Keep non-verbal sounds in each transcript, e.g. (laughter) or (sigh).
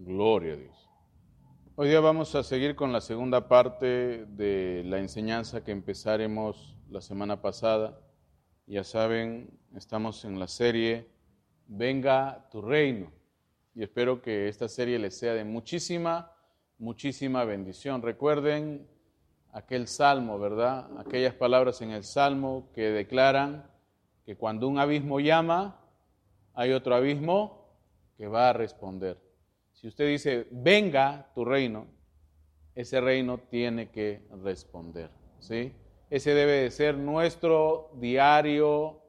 Gloria a Dios. Hoy día vamos a seguir con la segunda parte de la enseñanza que empezaremos la semana pasada. Ya saben, estamos en la serie Venga tu reino. Y espero que esta serie les sea de muchísima, muchísima bendición. Recuerden aquel salmo, ¿verdad? Aquellas palabras en el salmo que declaran que cuando un abismo llama, hay otro abismo que va a responder. Si usted dice, venga tu reino, ese reino tiene que responder. ¿sí? Ese debe de ser nuestro diario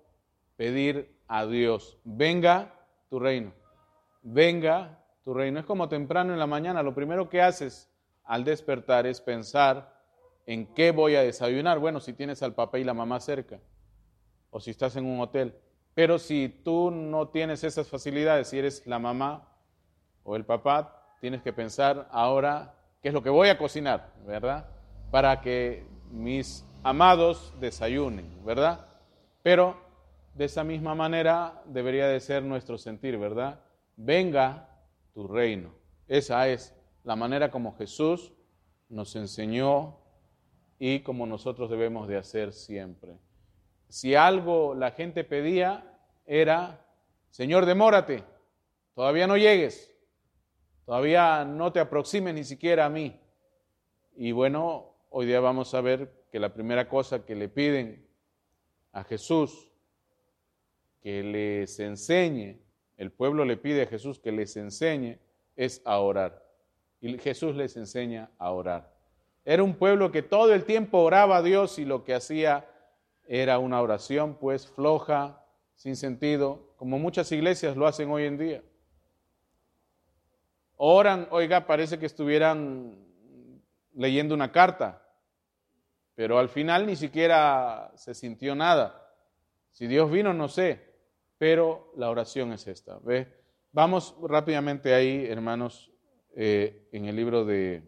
pedir a Dios. Venga tu reino. Venga tu reino. Es como temprano en la mañana. Lo primero que haces al despertar es pensar en qué voy a desayunar. Bueno, si tienes al papá y la mamá cerca. O si estás en un hotel. Pero si tú no tienes esas facilidades, si eres la mamá o el papá, tienes que pensar ahora qué es lo que voy a cocinar, ¿verdad? Para que mis amados desayunen, ¿verdad? Pero de esa misma manera debería de ser nuestro sentir, ¿verdad? Venga tu reino. Esa es la manera como Jesús nos enseñó y como nosotros debemos de hacer siempre. Si algo la gente pedía era, Señor, demórate, todavía no llegues. Todavía no te aproximes ni siquiera a mí. Y bueno, hoy día vamos a ver que la primera cosa que le piden a Jesús, que les enseñe, el pueblo le pide a Jesús que les enseñe, es a orar. Y Jesús les enseña a orar. Era un pueblo que todo el tiempo oraba a Dios y lo que hacía era una oración pues floja, sin sentido, como muchas iglesias lo hacen hoy en día. Oran, oiga, parece que estuvieran leyendo una carta, pero al final ni siquiera se sintió nada. Si Dios vino, no sé, pero la oración es esta. Vamos rápidamente ahí, hermanos, eh, en el libro de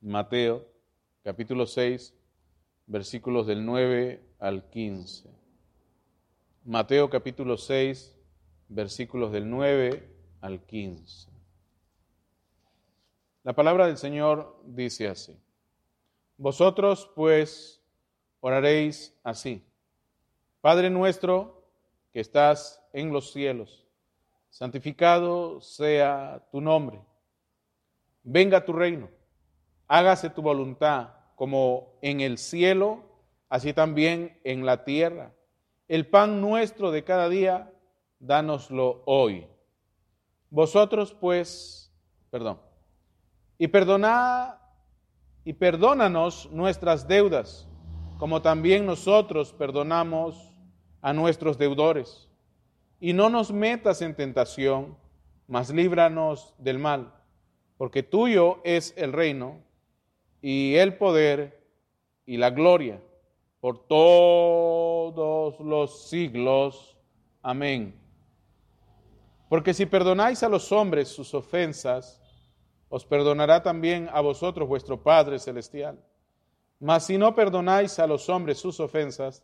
Mateo, capítulo 6, versículos del 9 al 15. Mateo capítulo 6, versículos del 9 al 15. La palabra del Señor dice así. Vosotros pues oraréis así. Padre nuestro que estás en los cielos, santificado sea tu nombre. Venga tu reino. Hágase tu voluntad como en el cielo, así también en la tierra. El pan nuestro de cada día, dánoslo hoy. Vosotros pues, perdón, y perdona y perdónanos nuestras deudas, como también nosotros perdonamos a nuestros deudores. Y no nos metas en tentación, mas líbranos del mal, porque tuyo es el reino y el poder y la gloria por todos los siglos. Amén. Porque si perdonáis a los hombres sus ofensas, os perdonará también a vosotros vuestro Padre Celestial. Mas si no perdonáis a los hombres sus ofensas,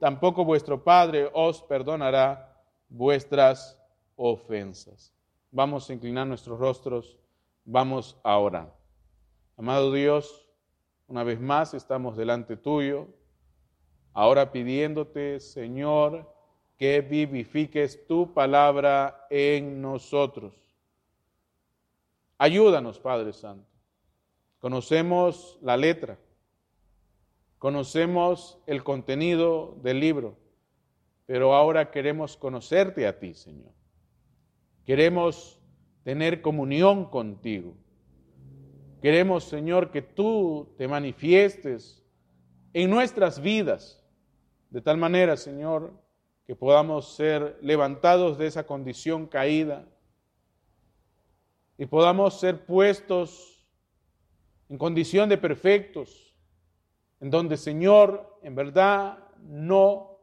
tampoco vuestro Padre os perdonará vuestras ofensas. Vamos a inclinar nuestros rostros, vamos a orar. Amado Dios, una vez más estamos delante tuyo, ahora pidiéndote, Señor, que vivifiques tu palabra en nosotros Ayúdanos, Padre Santo. Conocemos la letra, conocemos el contenido del libro, pero ahora queremos conocerte a ti, Señor. Queremos tener comunión contigo. Queremos, Señor, que tú te manifiestes en nuestras vidas, de tal manera, Señor, que podamos ser levantados de esa condición caída y podamos ser puestos en condición de perfectos, en donde, Señor, en verdad no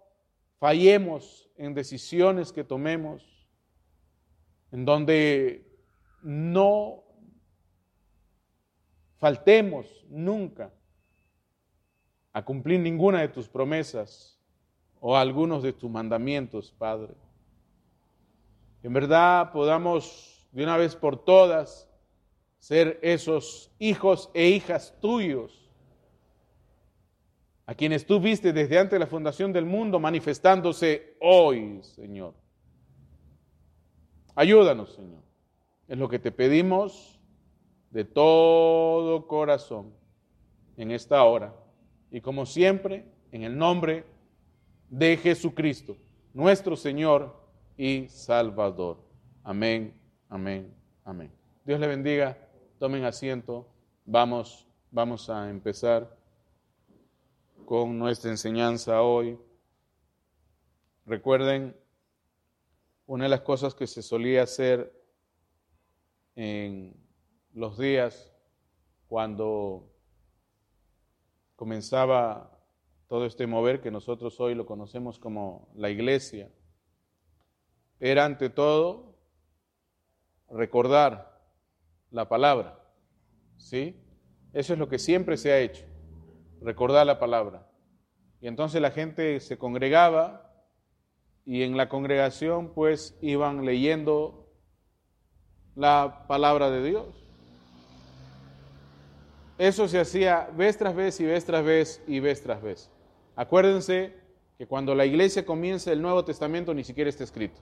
fallemos en decisiones que tomemos, en donde no faltemos nunca a cumplir ninguna de tus promesas o algunos de tus mandamientos, Padre. En verdad podamos de una vez por todas, ser esos hijos e hijas tuyos, a quienes tú viste desde antes de la fundación del mundo manifestándose hoy, Señor. Ayúdanos, Señor. Es lo que te pedimos de todo corazón en esta hora. Y como siempre, en el nombre de Jesucristo, nuestro Señor y Salvador. Amén, amén, amén. Dios le bendiga. Tomen asiento. Vamos, vamos a empezar con nuestra enseñanza hoy. Recuerden, una de las cosas que se solía hacer en los días cuando comenzaba todo este mover que nosotros hoy lo conocemos como la iglesia, era ante todo recordar la palabra, ¿sí? Eso es lo que siempre se ha hecho, recordar la palabra. Y entonces la gente se congregaba y en la congregación pues iban leyendo la palabra de Dios. Eso se hacía vez tras vez y vez tras vez y vez tras vez. Acuérdense que cuando la iglesia comienza el Nuevo Testamento ni siquiera está escrito.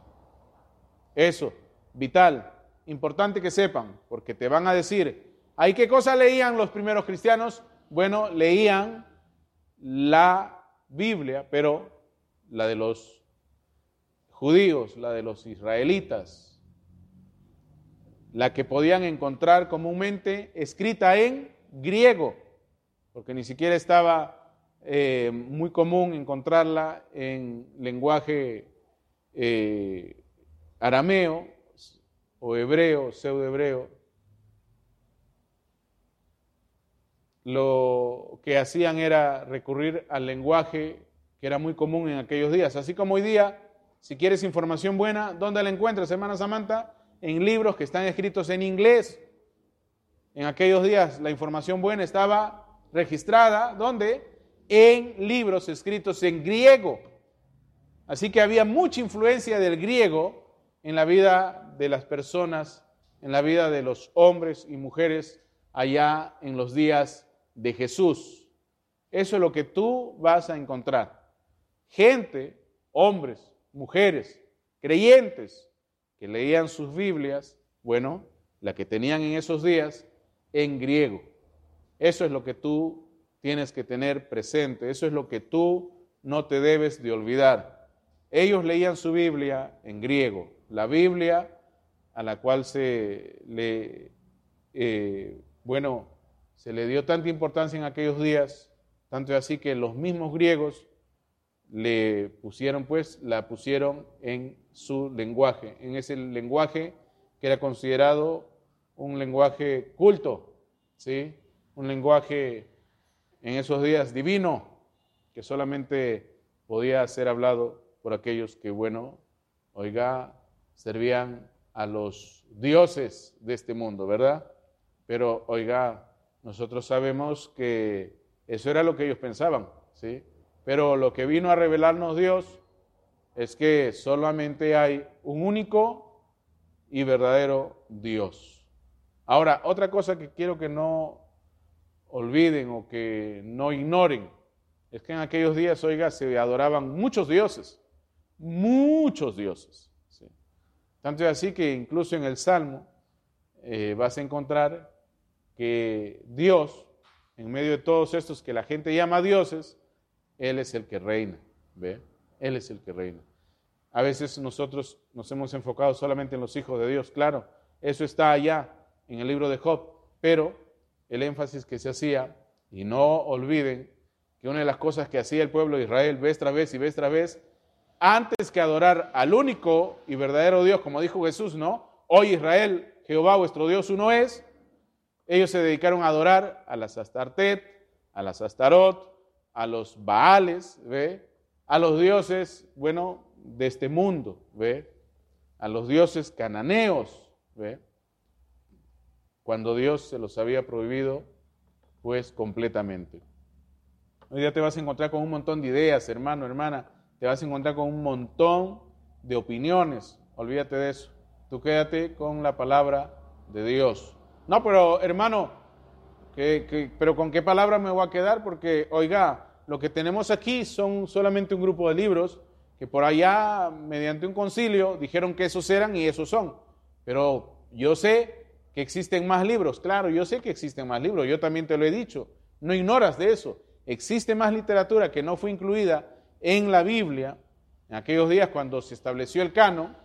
Eso, vital, importante que sepan, porque te van a decir, ¿hay qué cosa leían los primeros cristianos? Bueno, leían la Biblia, pero la de los judíos, la de los israelitas, la que podían encontrar comúnmente escrita en griego, porque ni siquiera estaba eh, muy común encontrarla en lenguaje eh, arameo o hebreo, pseudohebreo. Lo que hacían era recurrir al lenguaje que era muy común en aquellos días. Así como hoy día, si quieres información buena, ¿dónde la encuentras, hermana Samantha? En libros que están escritos en inglés. En aquellos días la información buena estaba registrada, ¿dónde? en libros escritos en griego. Así que había mucha influencia del griego en la vida de las personas, en la vida de los hombres y mujeres allá en los días de Jesús. Eso es lo que tú vas a encontrar. Gente, hombres, mujeres, creyentes, que leían sus Biblias, bueno, la que tenían en esos días, en griego. Eso es lo que tú tienes que tener presente. Eso es lo que tú no te debes de olvidar. Ellos leían su Biblia en griego, la Biblia a la cual se le, eh, bueno, se le dio tanta importancia en aquellos días, tanto así que los mismos griegos le pusieron, pues, la pusieron en su lenguaje, en ese lenguaje que era considerado un lenguaje culto, ¿sí? Un lenguaje en esos días divino que solamente podía ser hablado por aquellos que, bueno, oiga, servían a los dioses de este mundo, ¿verdad? Pero, oiga, nosotros sabemos que eso era lo que ellos pensaban, ¿sí? Pero lo que vino a revelarnos Dios es que solamente hay un único y verdadero Dios. Ahora, otra cosa que quiero que no olviden o que no ignoren es que en aquellos días, oiga, se adoraban muchos dioses, muchos dioses. Tanto es así que incluso en el Salmo eh, vas a encontrar que Dios, en medio de todos estos que la gente llama dioses, Él es el que reina, ¿ve? Él es el que reina. A veces nosotros nos hemos enfocado solamente en los hijos de Dios, claro, eso está allá en el libro de Job, pero el énfasis que se hacía, y no olviden que una de las cosas que hacía el pueblo de Israel vez tras vez y vez tras vez, antes que adorar al único y verdadero Dios, como dijo Jesús, ¿no? Hoy Israel, Jehová vuestro Dios uno es, ellos se dedicaron a adorar a las Astartet, a las Astarot, a los Baales, ¿ve? A los dioses, bueno, de este mundo, ¿ve? A los dioses cananeos, ¿ve? cuando Dios se los había prohibido, pues completamente. Hoy día te vas a encontrar con un montón de ideas, hermano, hermana, te vas a encontrar con un montón de opiniones, olvídate de eso. Tú quédate con la palabra de Dios. No, pero hermano, pero ¿con qué palabra me voy a quedar? Porque, oiga, lo que tenemos aquí son solamente un grupo de libros que por allá, mediante un concilio, dijeron que esos eran y esos son. Pero yo sé que existen más libros, claro, yo sé que existen más libros, yo también te lo he dicho, no ignoras de eso. Existe más literatura que no fue incluida en la Biblia en aquellos días cuando se estableció el canon,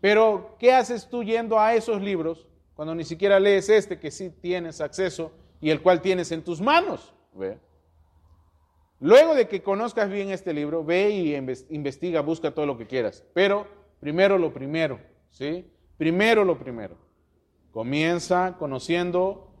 pero ¿qué haces tú yendo a esos libros cuando ni siquiera lees este que sí tienes acceso y el cual tienes en tus manos? ¿Ve? Luego de que conozcas bien este libro, ve y investiga, busca todo lo que quieras, pero primero lo primero, ¿sí? Primero lo primero. Comienza conociendo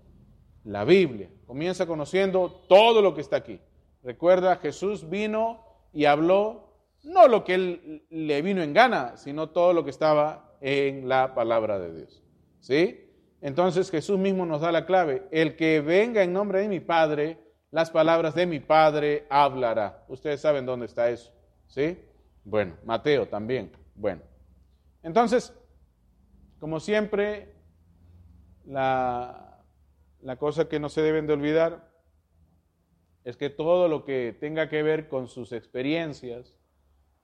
la Biblia, comienza conociendo todo lo que está aquí. Recuerda, Jesús vino y habló no lo que él le vino en gana, sino todo lo que estaba en la palabra de Dios. ¿Sí? Entonces Jesús mismo nos da la clave. El que venga en nombre de mi Padre, las palabras de mi Padre hablará. Ustedes saben dónde está eso. ¿Sí? Bueno, Mateo también. Bueno. Entonces, como siempre, la, la cosa que no se deben de olvidar es que todo lo que tenga que ver con sus experiencias,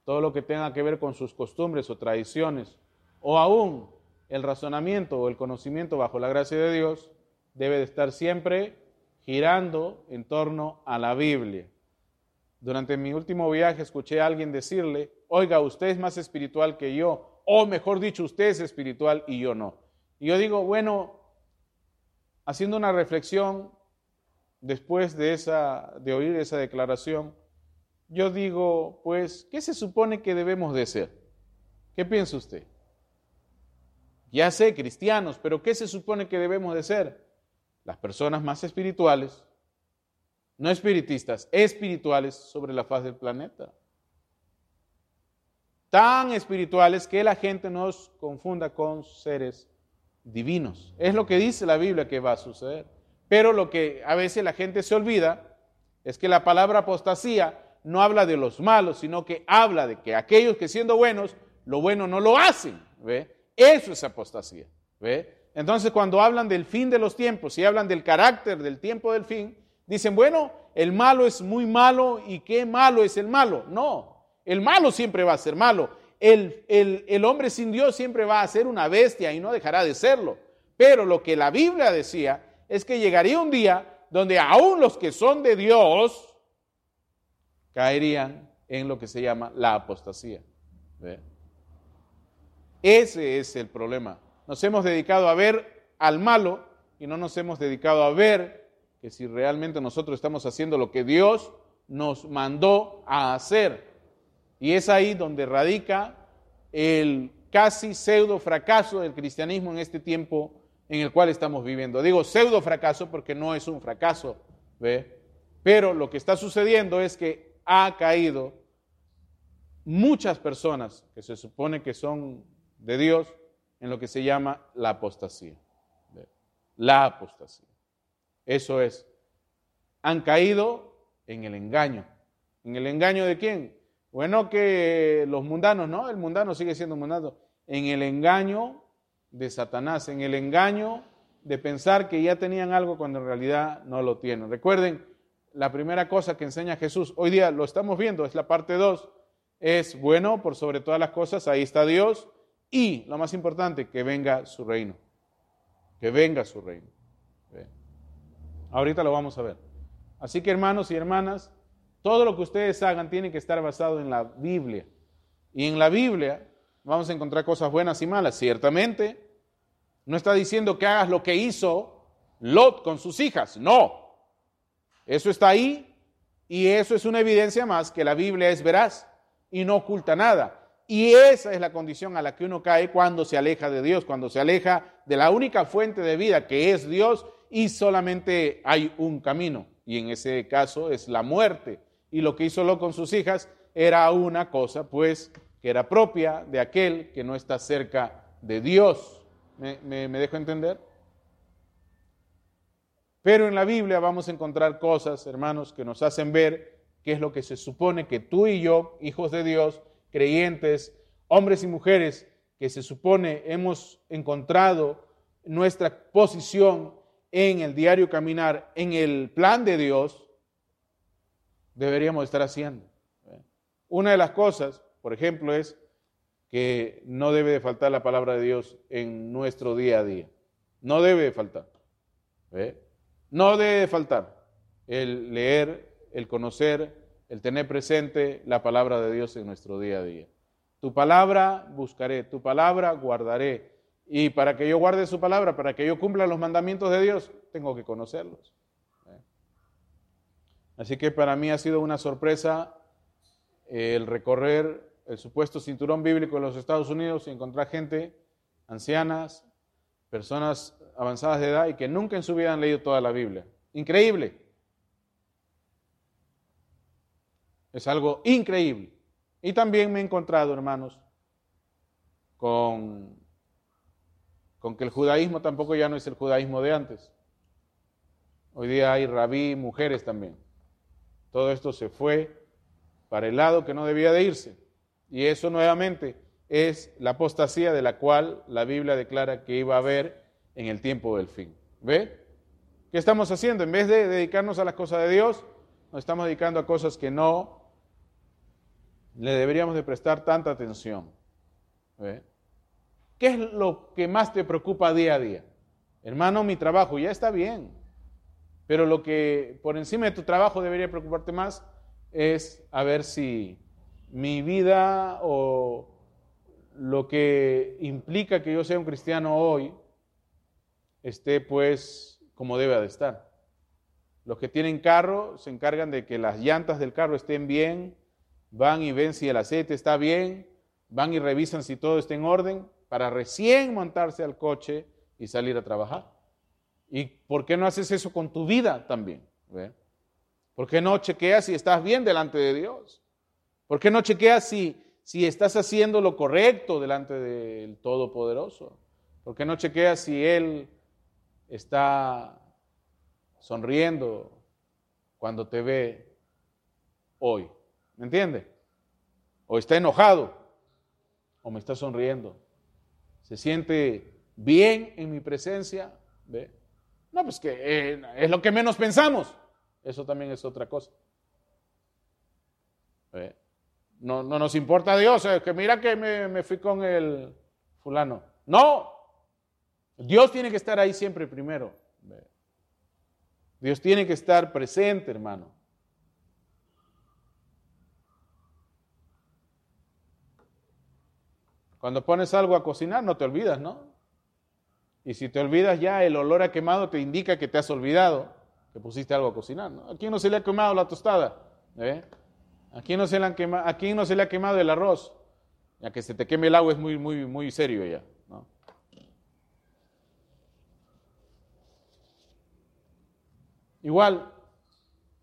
todo lo que tenga que ver con sus costumbres o tradiciones, o aún el razonamiento o el conocimiento bajo la gracia de Dios, debe de estar siempre girando en torno a la Biblia. Durante mi último viaje escuché a alguien decirle, oiga, usted es más espiritual que yo, o mejor dicho, usted es espiritual y yo no. Y yo digo, bueno, haciendo una reflexión después de, esa, de oír esa declaración, yo digo, pues, ¿qué se supone que debemos de ser? ¿Qué piensa usted? Ya sé, cristianos, pero ¿qué se supone que debemos de ser? Las personas más espirituales, no espiritistas, espirituales sobre la faz del planeta. Tan espirituales que la gente nos confunda con seres divinos. Es lo que dice la Biblia que va a suceder. Pero lo que a veces la gente se olvida es que la palabra apostasía no habla de los malos, sino que habla de que aquellos que siendo buenos, lo bueno no lo hacen. ¿ve? Eso es apostasía. ¿ve? Entonces cuando hablan del fin de los tiempos y hablan del carácter del tiempo del fin, dicen, bueno, el malo es muy malo y qué malo es el malo. No, el malo siempre va a ser malo. El, el, el hombre sin Dios siempre va a ser una bestia y no dejará de serlo. Pero lo que la Biblia decía es que llegaría un día donde aún los que son de Dios, caerían en lo que se llama la apostasía. Ese es el problema. Nos hemos dedicado a ver al malo y no nos hemos dedicado a ver que si realmente nosotros estamos haciendo lo que Dios nos mandó a hacer. Y es ahí donde radica el casi pseudo fracaso del cristianismo en este tiempo en el cual estamos viviendo. Digo pseudo fracaso porque no es un fracaso, ¿ve? Pero lo que está sucediendo es que ha caído muchas personas que se supone que son de Dios en lo que se llama la apostasía. La apostasía. Eso es. Han caído en el engaño. ¿En el engaño de quién? Bueno, que los mundanos, ¿no? El mundano sigue siendo mundano. En el engaño de Satanás, en el engaño de pensar que ya tenían algo cuando en realidad no lo tienen. Recuerden, la primera cosa que enseña Jesús, hoy día lo estamos viendo, es la parte 2, es bueno por sobre todas las cosas, ahí está Dios, y lo más importante, que venga su reino, que venga su reino. Ahorita lo vamos a ver. Así que hermanos y hermanas, todo lo que ustedes hagan tiene que estar basado en la Biblia. Y en la Biblia vamos a encontrar cosas buenas y malas, ciertamente. No está diciendo que hagas lo que hizo Lot con sus hijas, no. Eso está ahí y eso es una evidencia más que la Biblia es veraz y no oculta nada. Y esa es la condición a la que uno cae cuando se aleja de Dios, cuando se aleja de la única fuente de vida que es Dios y solamente hay un camino. Y en ese caso es la muerte. Y lo que hizo Lot con sus hijas era una cosa, pues, que era propia de aquel que no está cerca de Dios. ¿Me, dejo entender? Pero en la Biblia vamos a encontrar cosas, hermanos, que nos hacen ver qué es lo que se supone que tú y yo, hijos de Dios, creyentes, hombres y mujeres que se supone hemos encontrado nuestra posición en el diario caminar, en el plan de Dios, deberíamos estar haciendo. Una de las cosas, por ejemplo, es que no debe de faltar la palabra de Dios en nuestro día a día. No debe de faltar. No debe de faltar el leer, el conocer, el tener presente la palabra de Dios en nuestro día a día. Tu palabra buscaré, tu palabra guardaré. Y para que yo guarde su palabra, para que yo cumpla los mandamientos de Dios, tengo que conocerlos. Así que para mí ha sido una sorpresa el recorrer el supuesto cinturón bíblico de los Estados Unidos y encontrar gente, ancianas, personas avanzadas de edad y que nunca en su vida han leído toda la Biblia. Increíble. Es algo increíble. Y también me he encontrado, hermanos, con, con que el judaísmo tampoco ya no es el judaísmo de antes. Hoy día hay rabí, mujeres también. Todo esto se fue para el lado que no debía de irse. Y eso nuevamente es la apostasía de la cual la Biblia declara que iba a haber en el tiempo del fin. ¿Ve? ¿Qué estamos haciendo? En vez de dedicarnos a las cosas de Dios, nos estamos dedicando a cosas que no le deberíamos de prestar tanta atención. ¿Ve? ¿Qué es lo que más te preocupa día a día? Hermano, mi trabajo ya está bien, pero lo que por encima de tu trabajo debería preocuparte más es a ver si mi vida o lo que implica que yo sea un cristiano hoy esté pues como debe de estar. Los que tienen carro se encargan de que las llantas del carro estén bien, van y ven si el aceite está bien, van y revisan si todo está en orden para recién montarse al coche y salir a trabajar. ¿Y por qué no haces eso con tu vida también? ¿Por qué no chequeas si estás bien delante de Dios? ¿Por qué no chequeas si, si estás haciendo lo correcto delante del Todopoderoso? ¿Por qué no chequeas si Él está sonriendo cuando te ve hoy? ¿Me entiende? O está enojado o me está sonriendo. ¿Se siente bien en mi presencia? ¿Ve? No, pues que eh, es lo que menos pensamos. Eso también es otra cosa. No, no, nos importa Dios, es que mira que me, me fui con el fulano. No, Dios tiene que estar ahí siempre primero. Dios tiene que estar presente, hermano. Cuando pones algo a cocinar, no te olvidas, ¿no? Y si te olvidas ya, el olor a quemado te indica que te has olvidado que pusiste algo a cocinar. ¿no? ¿A quién no se le ha quemado la tostada? ¿Eh? ¿A, quién no se le han quemado, ¿A quién no se le ha quemado el arroz? Ya que se te queme el agua es muy, muy, muy serio ya. Igual,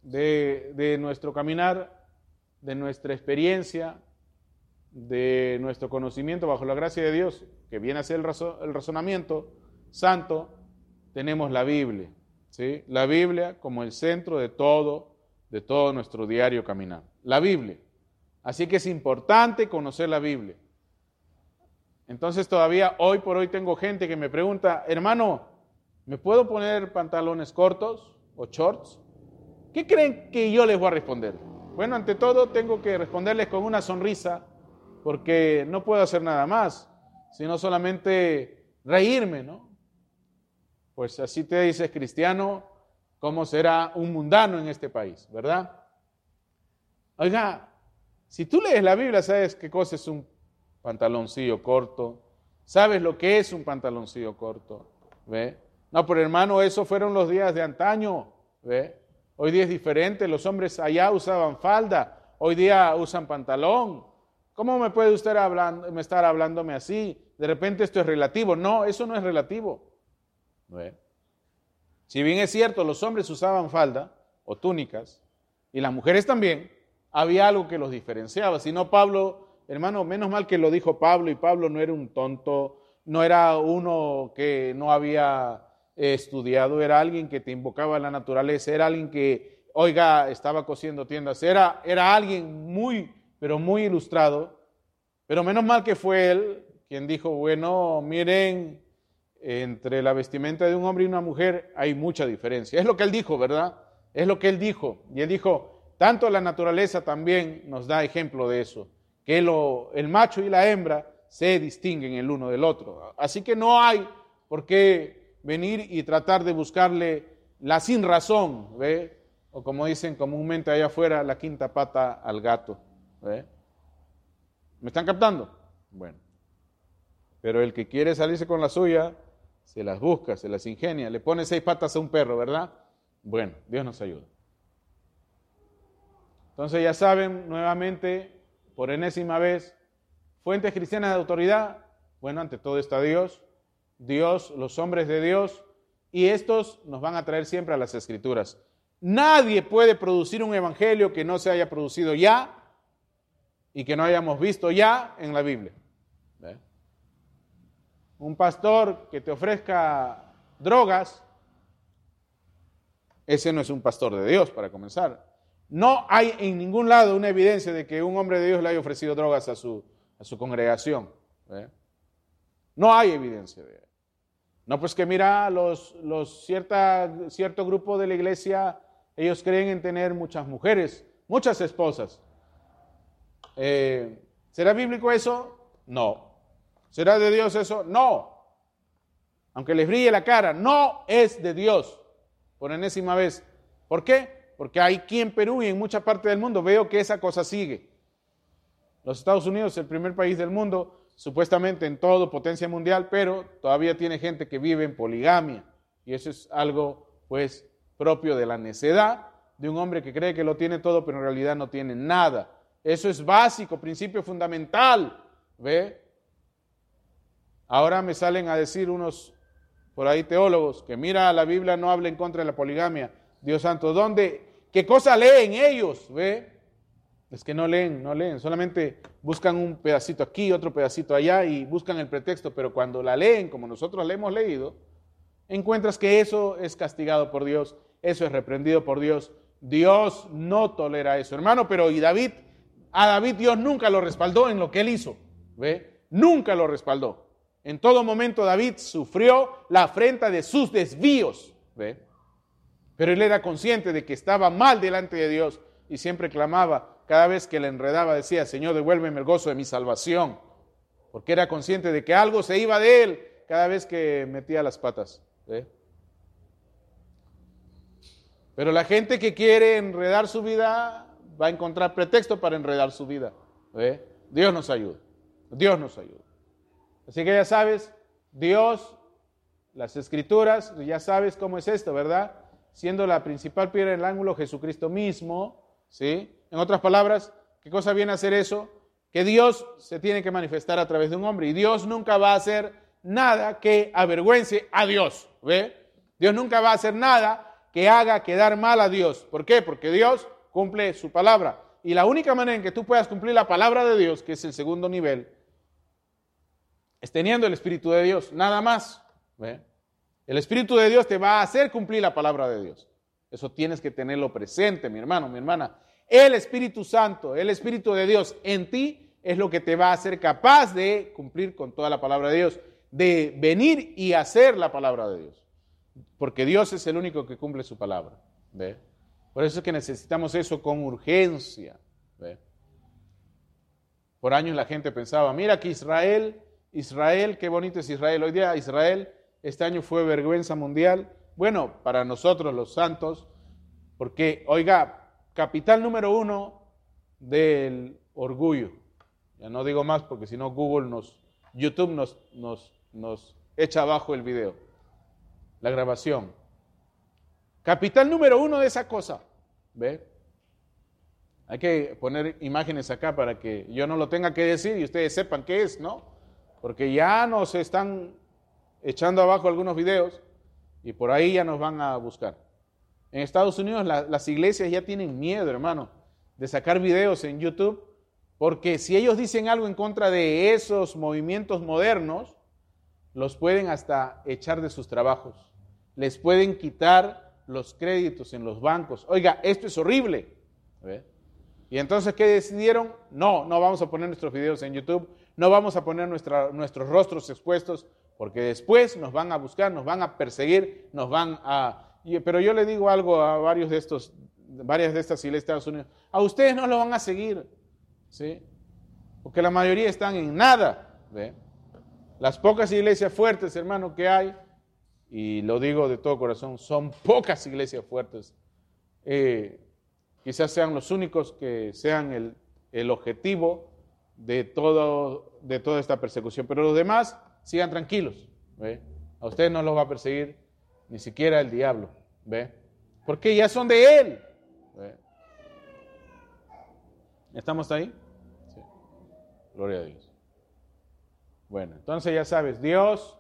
de, nuestro caminar, de nuestra experiencia, de nuestro conocimiento bajo la gracia de Dios, que viene a ser el, el razonamiento santo, tenemos la Biblia. La Biblia como el centro de todo, de todo nuestro diario caminar. La Biblia. Así que es importante conocer la Biblia. Entonces todavía hoy por hoy tengo gente que me pregunta, hermano, ¿me puedo poner pantalones cortos o shorts? ¿Qué creen que yo les voy a responder? Bueno, ante todo tengo que responderles con una sonrisa porque no puedo hacer nada más, sino solamente reírme, ¿no? Pues así te dices cristiano, ¿cómo será un mundano en este país, verdad? Oiga, si tú lees la Biblia, sabes qué cosa es un pantaloncillo corto, sabes lo que es un pantaloncillo corto, ¿ve? No, pero hermano, esos fueron los días de antaño, ¿ve? Hoy día es diferente, los hombres allá usaban falda, hoy día usan pantalón. ¿Cómo me puede usted me estar hablándome así? De repente esto es relativo. No, eso no es relativo. Si bien es cierto, los hombres usaban falda o túnicas y las mujeres también, había algo que los diferenciaba. Si no, Pablo, hermano, menos mal que lo dijo Pablo y Pablo no era un tonto, no era uno que no había estudiado, era alguien que te invocaba la naturaleza, era alguien que, oiga, estaba cosiendo tiendas, era, era alguien muy, pero muy ilustrado, pero menos mal que fue él quien dijo, bueno, miren, entre la vestimenta de un hombre y una mujer hay mucha diferencia. Es lo que él dijo, ¿verdad? Es lo que él dijo. Y él dijo, tanto la naturaleza también nos da ejemplo de eso, que el macho y la hembra se distinguen el uno del otro. Así que no hay por qué venir y tratar de buscarle la sin razón, ¿ve? O como dicen comúnmente allá afuera, la quinta pata al gato. ¿Me están captando? Bueno. Pero el que quiere salirse con la suya, se las busca, se las ingenia, le pone seis patas a un perro, ¿verdad? Bueno, Dios nos ayuda. Entonces ya saben, nuevamente, por enésima vez, fuentes cristianas de autoridad, bueno, ante todo está Dios, Dios, los hombres de Dios, y estos nos van a traer siempre a las escrituras. Nadie puede producir un evangelio que no se haya producido ya y que no hayamos visto ya en la Biblia un pastor que te ofrezca drogas, ese no es un pastor de Dios, para comenzar. No hay en ningún lado una evidencia de que un hombre de Dios le haya ofrecido drogas a su, a su congregación. No hay evidencia de eso. No, pues que mira, los, los cierta, cierto grupo de la iglesia, ellos creen en tener muchas mujeres, muchas esposas. Eh, ¿Será bíblico eso? No. ¿Será de Dios eso? No. Aunque les brille la cara, no es de Dios. Por enésima vez. ¿Por qué? Porque aquí en Perú y en mucha parte del mundo veo que esa cosa sigue. Los Estados Unidos, el primer país del mundo, supuestamente en todo, potencia mundial, pero todavía tiene gente que vive en poligamia. Y eso es algo, pues, propio de la necedad de un hombre que cree que lo tiene todo, pero en realidad no tiene nada. Eso es básico, principio fundamental. ¿Ve? Ahora me salen a decir unos por ahí teólogos que mira, la Biblia no habla en contra de la poligamia. Dios santo, ¿dónde? ¿Qué cosa leen ellos? ¿Ve? Es que no leen, no leen, solamente buscan un pedacito aquí, otro pedacito allá y buscan el pretexto, pero cuando la leen, como nosotros la hemos leído, encuentras que eso es castigado por Dios, eso es reprendido por Dios. Dios no tolera eso, hermano, pero y David, a David Dios nunca lo respaldó en lo que él hizo, ¿ve? Nunca lo respaldó. En todo momento David sufrió la afrenta de sus desvíos, ¿ve? Pero él era consciente de que estaba mal delante de Dios y siempre clamaba, cada vez que le enredaba decía, Señor, devuélveme el gozo de mi salvación, porque era consciente de que algo se iba de él cada vez que metía las patas. ¿ve? Pero la gente que quiere enredar su vida va a encontrar pretexto para enredar su vida. ¿ve? Dios nos ayuda. Dios nos ayuda. Así que ya sabes, Dios, las escrituras, ya sabes cómo es esto, ¿verdad? Siendo la principal piedra del ángulo Jesucristo mismo, ¿sí? En otras palabras, ¿qué cosa viene a hacer eso? Que Dios se tiene que manifestar a través de un hombre y Dios nunca va a hacer nada que avergüence a Dios, ¿ve? Dios nunca va a hacer nada que haga quedar mal a Dios. ¿Por qué? Porque Dios cumple su palabra. Y la única manera en que tú puedas cumplir la palabra de Dios, que es el segundo nivel, es teniendo el Espíritu de Dios, nada más. El Espíritu de Dios te va a hacer cumplir la palabra de Dios. Eso tienes que tenerlo presente, mi hermano, mi hermana. El Espíritu Santo, el Espíritu de Dios en ti es lo que te va a hacer capaz de cumplir con toda la palabra de Dios, de venir y hacer la palabra de Dios. Porque Dios es el único que cumple su palabra. Por eso es que necesitamos eso con urgencia. Por años la gente pensaba, mira que Israel Israel, qué bonito es Israel. Hoy día Israel, este año fue vergüenza mundial. Bueno, para nosotros los santos, porque, oiga, capital número uno del orgullo. Ya no digo más porque si no Google nos, YouTube nos, nos, nos echa abajo el video, la grabación. Capital número uno de esa cosa. ¿Ve? Hay que poner imágenes acá para que yo no lo tenga que decir y ustedes sepan qué es, ¿no? Porque ya nos están echando abajo algunos videos y por ahí ya nos van a buscar. En Estados Unidos las iglesias ya tienen miedo, hermano, de sacar videos en YouTube, porque si ellos dicen algo en contra de esos movimientos modernos, los pueden hasta echar de sus trabajos, les pueden quitar los créditos en los bancos. Oiga, esto es horrible. Y entonces, ¿qué decidieron? No, no vamos a poner nuestros videos en YouTube No vamos a poner nuestros rostros expuestos porque después nos van a buscar, nos van a perseguir, nos van a... Pero yo le digo algo a varios de estos, varias de estas iglesias de Estados Unidos, a ustedes no lo van a seguir, ¿sí? Porque la mayoría están en nada, ¿ve? Las pocas iglesias fuertes, hermano, que hay, y lo digo de todo corazón, son pocas iglesias fuertes. Eh, quizás sean los únicos que sean el, el objetivo de, todo, de toda esta persecución, pero los demás sigan tranquilos. A ustedes no los va a perseguir ni siquiera el diablo. ¿ve? Porque ya son de él. ¿Estamos ahí? Sí. Gloria a Dios. Bueno, entonces ya sabes, Dios,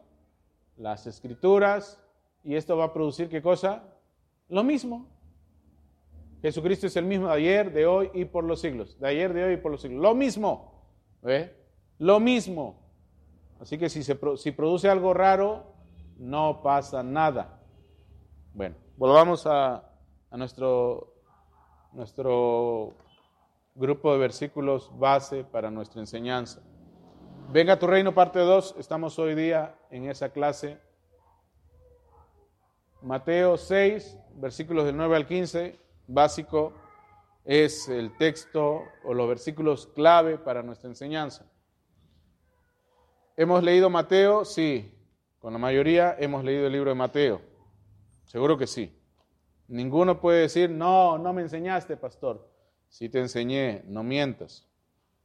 las escrituras, y esto va a producir qué cosa? Lo mismo. Jesucristo es el mismo de ayer, de hoy y por los siglos. De ayer, de hoy y por los siglos. Lo mismo. ¿Ve? Lo mismo. Así que si, se, si produce algo raro, no pasa nada. Bueno, volvamos a, a nuestro, nuestro grupo de versículos base para nuestra enseñanza. Venga tu reino, parte 2. Estamos hoy día en esa clase. Mateo 6, versículos del 9 al 15, básico, es el texto o los versículos clave para nuestra enseñanza. ¿Hemos leído Mateo? Sí. Con la mayoría hemos leído el libro de Mateo. Seguro que sí. Ninguno puede decir, no, no me enseñaste, pastor. Sí te enseñé, no mientas.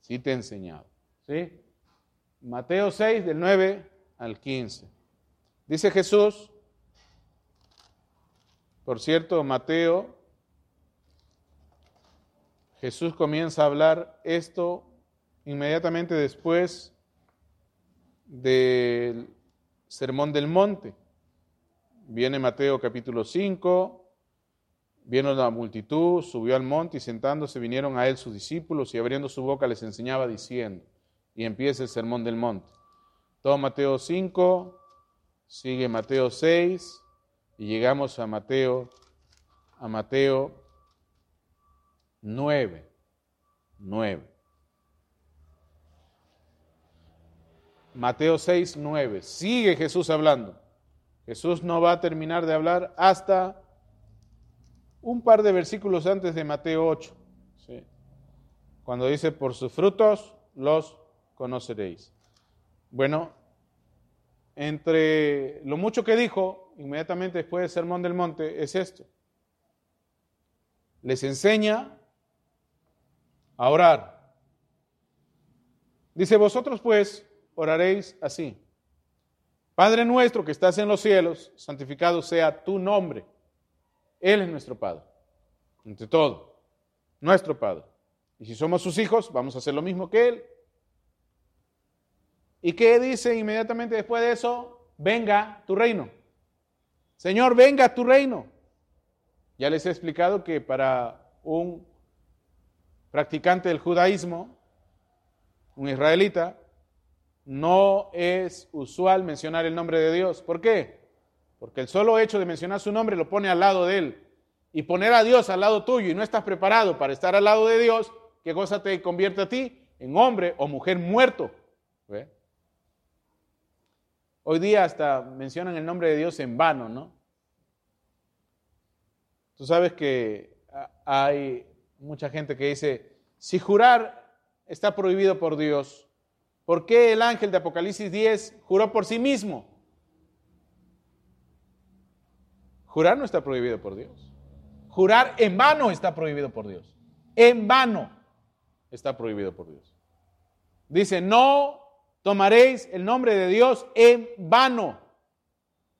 Sí te he enseñado. ¿Sí? Mateo 6, del 9 al 15. Dice Jesús, por cierto, Mateo, Jesús comienza a hablar esto inmediatamente después del Sermón del Monte. Viene Mateo capítulo 5, Vino la multitud, subió al monte y sentándose vinieron a él sus discípulos y abriendo su boca les enseñaba diciendo, y empieza el sermón del monte. Todo Mateo 5, sigue Mateo 6 y llegamos a Mateo, a Mateo 9, 9. Mateo 6, 9. Sigue Jesús hablando. Jesús no va a terminar de hablar hasta un par de versículos antes de Mateo 8, cuando dice, por sus frutos los conoceréis. Bueno, entre lo mucho que dijo inmediatamente después del Sermón del Monte es esto. Les enseña a orar. Dice, vosotros pues oraréis así. Padre nuestro que estás en los cielos, santificado sea tu nombre él es nuestro Padre, entre todo, nuestro Padre. Y si somos sus hijos, vamos a hacer lo mismo que Él. ¿Y qué dice inmediatamente después de eso? Venga tu reino. Señor, venga tu reino. Ya les he explicado que para un practicante del judaísmo, un israelita, no es usual mencionar el nombre de Dios. ¿Por qué? Porque el solo hecho de mencionar su nombre lo pone al lado de él. Y poner a Dios al lado tuyo y no estás preparado para estar al lado de Dios, ¿qué cosa te convierte a ti? En hombre o mujer muerto. Hoy día hasta mencionan el nombre de Dios en vano, ¿no? Tú sabes que hay mucha gente que dice, si jurar está prohibido por Dios, ¿por qué el ángel de Apocalipsis 10 juró por sí mismo? Jurar no está prohibido por Dios. Jurar en vano está prohibido por Dios. En vano está prohibido por Dios. Dice, no tomaréis el nombre de Dios en vano.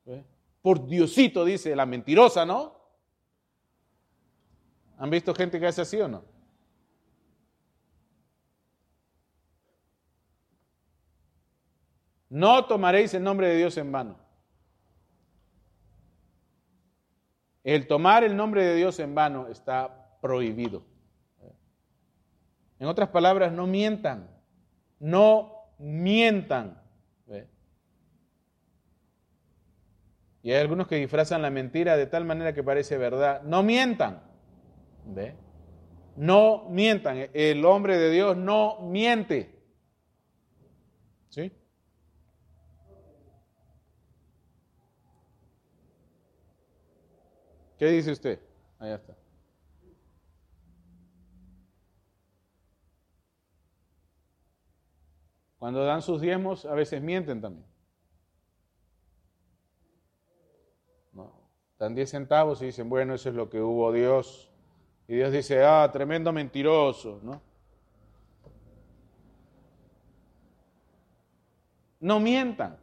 ¿Eh? Por Diosito, dice la mentirosa, ¿no? ¿Han visto gente que hace así o no? No tomaréis el nombre de Dios en vano. El tomar el nombre de Dios en vano está prohibido. En otras palabras, no mientan, no mientan. Y hay algunos que disfrazan la mentira de tal manera que parece verdad. No mientan. No mientan. El hombre de Dios no miente. ¿Sí? ¿Qué dice usted? Allá está. Cuando dan sus diezmos, a veces mienten también. No. Dan 10 centavos y dicen, bueno, eso es lo que hubo Dios. Y Dios dice, ah, tremendo mentiroso, ¿no? No mientan.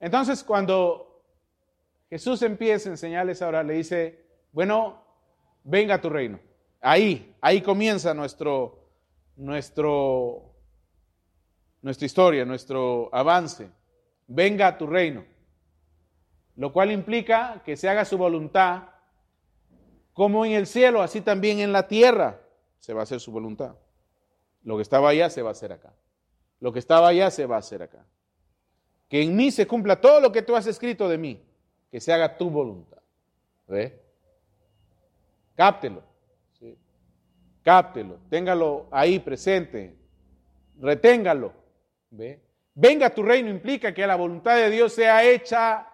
Entonces, cuando Jesús empieza a enseñarles ahora, le dice, bueno, venga a tu reino. Ahí, ahí comienza nuestro, nuestro nuestra historia, nuestro avance. Venga a tu reino. Lo cual implica que se haga su voluntad como en el cielo, así también en la tierra se va a hacer su voluntad. Lo que estaba allá se va a hacer acá. Lo que estaba allá se va a hacer acá. Que en mí se cumpla todo lo que tú has escrito de mí. Que se haga tu voluntad. ¿Ve? Cáptelo. Cáptelo. Téngalo ahí presente. Reténgalo. Venga tu reino implica que la voluntad de Dios sea hecha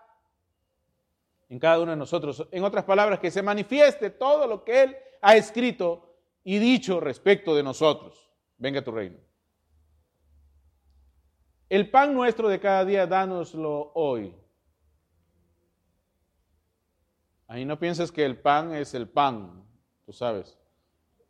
en cada uno de nosotros. En otras palabras, que se manifieste todo lo que Él ha escrito y dicho respecto de nosotros. Venga tu reino. El pan nuestro de cada día, dánoslo hoy. Ahí no pienses que el pan es el pan, tú sabes.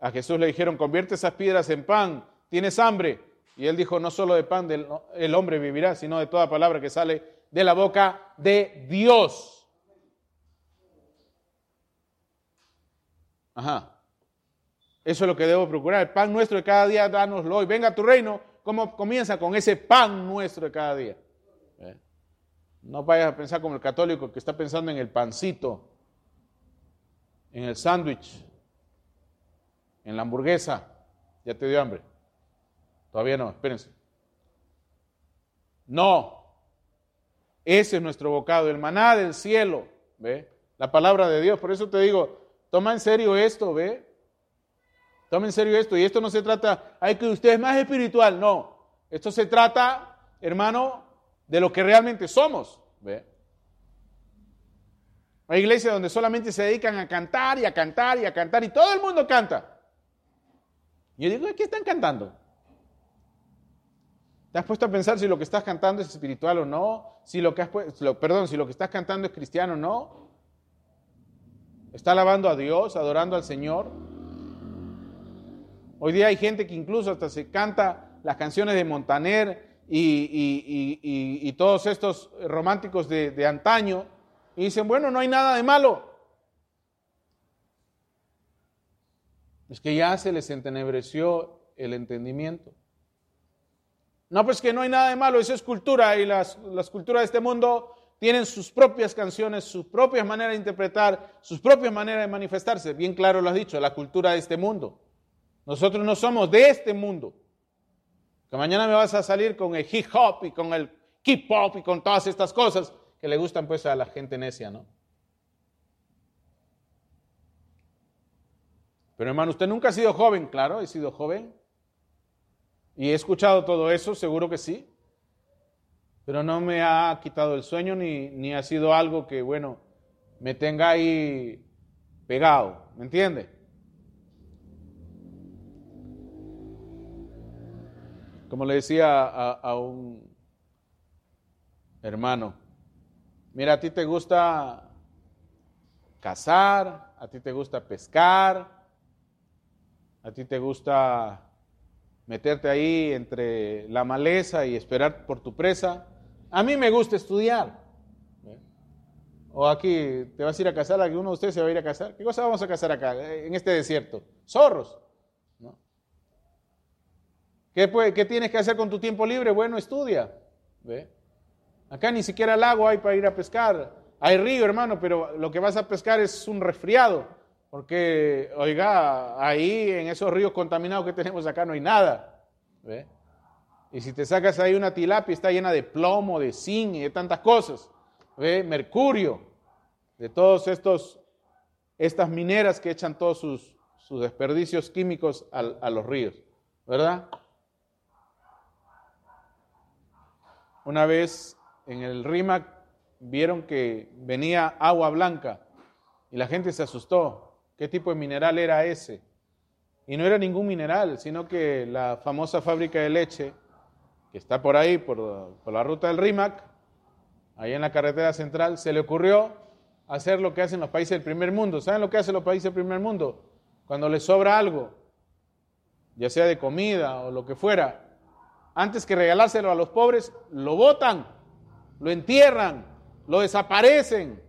A Jesús le dijeron, convierte esas piedras en pan, tienes hambre. Y él dijo, no solo de pan del, el hombre vivirá, sino de toda palabra que sale de la boca de Dios. Ajá. Eso es lo que debo procurar. El pan nuestro de cada día, dánoslo hoy. Venga a tu reino. ¿Cómo comienza? Con ese pan nuestro de cada día. ¿Eh? No vayas a pensar como el católico que está pensando en el pancito, en el sándwich, en la hamburguesa. Ya te dio hambre. Todavía no, espérense. No. Ese es nuestro bocado, el maná del cielo, ¿ve? La palabra de Dios. Por eso te digo, toma en serio esto, ¿ve? Toma en serio esto. Y esto no se trata, hay que usted es más espiritual. No. Esto se trata, hermano, de lo que realmente somos, ¿ve? Hay iglesias donde solamente se dedican a cantar y a cantar y a cantar y todo el mundo canta. Yo digo, ¿qué están cantando? ¿Te has puesto a pensar si lo que estás cantando es espiritual o no? Si lo que has, perdón, si lo que estás cantando es cristiano o no. ¿Está alabando a Dios, adorando al Señor? Hoy día hay gente que incluso hasta se canta las canciones de Montaner y, todos estos románticos de, de antaño y dicen, bueno, no hay nada de malo. Es que ya se les entenebreció el entendimiento. No, pues que no hay nada de malo, eso es cultura y las, culturas de este mundo tienen sus propias canciones, sus propias maneras de interpretar, sus propias maneras de manifestarse. Bien claro lo has dicho, la cultura de este mundo. Nosotros no somos de este mundo. Que mañana me vas a salir con el hip hop y con el hip hop y con todas estas cosas que le gustan pues a la gente necia, ¿no? Pero hermano, usted nunca ha sido joven, claro, he sido joven. Y he escuchado todo eso, seguro que sí, pero no me ha quitado el sueño ni, ni ha sido algo que, bueno, me tenga ahí pegado, ¿me entiende? Como le decía a, a, un hermano, mira, a ti te gusta cazar, a ti te gusta pescar, a ti te gusta meterte ahí entre la maleza y esperar por tu presa. A mí me gusta estudiar. O aquí te vas a ir a casar, alguno de ustedes se va a ir a casar. ¿Qué cosa vamos a casar acá, en este desierto? Zorros. ¿Qué, ¿Qué, tienes que hacer con tu tiempo libre? Bueno, estudia. ¿Ve? Acá ni siquiera lago hay para ir a pescar. Hay río, hermano, pero lo que vas a pescar es un resfriado. Porque, oiga, ahí en esos ríos contaminados que tenemos acá no hay nada. ¿ve? Y si te sacas ahí una tilapia, está llena de plomo, de zinc y de tantas cosas. ¿ve? Mercurio, de todos estos, estas mineras que echan todos sus, desperdicios químicos a los ríos. ¿Verdad? Una vez en el RIMAC vieron que venía agua blanca y la gente se asustó. ¿Qué tipo de mineral era ese? Y no era ningún mineral, sino que la famosa fábrica de leche, que está por ahí, por, por la ruta del RIMAC, ahí en la carretera central, se le ocurrió hacer lo que hacen los países del primer mundo. ¿Saben lo que hacen los países del primer mundo? Cuando les sobra algo, ya sea de comida o lo que fuera, antes que regalárselo a los pobres, lo botan, lo entierran, lo desaparecen.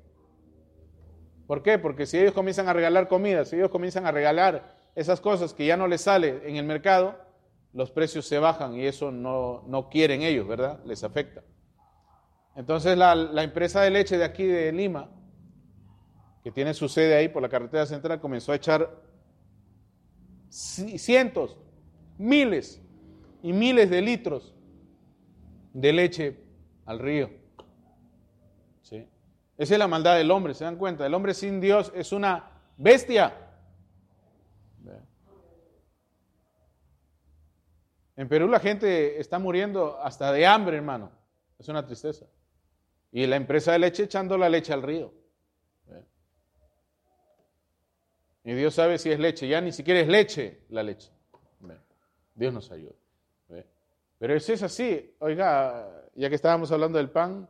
¿Por qué? Porque si ellos comienzan a regalar comida, si ellos comienzan a regalar esas cosas que ya no les sale en el mercado, los precios se bajan y eso no, no quieren ellos, ¿verdad? Les afecta. Entonces la, la, empresa de leche de aquí de Lima, que tiene su sede ahí por la carretera central, comenzó a echar cientos, miles y miles de litros de leche al río. ¿Sí? Esa es la maldad del hombre, ¿se dan cuenta? El hombre sin Dios es una bestia. En Perú la gente está muriendo hasta de hambre, hermano. Es una tristeza. Y la empresa de leche echando la leche al río. Y Dios sabe si es leche. Ya ni siquiera es leche la leche. Dios nos ayuda. Pero eso es así. Oiga, ya que estábamos hablando del pan,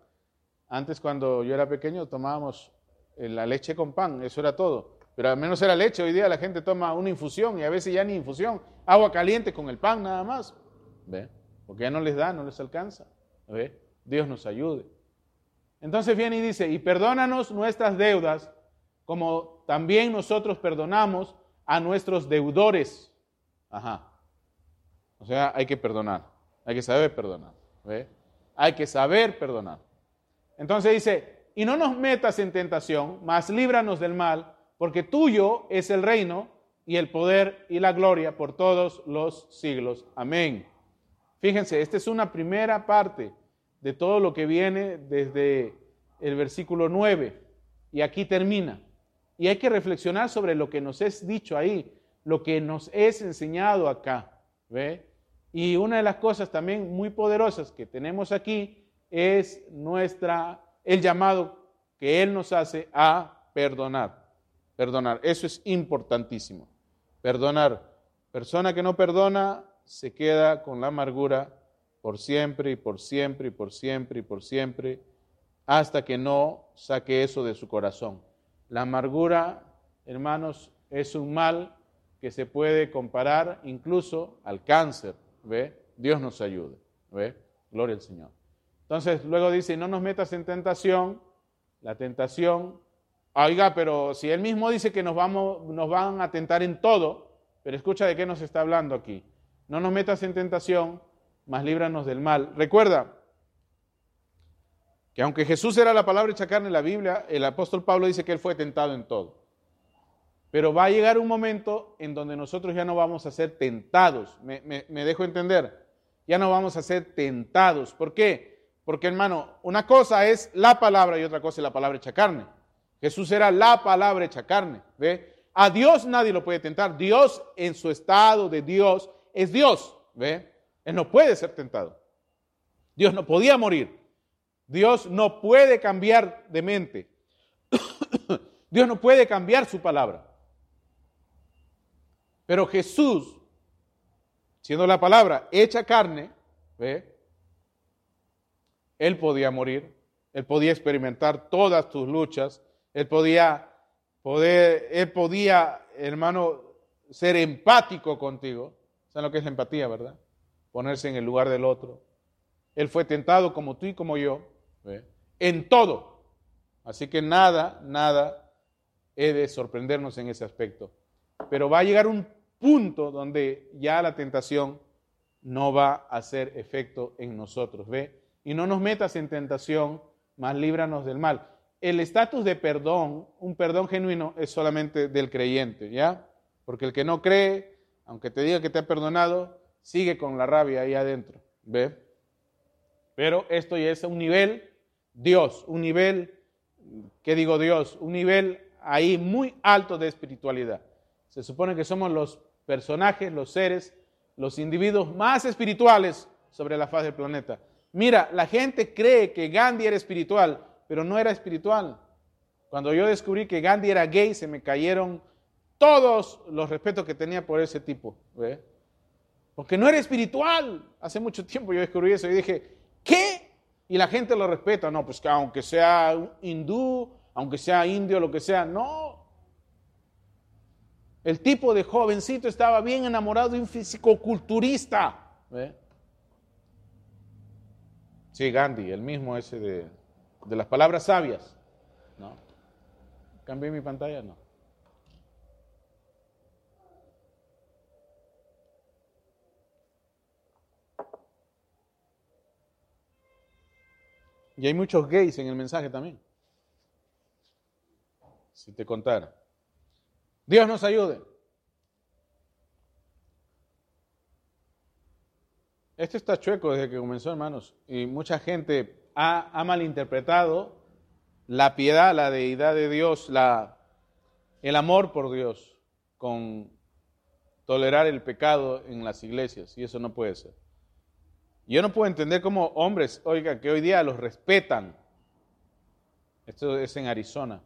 antes cuando yo era pequeño tomábamos eh, la leche con pan, eso era todo. Pero al menos era leche. Hoy día la gente toma una infusión y a veces ya ni infusión. Agua caliente con el pan nada más. ¿Ve? Porque ya no les da, no les alcanza. ¿Ve? Dios nos ayude. Entonces viene y dice, y perdónanos nuestras deudas como también nosotros perdonamos a nuestros deudores. Ajá. O sea, hay que perdonar, hay que saber perdonar. ¿ve? Hay que saber perdonar. Entonces dice, y no nos metas en tentación, mas líbranos del mal, porque tuyo es el reino y el poder y la gloria por todos los siglos. Amén. Fíjense, esta es una primera parte de todo lo que viene desde el versículo 9 y aquí termina. Y hay que reflexionar sobre lo que nos es dicho ahí, lo que nos es enseñado acá. ¿ve? Y una de las cosas también muy poderosas que tenemos aquí es nuestra, el llamado que Él nos hace a perdonar. Perdonar, eso es importantísimo. Perdonar. Persona que no perdona se queda con la amargura por siempre y por siempre y por siempre y por siempre, hasta que no saque eso de su corazón. La amargura, hermanos, es un mal que se puede comparar incluso al cáncer, ¿ve? Dios nos ayude, ¿ve? Gloria al Señor. Entonces, luego dice, no nos metas en tentación, la tentación, oiga, pero si él mismo dice que nos, van a tentar en todo, pero escucha de qué nos está hablando aquí. No nos metas en tentación, mas líbranos del mal. Recuerda, que aunque Jesús era la palabra hecha carne en la Biblia, el apóstol Pablo dice que él fue tentado en todo. Pero va a llegar un momento en donde nosotros ya no vamos a ser tentados. Me, dejo entender. Ya no vamos a ser tentados. ¿Por qué? Porque hermano, una cosa es la palabra y otra cosa es la palabra hecha carne. Jesús era la palabra hecha carne. ¿Ve? A Dios nadie lo puede tentar. Dios en su estado de Dios es Dios. ¿Ve? Él no puede ser tentado. Dios no podía morir. Dios no puede cambiar de mente. (coughs) Dios no puede cambiar su palabra. Pero Jesús, siendo la palabra hecha carne, ¿ve? Él podía morir, él podía experimentar todas tus luchas, él podía podía, hermano, ser empático contigo. ¿Saben lo que es empatía, verdad? Ponerse en el lugar del otro. Él fue tentado como tú y como yo en todo. Así que nada, nada he de sorprendernos en ese aspecto. Pero va a llegar un punto donde ya la tentación no va a hacer efecto en nosotros, ¿ve? Y no nos metas en tentación, más líbranos del mal. El estatus de perdón, un perdón genuino, es solamente del creyente, ¿ya? Porque el que no cree, aunque te diga que te ha perdonado, sigue con la rabia ahí adentro, ¿ve? Pero esto ya es un nivel Dios, un nivel, ¿qué digo Dios? Un nivel ahí muy alto de espiritualidad. Se supone que somos los personajes, los seres, los individuos más espirituales sobre la faz del planeta. Mira, la gente cree que Gandhi era espiritual, pero no era espiritual. Cuando yo descubrí que Gandhi era gay, se me cayeron todos los respetos que tenía por ese tipo. Porque no era espiritual. Hace mucho tiempo yo descubrí eso y dije, ¿qué? Y la gente lo respeta. No, pues que aunque sea hindú, aunque sea indio, lo que sea, no. El tipo de jovencito estaba bien enamorado de un físico-culturista. Sí, Gandhi, el mismo ese de, de las palabras sabias. ¿no? ¿Cambié mi pantalla? No. Y hay muchos gays en el mensaje también. Si te contara. Dios nos ayude. Esto está chueco desde que comenzó, hermanos, y mucha gente ha, malinterpretado la piedad, la deidad de Dios, la, el amor por Dios, con tolerar el pecado en las iglesias, y eso no puede ser. Yo no puedo entender cómo hombres, oiga, que hoy día los respetan. Esto es en Arizona.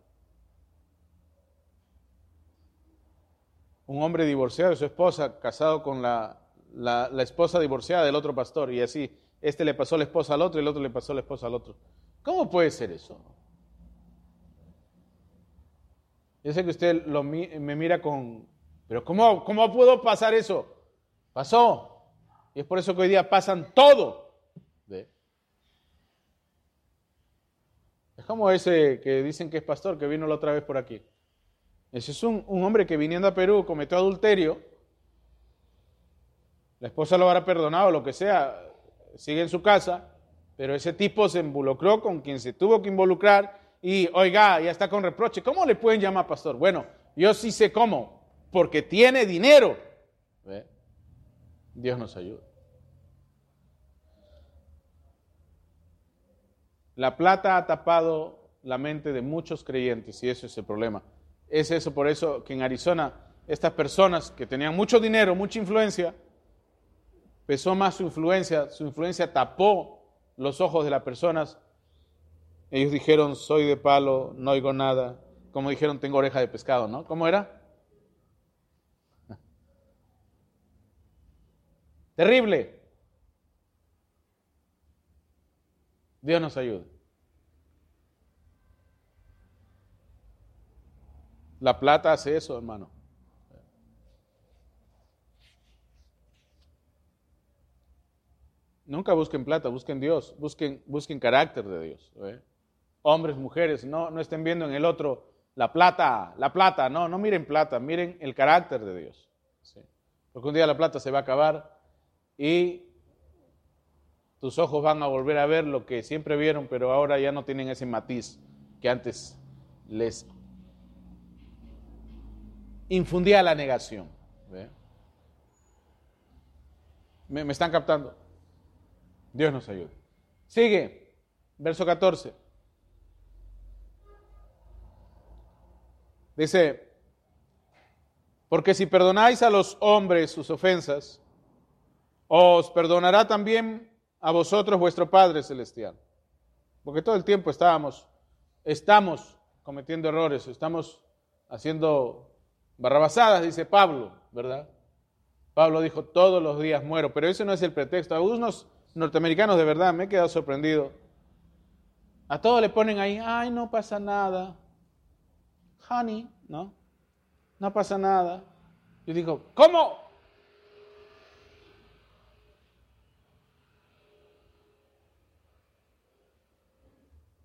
Un hombre divorciado de su esposa, casado con la la, esposa divorciada del otro pastor y así, este le pasó la esposa al otro y el otro le pasó la esposa al otro. ¿Cómo puede ser eso? Yo sé que usted lo, me mira con, pero ¿cómo, ¿cómo pudo pasar eso? Pasó. Y es por eso que hoy día pasan todo. Es como ese que dicen que es pastor, que vino la otra vez por aquí. Ese es un, un hombre que viniendo a Perú cometió adulterio la esposa lo habrá perdonado, lo que sea, sigue en su casa, pero ese tipo se involucró con quien se tuvo que involucrar y, oiga, ya está con reproche. ¿Cómo le pueden llamar pastor? Bueno, yo sí sé cómo, porque tiene dinero. Dios nos ayuda. La plata ha tapado la mente de muchos creyentes y eso es el problema. Es eso por eso que en Arizona estas personas que tenían mucho dinero, mucha influencia, pesó más su influencia, su influencia tapó los ojos de las personas. Ellos dijeron, soy de palo, no oigo nada. Como dijeron, tengo oreja de pescado, ¿no? ¿Cómo era? (laughs) Terrible. Dios nos ayude. La plata hace eso, hermano. Nunca busquen plata, busquen Dios, busquen, busquen carácter de Dios. Hombres, mujeres, no, no estén viendo en el otro la plata, la plata, no, no miren plata, miren el carácter de Dios. Porque un día la plata se va a acabar y tus ojos van a volver a ver lo que siempre vieron, pero ahora ya no tienen ese matiz que antes les infundía la negación. ¿Me, ¿Me están captando? Dios nos ayude. Sigue, verso 14. Dice, porque si perdonáis a los hombres sus ofensas, os perdonará también a vosotros vuestro Padre Celestial. Porque todo el tiempo estábamos, estamos cometiendo errores, estamos haciendo barrabasadas, dice Pablo, ¿verdad? Pablo dijo, todos los días muero, pero ese no es el pretexto. Algunos norteamericanos de verdad, me he quedado sorprendido. A todos le ponen ahí, ay, no pasa nada. Honey, ¿no? No pasa nada. Yo digo, ¿cómo?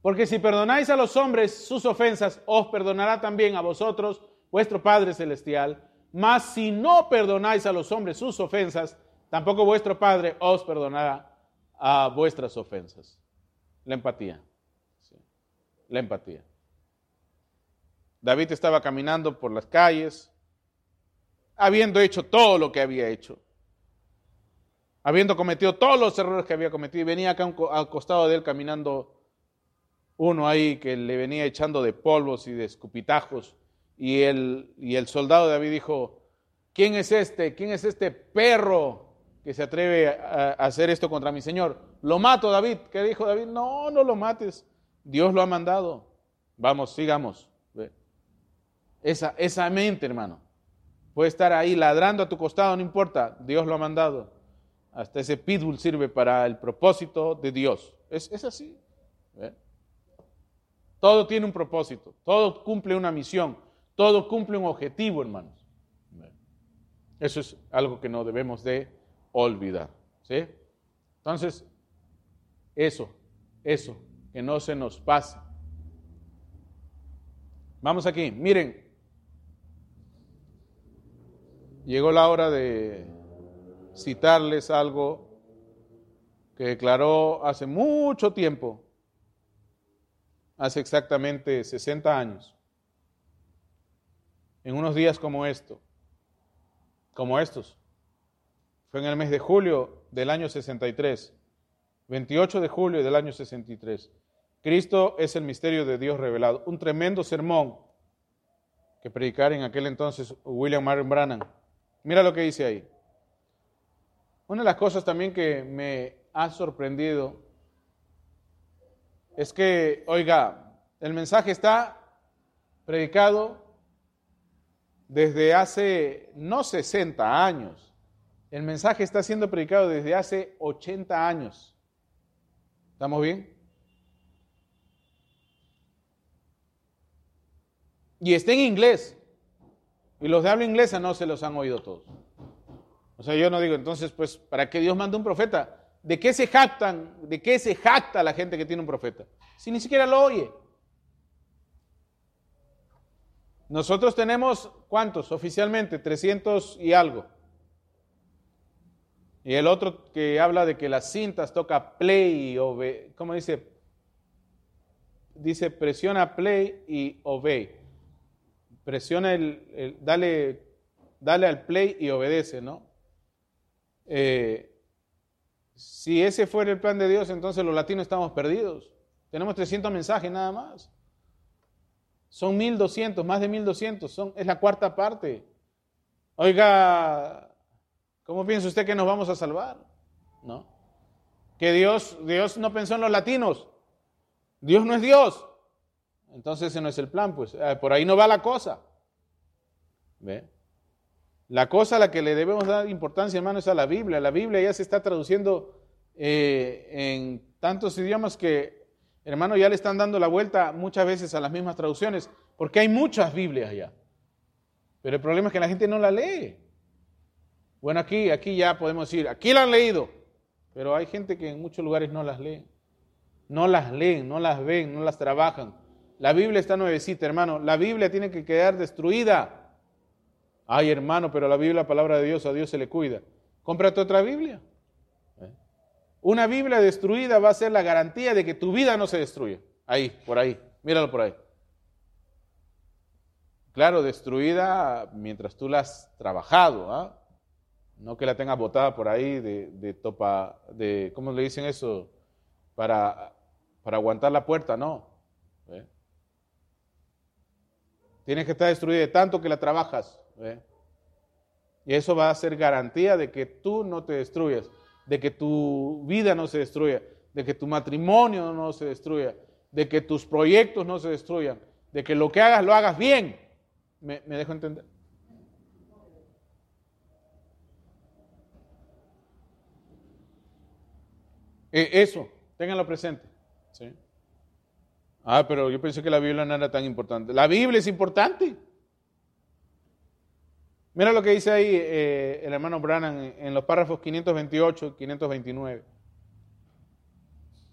Porque si perdonáis a los hombres sus ofensas, os perdonará también a vosotros vuestro Padre Celestial. Mas si no perdonáis a los hombres sus ofensas, tampoco vuestro Padre os perdonará a vuestras ofensas. La empatía. La empatía. David estaba caminando por las calles, habiendo hecho todo lo que había hecho, habiendo cometido todos los errores que había cometido, y venía acá al costado de él caminando uno ahí que le venía echando de polvos y de escupitajos, y el, y el soldado David dijo, ¿quién es este? ¿Quién es este perro que se atreve a, hacer esto contra mi Señor. Lo mato, David. ¿Qué dijo David? No, no lo mates. Dios lo ha mandado. Vamos, sigamos. Esa, esa mente, hermano. Puede estar ahí ladrando a tu costado, no importa. Dios lo ha mandado. Hasta ese pitbull sirve para el propósito de Dios. Es, es así. Todo tiene un propósito. Todo cumple una misión. Todo cumple un objetivo, hermanos. Eso es algo que no debemos de olvidar. ¿sí? Entonces, eso, eso, que no se nos pase. Vamos aquí, miren. Llegó la hora de citarles algo que declaró hace mucho tiempo, hace exactamente 60 años, en unos días como esto, como estos. Fue en el mes de julio del año 63, 28 de julio del año 63. Cristo es el misterio de Dios revelado. Un tremendo sermón que predicar en aquel entonces William Marion Brannan. Mira lo que dice ahí. Una de las cosas también que me ha sorprendido es que, oiga, el mensaje está predicado desde hace no 60 años, el mensaje está siendo predicado desde hace 80 años. ¿Estamos bien? Y está en inglés. Y los de habla inglesa no se los han oído todos. O sea, yo no digo, entonces, pues, ¿para qué Dios manda un profeta? ¿De qué se jactan? ¿De qué se jacta la gente que tiene un profeta? Si ni siquiera lo oye. Nosotros tenemos, ¿cuántos? Oficialmente, 300 y algo. Y el otro que habla de que las cintas toca play o ¿cómo dice? Dice presiona play y obey. Presiona el, dale, dale al play y obedece, ¿no? Eh, si ese fuera el plan de Dios, entonces los latinos estamos perdidos. Tenemos 300 mensajes nada más. Son 1200, más de 1200, son, es la cuarta parte. Oiga, ¿Cómo piensa usted que nos vamos a salvar? ¿No? Que Dios, Dios no pensó en los latinos. Dios no es Dios. Entonces ese no es el plan, pues eh, por ahí no va la cosa. ¿Ve? La cosa a la que le debemos dar importancia, hermano, es a la Biblia. La Biblia ya se está traduciendo eh, en tantos idiomas que, hermano, ya le están dando la vuelta muchas veces a las mismas traducciones, porque hay muchas Biblias ya. Pero el problema es que la gente no la lee. Bueno, aquí, aquí ya podemos decir, aquí la han leído, pero hay gente que en muchos lugares no las lee. No las leen, no las ven, no las trabajan. La Biblia está nuevecita, hermano. La Biblia tiene que quedar destruida. Ay, hermano, pero la Biblia, la palabra de Dios, a Dios se le cuida. Cómprate otra Biblia. ¿Eh? Una Biblia destruida va a ser la garantía de que tu vida no se destruya. Ahí, por ahí. Míralo por ahí. Claro, destruida mientras tú la has trabajado. ¿ah? No que la tengas botada por ahí de, topa, de, ¿cómo le dicen eso? Para, para aguantar la puerta, no. Tienes que estar destruida de tanto que la trabajas. Y eso va a ser garantía de que tú no te destruyas, de que tu vida no se destruya, de que tu matrimonio no se destruya, de que tus proyectos no se destruyan, de que lo que hagas lo hagas bien. me dejo entender? Eh, eso, ténganlo presente. Ah, pero yo pensé que la Biblia no era tan importante. La Biblia es importante. Mira lo que dice ahí eh, el hermano Brannan en, los párrafos 528 y 529.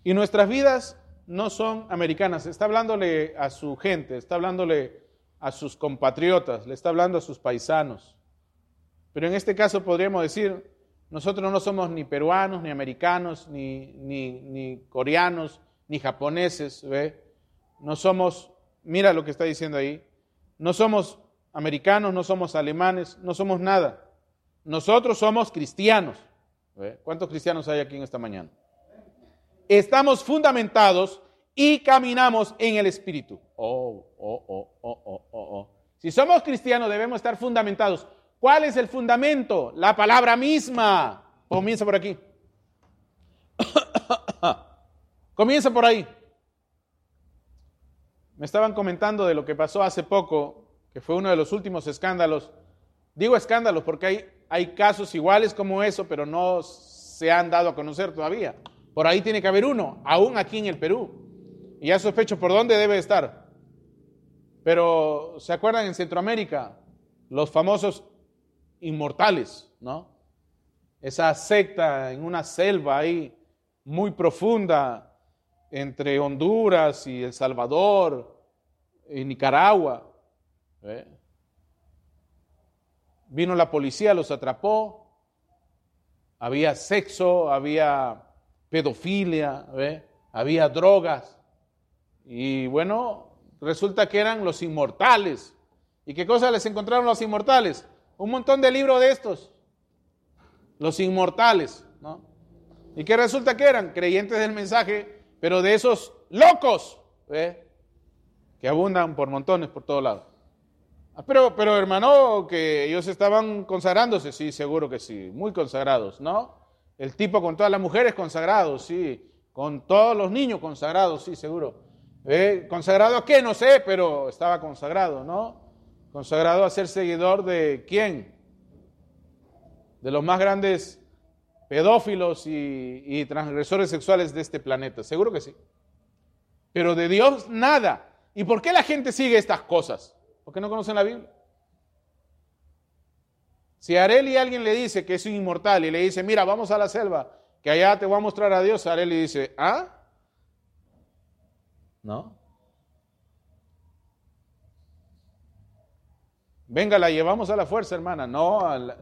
Y nuestras vidas no son americanas. Está hablándole a su gente, está hablándole a sus compatriotas, le está hablando a sus paisanos. Pero en este caso podríamos decir, nosotros no somos ni peruanos, ni americanos, ni, ni, coreanos, ni japoneses, ¿ve? No somos, mira lo que está diciendo ahí, no somos americanos, no somos alemanes, no somos nada. Nosotros somos cristianos. ¿Cuántos cristianos hay aquí en esta mañana? Estamos fundamentados y caminamos en el Espíritu. Oh, oh, oh, oh, oh, oh, oh. Si somos cristianos debemos estar fundamentados ¿Cuál es el fundamento? La palabra misma. Comienza por aquí. (coughs) Comienza por ahí. Me estaban comentando de lo que pasó hace poco, que fue uno de los últimos escándalos. Digo escándalos porque hay, hay casos iguales como eso, pero no se han dado a conocer todavía. Por ahí tiene que haber uno, aún aquí en el Perú. Y ya sospecho por dónde debe estar. Pero, ¿se acuerdan en Centroamérica? Los famosos inmortales, ¿no? Esa secta en una selva ahí muy profunda entre Honduras y El Salvador y Nicaragua. Vino la policía, los atrapó. Había sexo, había pedofilia, había drogas. Y bueno, resulta que eran los inmortales. ¿Y qué cosa les encontraron los inmortales? Un montón de libros de estos. Los inmortales, ¿no? ¿Y qué resulta que eran? Creyentes del mensaje, pero de esos locos, que abundan por montones por todos lados. Ah, pero, pero hermano, que ellos estaban consagrándose, sí, seguro que sí, muy consagrados, ¿no? El tipo con todas las mujeres consagrados, sí. Con todos los niños consagrados, sí, seguro. ¿Eh? ¿Consagrado a qué? No sé, pero estaba consagrado, ¿no? Consagrado a ser seguidor de quién? De los más grandes pedófilos y, transgresores sexuales de este planeta. Seguro que sí. Pero de Dios nada. ¿Y por qué la gente sigue estas cosas? Porque no conocen la Biblia. Si Areli alguien le dice que es inmortal y le dice, mira, vamos a la selva, que allá te voy a mostrar a Dios, Areli dice, ¿ah? ¿No? Venga, la llevamos a la fuerza, hermana. No,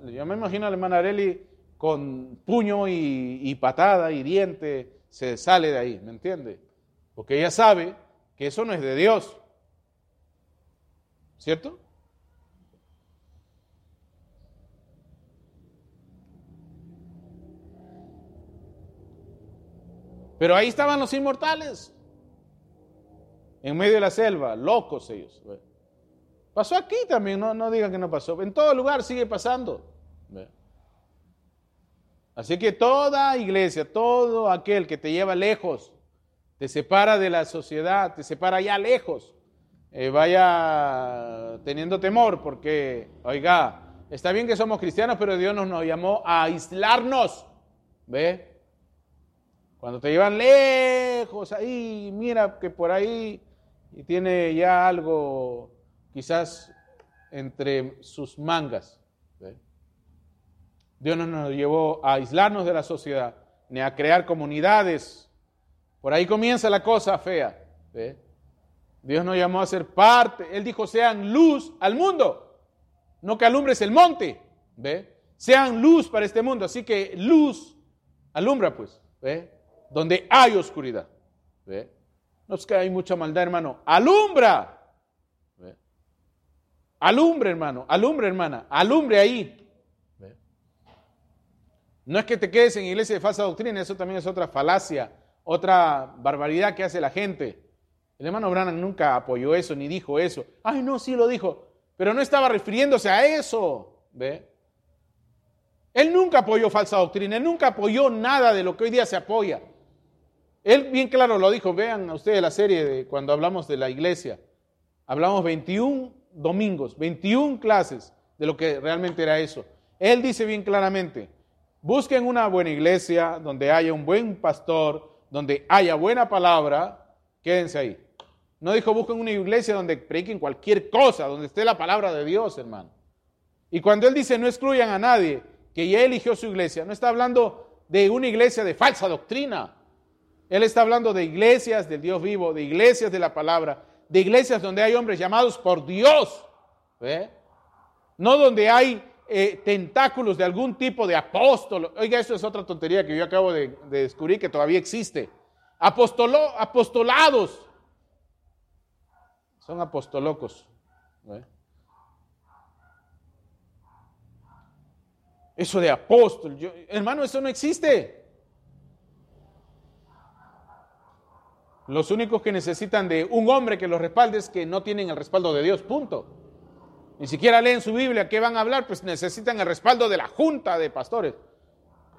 yo me imagino a la hermana Areli con puño y, y patada y diente, se sale de ahí, ¿me entiende? Porque ella sabe que eso no es de Dios. ¿Cierto? Pero ahí estaban los inmortales, en medio de la selva, locos ellos. Pasó aquí también, no, no digan que no pasó. En todo lugar sigue pasando. Así que toda iglesia, todo aquel que te lleva lejos, te separa de la sociedad, te separa ya lejos, eh, vaya teniendo temor, porque, oiga, está bien que somos cristianos, pero Dios nos, nos llamó a aislarnos. ¿Ve? Cuando te llevan lejos, ahí, mira que por ahí y tiene ya algo quizás entre sus mangas. Dios no nos llevó a aislarnos de la sociedad, ni a crear comunidades. Por ahí comienza la cosa fea. Dios nos llamó a ser parte. Él dijo, sean luz al mundo, no que alumbres el monte. ¿Ve? Sean luz para este mundo. Así que luz alumbra, pues. Donde hay oscuridad. No es que hay mucha maldad, hermano. Alumbra. Alumbre, hermano. Alumbre, hermana. Alumbre ahí. No es que te quedes en iglesia de falsa doctrina, eso también es otra falacia, otra barbaridad que hace la gente. El hermano Branham nunca apoyó eso ni dijo eso. Ay, no, sí lo dijo, pero no estaba refiriéndose a eso. ¿Ve? Él nunca apoyó falsa doctrina, él nunca apoyó nada de lo que hoy día se apoya. Él bien claro lo dijo, vean a ustedes la serie de cuando hablamos de la iglesia. Hablamos 21 domingos, 21 clases de lo que realmente era eso. Él dice bien claramente, busquen una buena iglesia donde haya un buen pastor, donde haya buena palabra, quédense ahí. No dijo busquen una iglesia donde prediquen cualquier cosa, donde esté la palabra de Dios, hermano. Y cuando él dice no excluyan a nadie, que ya eligió su iglesia, no está hablando de una iglesia de falsa doctrina. Él está hablando de iglesias del Dios vivo, de iglesias de la palabra, de iglesias donde hay hombres llamados por Dios. No donde hay eh, tentáculos de algún tipo de apóstol. Oiga, eso es otra tontería que yo acabo de, descubrir que todavía existe. Apostolo, apostolados. Son apostolocos. Eso de apóstol. hermano, eso no existe. Los únicos que necesitan de un hombre que los respalde es que no tienen el respaldo de Dios, punto. Ni siquiera leen su Biblia, ¿qué van a hablar? Pues necesitan el respaldo de la junta de pastores.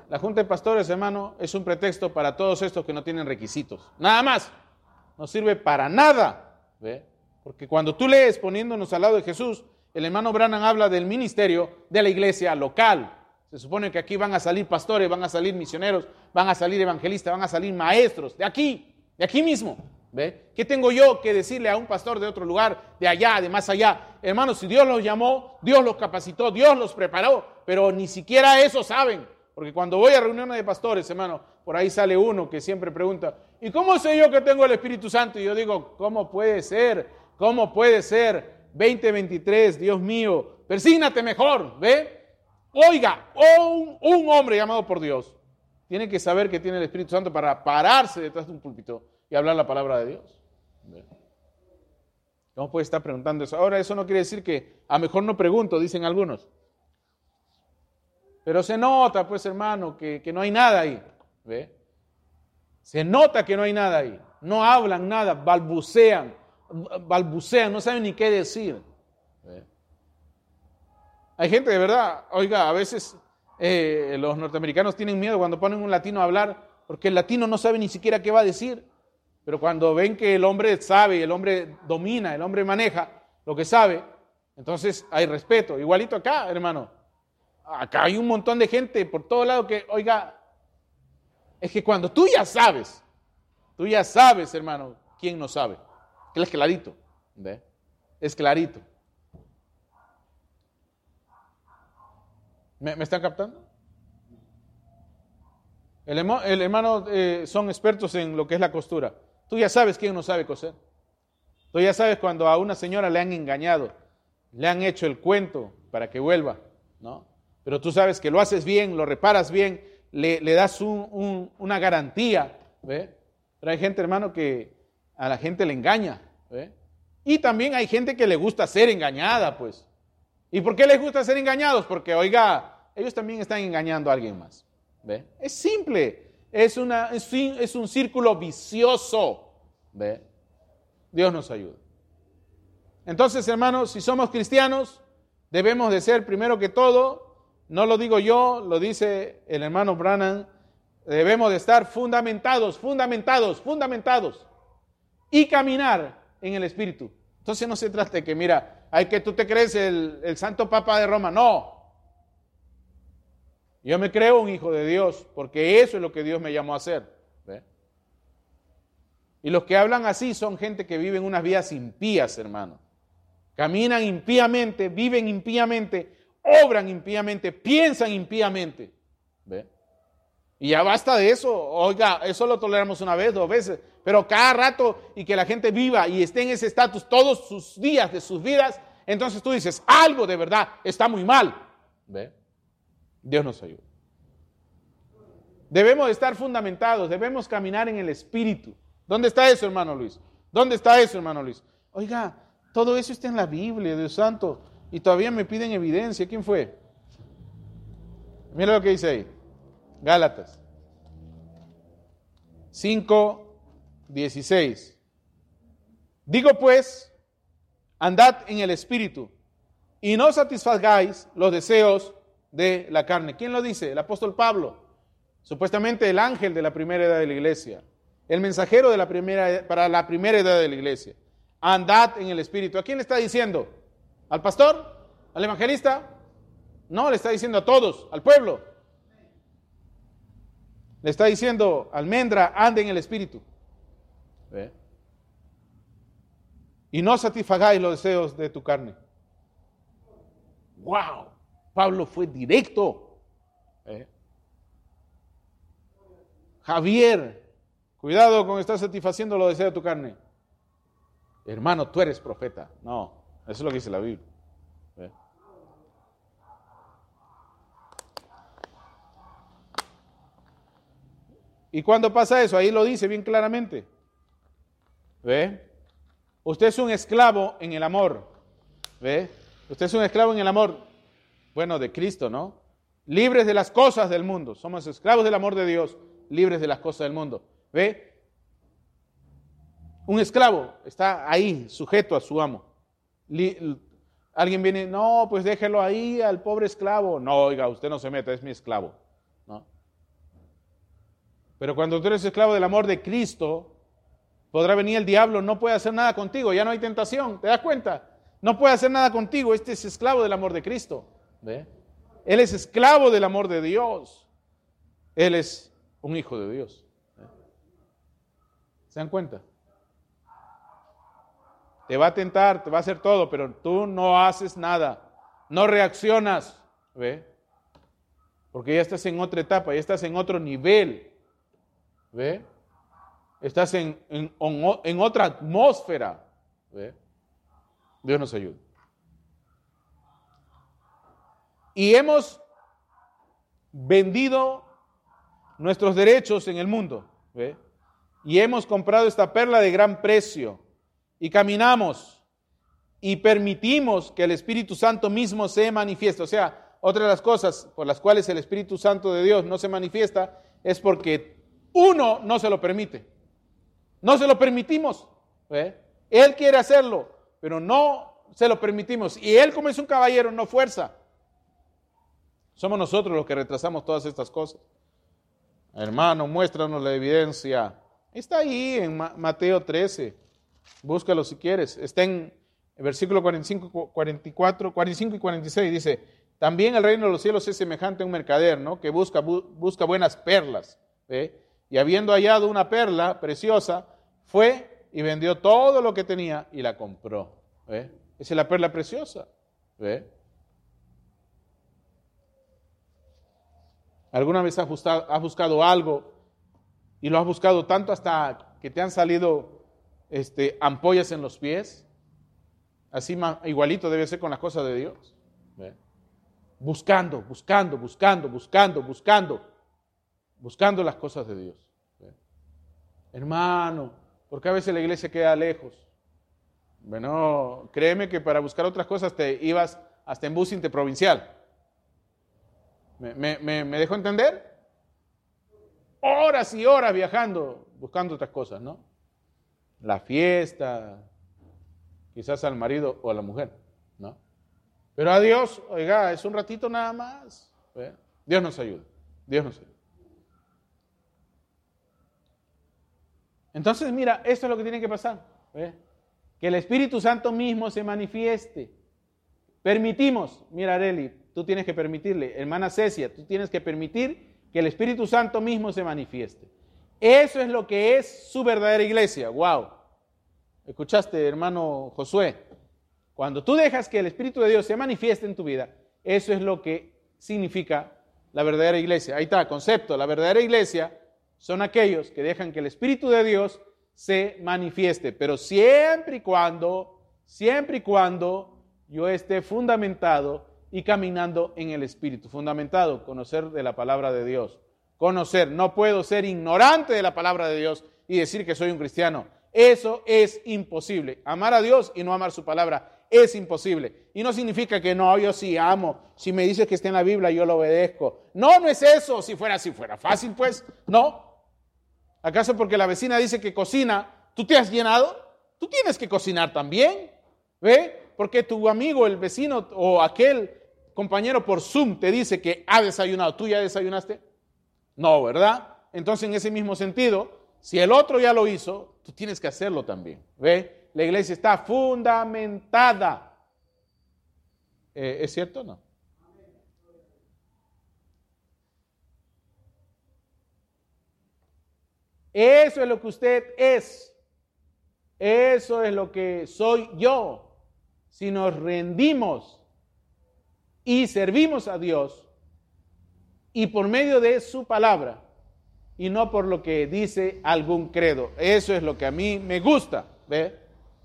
la Junta de Pastores, hermano, es un pretexto para todos estos que no tienen requisitos. Nada más. No sirve para nada. ¿Ve? Porque cuando tú lees poniéndonos al lado de Jesús, el hermano Branham habla del ministerio de la iglesia local. Se supone que aquí van a salir pastores, van a salir misioneros, van a salir evangelistas, van a salir maestros, de aquí, de aquí mismo. ¿Ve? ¿Qué tengo yo que decirle a un pastor de otro lugar, de allá, de más allá? Hermanos, si Dios los llamó, Dios los capacitó, Dios los preparó, pero ni siquiera eso saben. Porque cuando voy a reuniones de pastores, hermano, por ahí sale uno que siempre pregunta, ¿y cómo sé yo que tengo el Espíritu Santo? Y yo digo, ¿cómo puede ser? ¿Cómo puede ser? 2023, Dios mío, persígnate mejor, ¿ve? Oiga, un, un hombre llamado por Dios tiene que saber que tiene el Espíritu Santo para pararse detrás de un púlpito y hablar la palabra de Dios. ¿Cómo puede estar preguntando eso? Ahora, eso no quiere decir que a mejor no pregunto, dicen algunos. Pero se nota, pues hermano, que, no hay nada ahí. ¿Ve? Se nota que no hay nada ahí. No hablan nada, balbucean, balbucean, no saben ni qué decir. Hay gente de verdad, oiga, a veces eh, los norteamericanos tienen miedo cuando ponen un latino a hablar, porque el latino no sabe ni siquiera qué va a decir. Pero cuando ven que el hombre sabe, el hombre domina, el hombre maneja lo que sabe, entonces hay respeto. Igualito acá, hermano. Acá hay un montón de gente por todo lado que, oiga, es que cuando tú ya sabes, tú ya sabes, hermano, quién no sabe. Que es clarito. ¿ve? Es clarito. ¿Me, están captando? El, hermano eh, son expertos en lo que es la costura. Tú ya sabes quién no sabe coser. Tú ya sabes cuando a una señora le han engañado, le han hecho el cuento para que vuelva, ¿no? pero tú sabes que lo haces bien, lo reparas bien, le, das una garantía. ¿ve? Pero hay gente, hermano, que a la gente le engaña. ¿ve? Y también hay gente que le gusta ser engañada, pues. ¿Y por qué les gusta ser engañados? Porque, oiga, ellos también están engañando a alguien más. ¿ve? Es simple, es, una, es un círculo vicioso. ¿ve? Dios nos ayuda. Entonces, hermanos, si somos cristianos, debemos de ser, primero que todo, no lo digo yo, lo dice el hermano Brannan, debemos de estar fundamentados, fundamentados, fundamentados y caminar en el Espíritu. Entonces no se trata de que, mira, hay que tú te crees el, Santo Papa de Roma. No. Yo me creo un hijo de Dios, porque eso es lo que Dios me llamó a hacer. Y los que hablan así son gente que viven unas vidas impías, hermano. Caminan impíamente, viven impíamente obran impíamente, piensan impíamente. ¿Ve? Y ya basta de eso. Oiga, eso lo toleramos una vez, dos veces. Pero cada rato y que la gente viva y esté en ese estatus todos sus días de sus vidas, entonces tú dices, algo de verdad está muy mal. ¿Ve? Dios nos ayuda. Debemos estar fundamentados, debemos caminar en el Espíritu. ¿Dónde está eso, hermano Luis? ¿Dónde está eso, hermano Luis? Oiga, todo eso está en la Biblia, Dios santo. Y todavía me piden evidencia. ¿Quién fue? Mira lo que dice ahí. Gálatas 5, 16. Digo pues, andad en el Espíritu y no satisfagáis los deseos de la carne. ¿Quién lo dice? El apóstol Pablo. Supuestamente el ángel de la primera edad de la iglesia. El mensajero de la primera, para la primera edad de la iglesia. Andad en el Espíritu. ¿A quién le está diciendo? ¿Al pastor? ¿Al evangelista? No, le está diciendo a todos, al pueblo. Le está diciendo, almendra, ande en el Espíritu. Y no satisfagáis los deseos de tu carne. ¡Wow! Pablo fue directo. Javier, cuidado con estar satisfaciendo los deseos de tu carne. Hermano, tú eres profeta. No, eso es lo que dice la Biblia. ¿Y cuando pasa eso? Ahí lo dice bien claramente. ¿Ve? Usted es un esclavo en el amor. ¿Ve? Usted es un esclavo en el amor. Bueno, de Cristo, ¿no? Libres de las cosas del mundo. Somos esclavos del amor de Dios, libres de las cosas del mundo. ¿Ve? Un esclavo está ahí, sujeto a su amo. Alguien viene, no, pues déjelo ahí al pobre esclavo. No, oiga, usted no se meta, es mi esclavo. ¿no? Pero cuando tú eres esclavo del amor de Cristo, podrá venir el diablo, no puede hacer nada contigo, ya no hay tentación, ¿te das cuenta? No puede hacer nada contigo, este es esclavo del amor de Cristo. Él es esclavo del amor de Dios. Él es un hijo de Dios. ¿Se dan cuenta? Te va a tentar, te va a hacer todo, pero tú no haces nada, no reaccionas. ¿Ve? Porque ya estás en otra etapa, ya estás en otro nivel. ¿Ve? Estás en, en, otra atmósfera. ¿Ve? Dios nos ayude. Y hemos vendido nuestros derechos en el mundo. Y hemos comprado esta perla de gran precio. Y caminamos y permitimos que el Espíritu Santo mismo se manifieste. O sea, otra de las cosas por las cuales el Espíritu Santo de Dios no se manifiesta es porque uno no se lo permite. No se lo permitimos. Él quiere hacerlo, pero no se lo permitimos. Y Él como es un caballero, no fuerza. Somos nosotros los que retrasamos todas estas cosas. Hermano, muéstranos la evidencia. Está ahí en Mateo 13. Búscalo si quieres. Está en el versículo 45, 44, 45 y 46. Dice, también el reino de los cielos es semejante a un mercader, ¿no? Que busca, busca buenas perlas. Y habiendo hallado una perla preciosa, fue y vendió todo lo que tenía y la compró. Esa es la perla preciosa. ¿Alguna vez has buscado, algo y lo has buscado tanto hasta que te han salido este, ampollas en los pies? Así igualito debe ser con las cosas de Dios. Buscando, buscando, buscando, buscando, buscando, buscando las cosas de Dios. Hermano, porque a veces la iglesia queda lejos. Bueno, créeme que para buscar otras cosas te ibas hasta en bus interprovincial. ¿Me, me, me dejó entender? Horas y horas viajando, buscando otras cosas, ¿no? La fiesta, quizás al marido o a la mujer, ¿no? Pero a Dios, oiga, es un ratito nada más. Dios nos ayuda, Dios nos ayuda. Entonces, mira, esto es lo que tiene que pasar. Que el Espíritu Santo mismo se manifieste. Permitimos, mira Areli, tú tienes que permitirle, hermana Cecia, tú tienes que permitir que el Espíritu Santo mismo se manifieste. Eso es lo que es su verdadera iglesia. Wow. ¿Escuchaste, hermano Josué? Cuando tú dejas que el Espíritu de Dios se manifieste en tu vida, eso es lo que significa la verdadera iglesia. Ahí está, concepto. La verdadera iglesia son aquellos que dejan que el Espíritu de Dios se manifieste, pero siempre y cuando, siempre y cuando yo esté fundamentado y caminando en el Espíritu, fundamentado, conocer de la palabra de Dios, conocer, no puedo ser ignorante de la palabra de Dios y decir que soy un cristiano. Eso es imposible. Amar a Dios y no amar su palabra es imposible. Y no significa que no, yo sí amo. Si me dices que esté en la Biblia, yo lo obedezco. No, no es eso. Si fuera así, fuera fácil, pues. No, ¿Acaso porque la vecina dice que cocina, tú te has llenado? Tú tienes que cocinar también. ¿Ve? Porque tu amigo, el vecino o aquel compañero por Zoom te dice que ha desayunado. ¿Tú ya desayunaste? No, ¿verdad? Entonces, en ese mismo sentido, si el otro ya lo hizo, tú tienes que hacerlo también. ¿Ve? La iglesia está fundamentada. Eh, ¿Es cierto o no? Eso es lo que usted es. Eso es lo que soy yo. Si nos rendimos y servimos a Dios y por medio de su palabra y no por lo que dice algún credo. Eso es lo que a mí me gusta. ¿ve?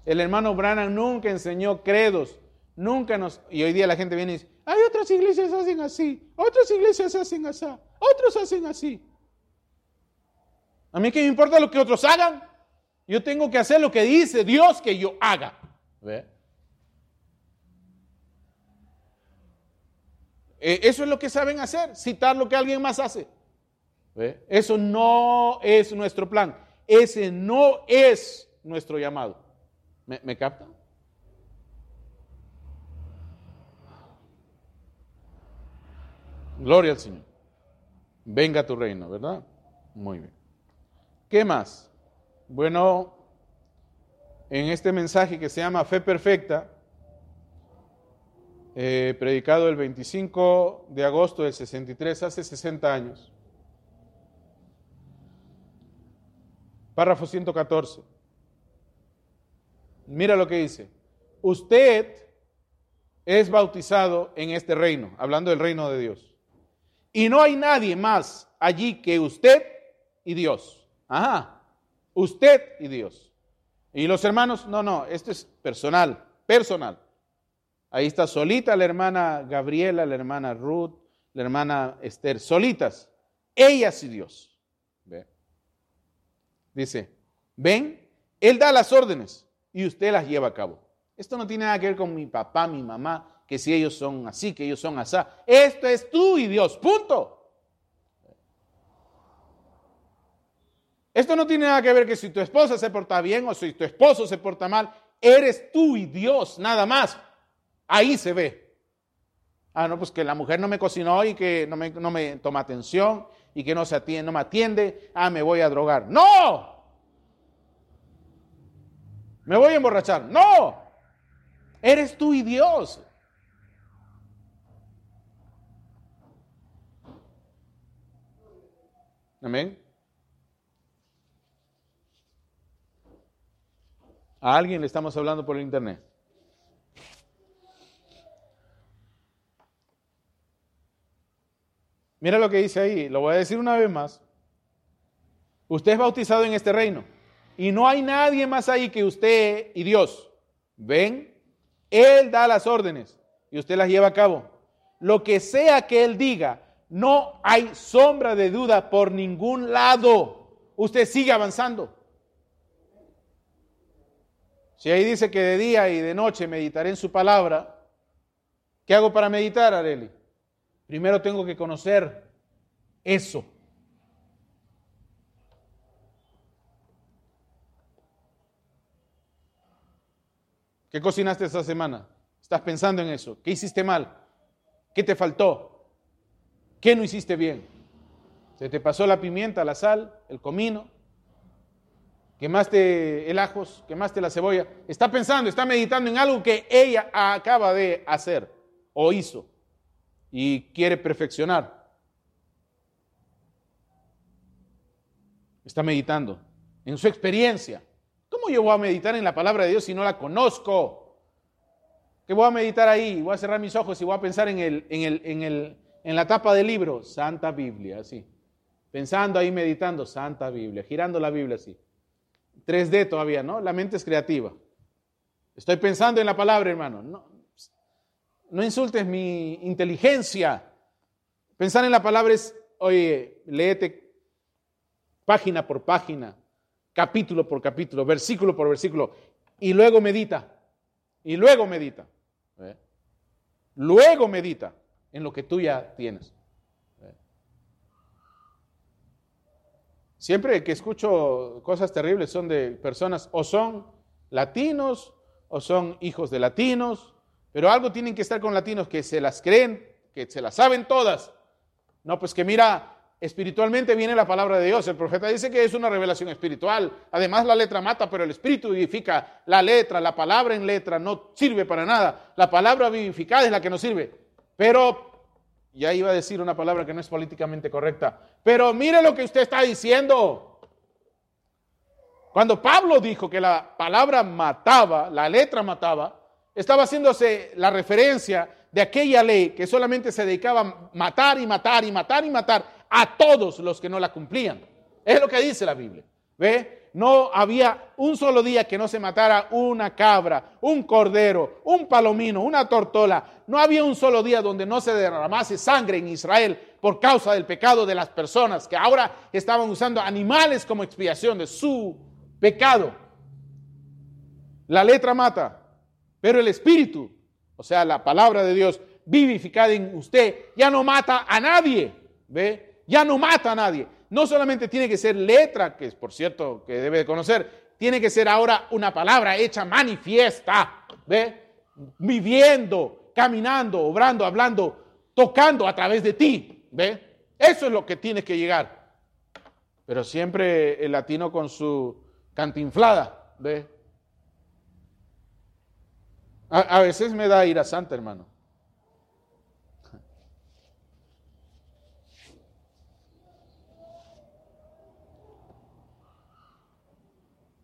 El hermano Branham nunca enseñó credos. Nunca nos... Y hoy día la gente viene y dice, hay otras iglesias hacen así, otras iglesias hacen así, otros hacen así. A mí que me importa lo que otros hagan. Yo tengo que hacer lo que dice Dios que yo haga. ¿Ve? E, eso es lo que saben hacer, citar lo que alguien más hace. Eso no es nuestro plan. Ese no es nuestro llamado. ¿Me, me captan? Gloria al Señor. Venga a tu reino, ¿verdad? Muy bien. ¿Qué más? Bueno, en este mensaje que se llama Fe Perfecta, eh, predicado el 25 de agosto del 63, hace 60 años. Párrafo 114. Mira lo que dice. Usted es bautizado en este reino, hablando del reino de Dios. Y no hay nadie más allí que usted y Dios. Ajá, usted y Dios. Y los hermanos, no, no, esto es personal, personal. Ahí está solita la hermana Gabriela, la hermana Ruth, la hermana Esther, solitas, ellas y Dios. Dice, ven, Él da las órdenes y usted las lleva a cabo. Esto no tiene nada que ver con mi papá, mi mamá, que si ellos son así, que ellos son así. Esto es tú y Dios, punto. Esto no tiene nada que ver que si tu esposa se porta bien o si tu esposo se porta mal, eres tú y Dios, nada más. Ahí se ve. Ah, no, pues que la mujer no me cocinó y que no me, toma atención y que no, se atiende, no me atiende. Ah, me voy a drogar. ¡No! Me voy a emborrachar. ¡No! Eres tú y Dios. Amén. A alguien le estamos hablando por el internet. Mira lo que dice ahí, lo voy a decir una vez más. Usted es bautizado en este reino y no hay nadie más ahí que usted y Dios. ¿Ven? Él da las órdenes y usted las lleva a cabo. Lo que sea que Él diga, no hay sombra de duda por ningún lado. Usted sigue avanzando. Si ahí dice que de día y de noche meditaré en su palabra, ¿qué hago para meditar, Areli? Primero tengo que conocer eso. ¿Qué cocinaste esta semana? ¿Estás pensando en eso? ¿Qué hiciste mal? ¿Qué te faltó? ¿Qué no hiciste bien? ¿Se te pasó la pimienta, la sal, el comino? ¿Quemaste el ajos? ¿Quemaste la cebolla? Está pensando, está meditando en algo que ella acaba de hacer o hizo y quiere perfeccionar. Está meditando en su experiencia. ¿Cómo yo voy a meditar en la palabra de Dios si no la conozco? ¿Qué voy a meditar ahí? Voy a cerrar mis ojos y voy a pensar en, el, en, el, en, el, en la tapa del libro, Santa Biblia, así. Pensando ahí, meditando, Santa Biblia, girando la Biblia así. 3D todavía, ¿no? La mente es creativa. Estoy pensando en la palabra, hermano. No, no insultes mi inteligencia. Pensar en la palabra es, oye, léete página por página, capítulo por capítulo, versículo por versículo, y luego medita. Y luego medita. Luego medita en lo que tú ya tienes. Siempre que escucho cosas terribles son de personas o son latinos o son hijos de latinos pero algo tienen que estar con latinos que se las creen, que se las saben todas. No, pues que mira, espiritualmente viene la palabra de Dios. El profeta dice que es una revelación espiritual. Además, la letra mata, pero el espíritu vivifica. La letra, la palabra en letra no sirve para nada. La palabra vivificada es la que nos sirve. Pero, ya iba a decir una palabra que no es políticamente correcta. Pero mire lo que usted está diciendo. Cuando Pablo dijo que la palabra mataba, la letra mataba, estaba haciéndose la referencia de aquella ley que solamente se dedicaba a matar y matar y matar y matar a todos los que no la cumplían. Es lo que dice la Biblia. ¿Ve? No había un solo día que no se matara una cabra, un cordero, un palomino, una tortola. No había un solo día donde no se derramase sangre en Israel por causa del pecado de las personas que ahora estaban usando animales como expiación de su pecado. La letra mata, pero el Espíritu, o sea, la palabra de Dios vivificada en usted, ya no mata a nadie. ¿Ve? Ya no mata a nadie. No solamente tiene que ser letra, que es por cierto que debe de conocer, tiene que ser ahora una palabra hecha manifiesta. ¿Ve? Viviendo, caminando, obrando, hablando, tocando a través de ti. ¿Ve? Eso es lo que tiene que llegar. Pero siempre el latino con su cantinflada, ¿ve? A, veces me da ira santa, hermano.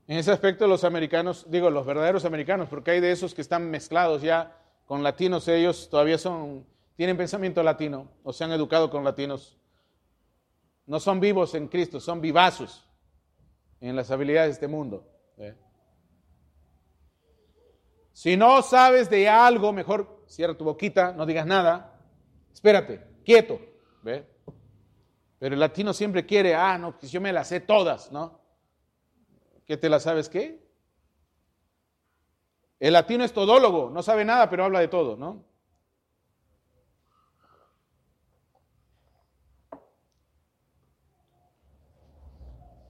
En ese aspecto los americanos, digo los verdaderos americanos, porque hay de esos que están mezclados ya con latinos, ellos todavía son, tienen pensamiento latino o se han educado con latinos. No son vivos en Cristo, son vivazos en las habilidades de este mundo. ¿eh? Si no sabes de algo, mejor cierra tu boquita, no digas nada, espérate, quieto. ¿ve? Pero el latino siempre quiere, ah, no, pues yo me las sé todas, ¿no? ¿Qué te la sabes qué? El latino es todólogo, no sabe nada, pero habla de todo, ¿no?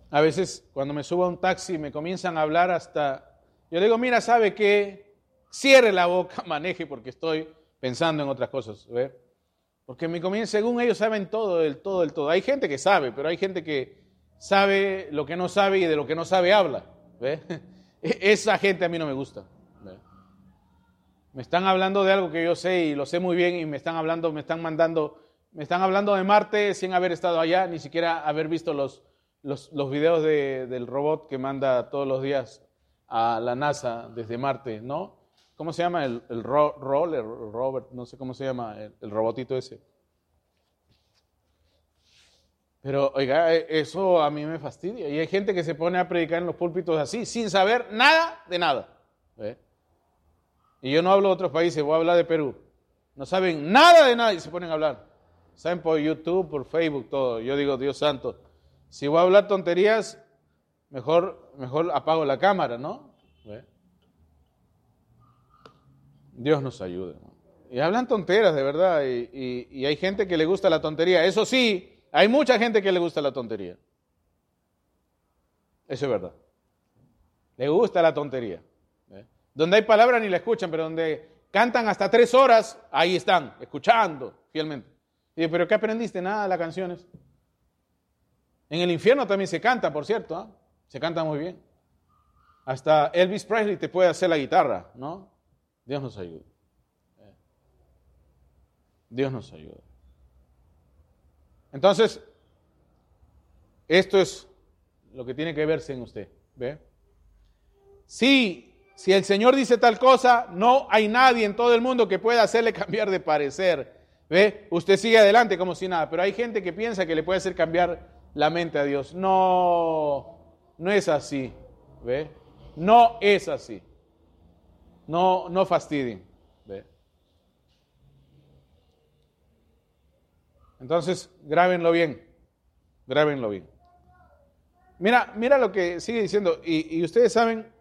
A veces cuando me subo a un taxi me comienzan a hablar hasta... Yo digo, mira, ¿sabe qué? Cierre la boca, (laughs) maneje porque estoy pensando en otras cosas. ¿ve? Porque me comienzan, según ellos saben todo, del todo, del todo. Hay gente que sabe, pero hay gente que sabe lo que no sabe y de lo que no sabe habla. (laughs) Esa gente a mí no me gusta. Me están hablando de algo que yo sé y lo sé muy bien y me están hablando, me están mandando, me están hablando de Marte sin haber estado allá, ni siquiera haber visto los, los, los videos del robot que manda todos los días a la NASA desde Marte, ¿no? ¿Cómo se llama? El, el roller, Robert, no sé cómo se llama, el robotito ese. Pero, oiga, e, eso a mí me fastidia. Y hay gente que se pone a predicar en los púlpitos así, sin saber nada de nada. Y yo no hablo de otros países, voy a hablar de Perú. No saben nada de nada y se ponen a hablar. Saben por YouTube, por Facebook, todo. Yo digo, Dios santo, si voy a hablar tonterías, mejor, mejor apago la cámara, ¿no? Dios nos ayude. Y hablan tonteras, de verdad. y hay gente que le gusta la tontería. Eso sí, hay mucha gente que le gusta la tontería. Eso es verdad. Le gusta la tontería. ¿eh? Donde hay palabras ni la escuchan, pero donde cantan hasta tres horas, ahí están, escuchando fielmente. Y pero ¿qué aprendiste? Nada de las canciones. En el infierno también se canta, por cierto. ¿ah? Se canta muy bien. Hasta Elvis Presley te puede hacer la guitarra, ¿no? Dios nos ayude. ¿eh? Dios nos ayude. Entonces, esto es lo que tiene que verse en usted. ¿Ve? Si, si el Señor dice tal cosa, no hay nadie en todo el mundo que pueda hacerle (laughs) cambiar de parecer. ¿Ve? Usted sigue adelante como si nada, pero hay gente que piensa que le puede hacer cambiar la mente a Dios. No, no es así. ¿Ve? No es así. No, no fastidien. Entonces, grábenlo bien, grábenlo bien. Mira, mira lo que sigue diciendo. Y, ustedes saben,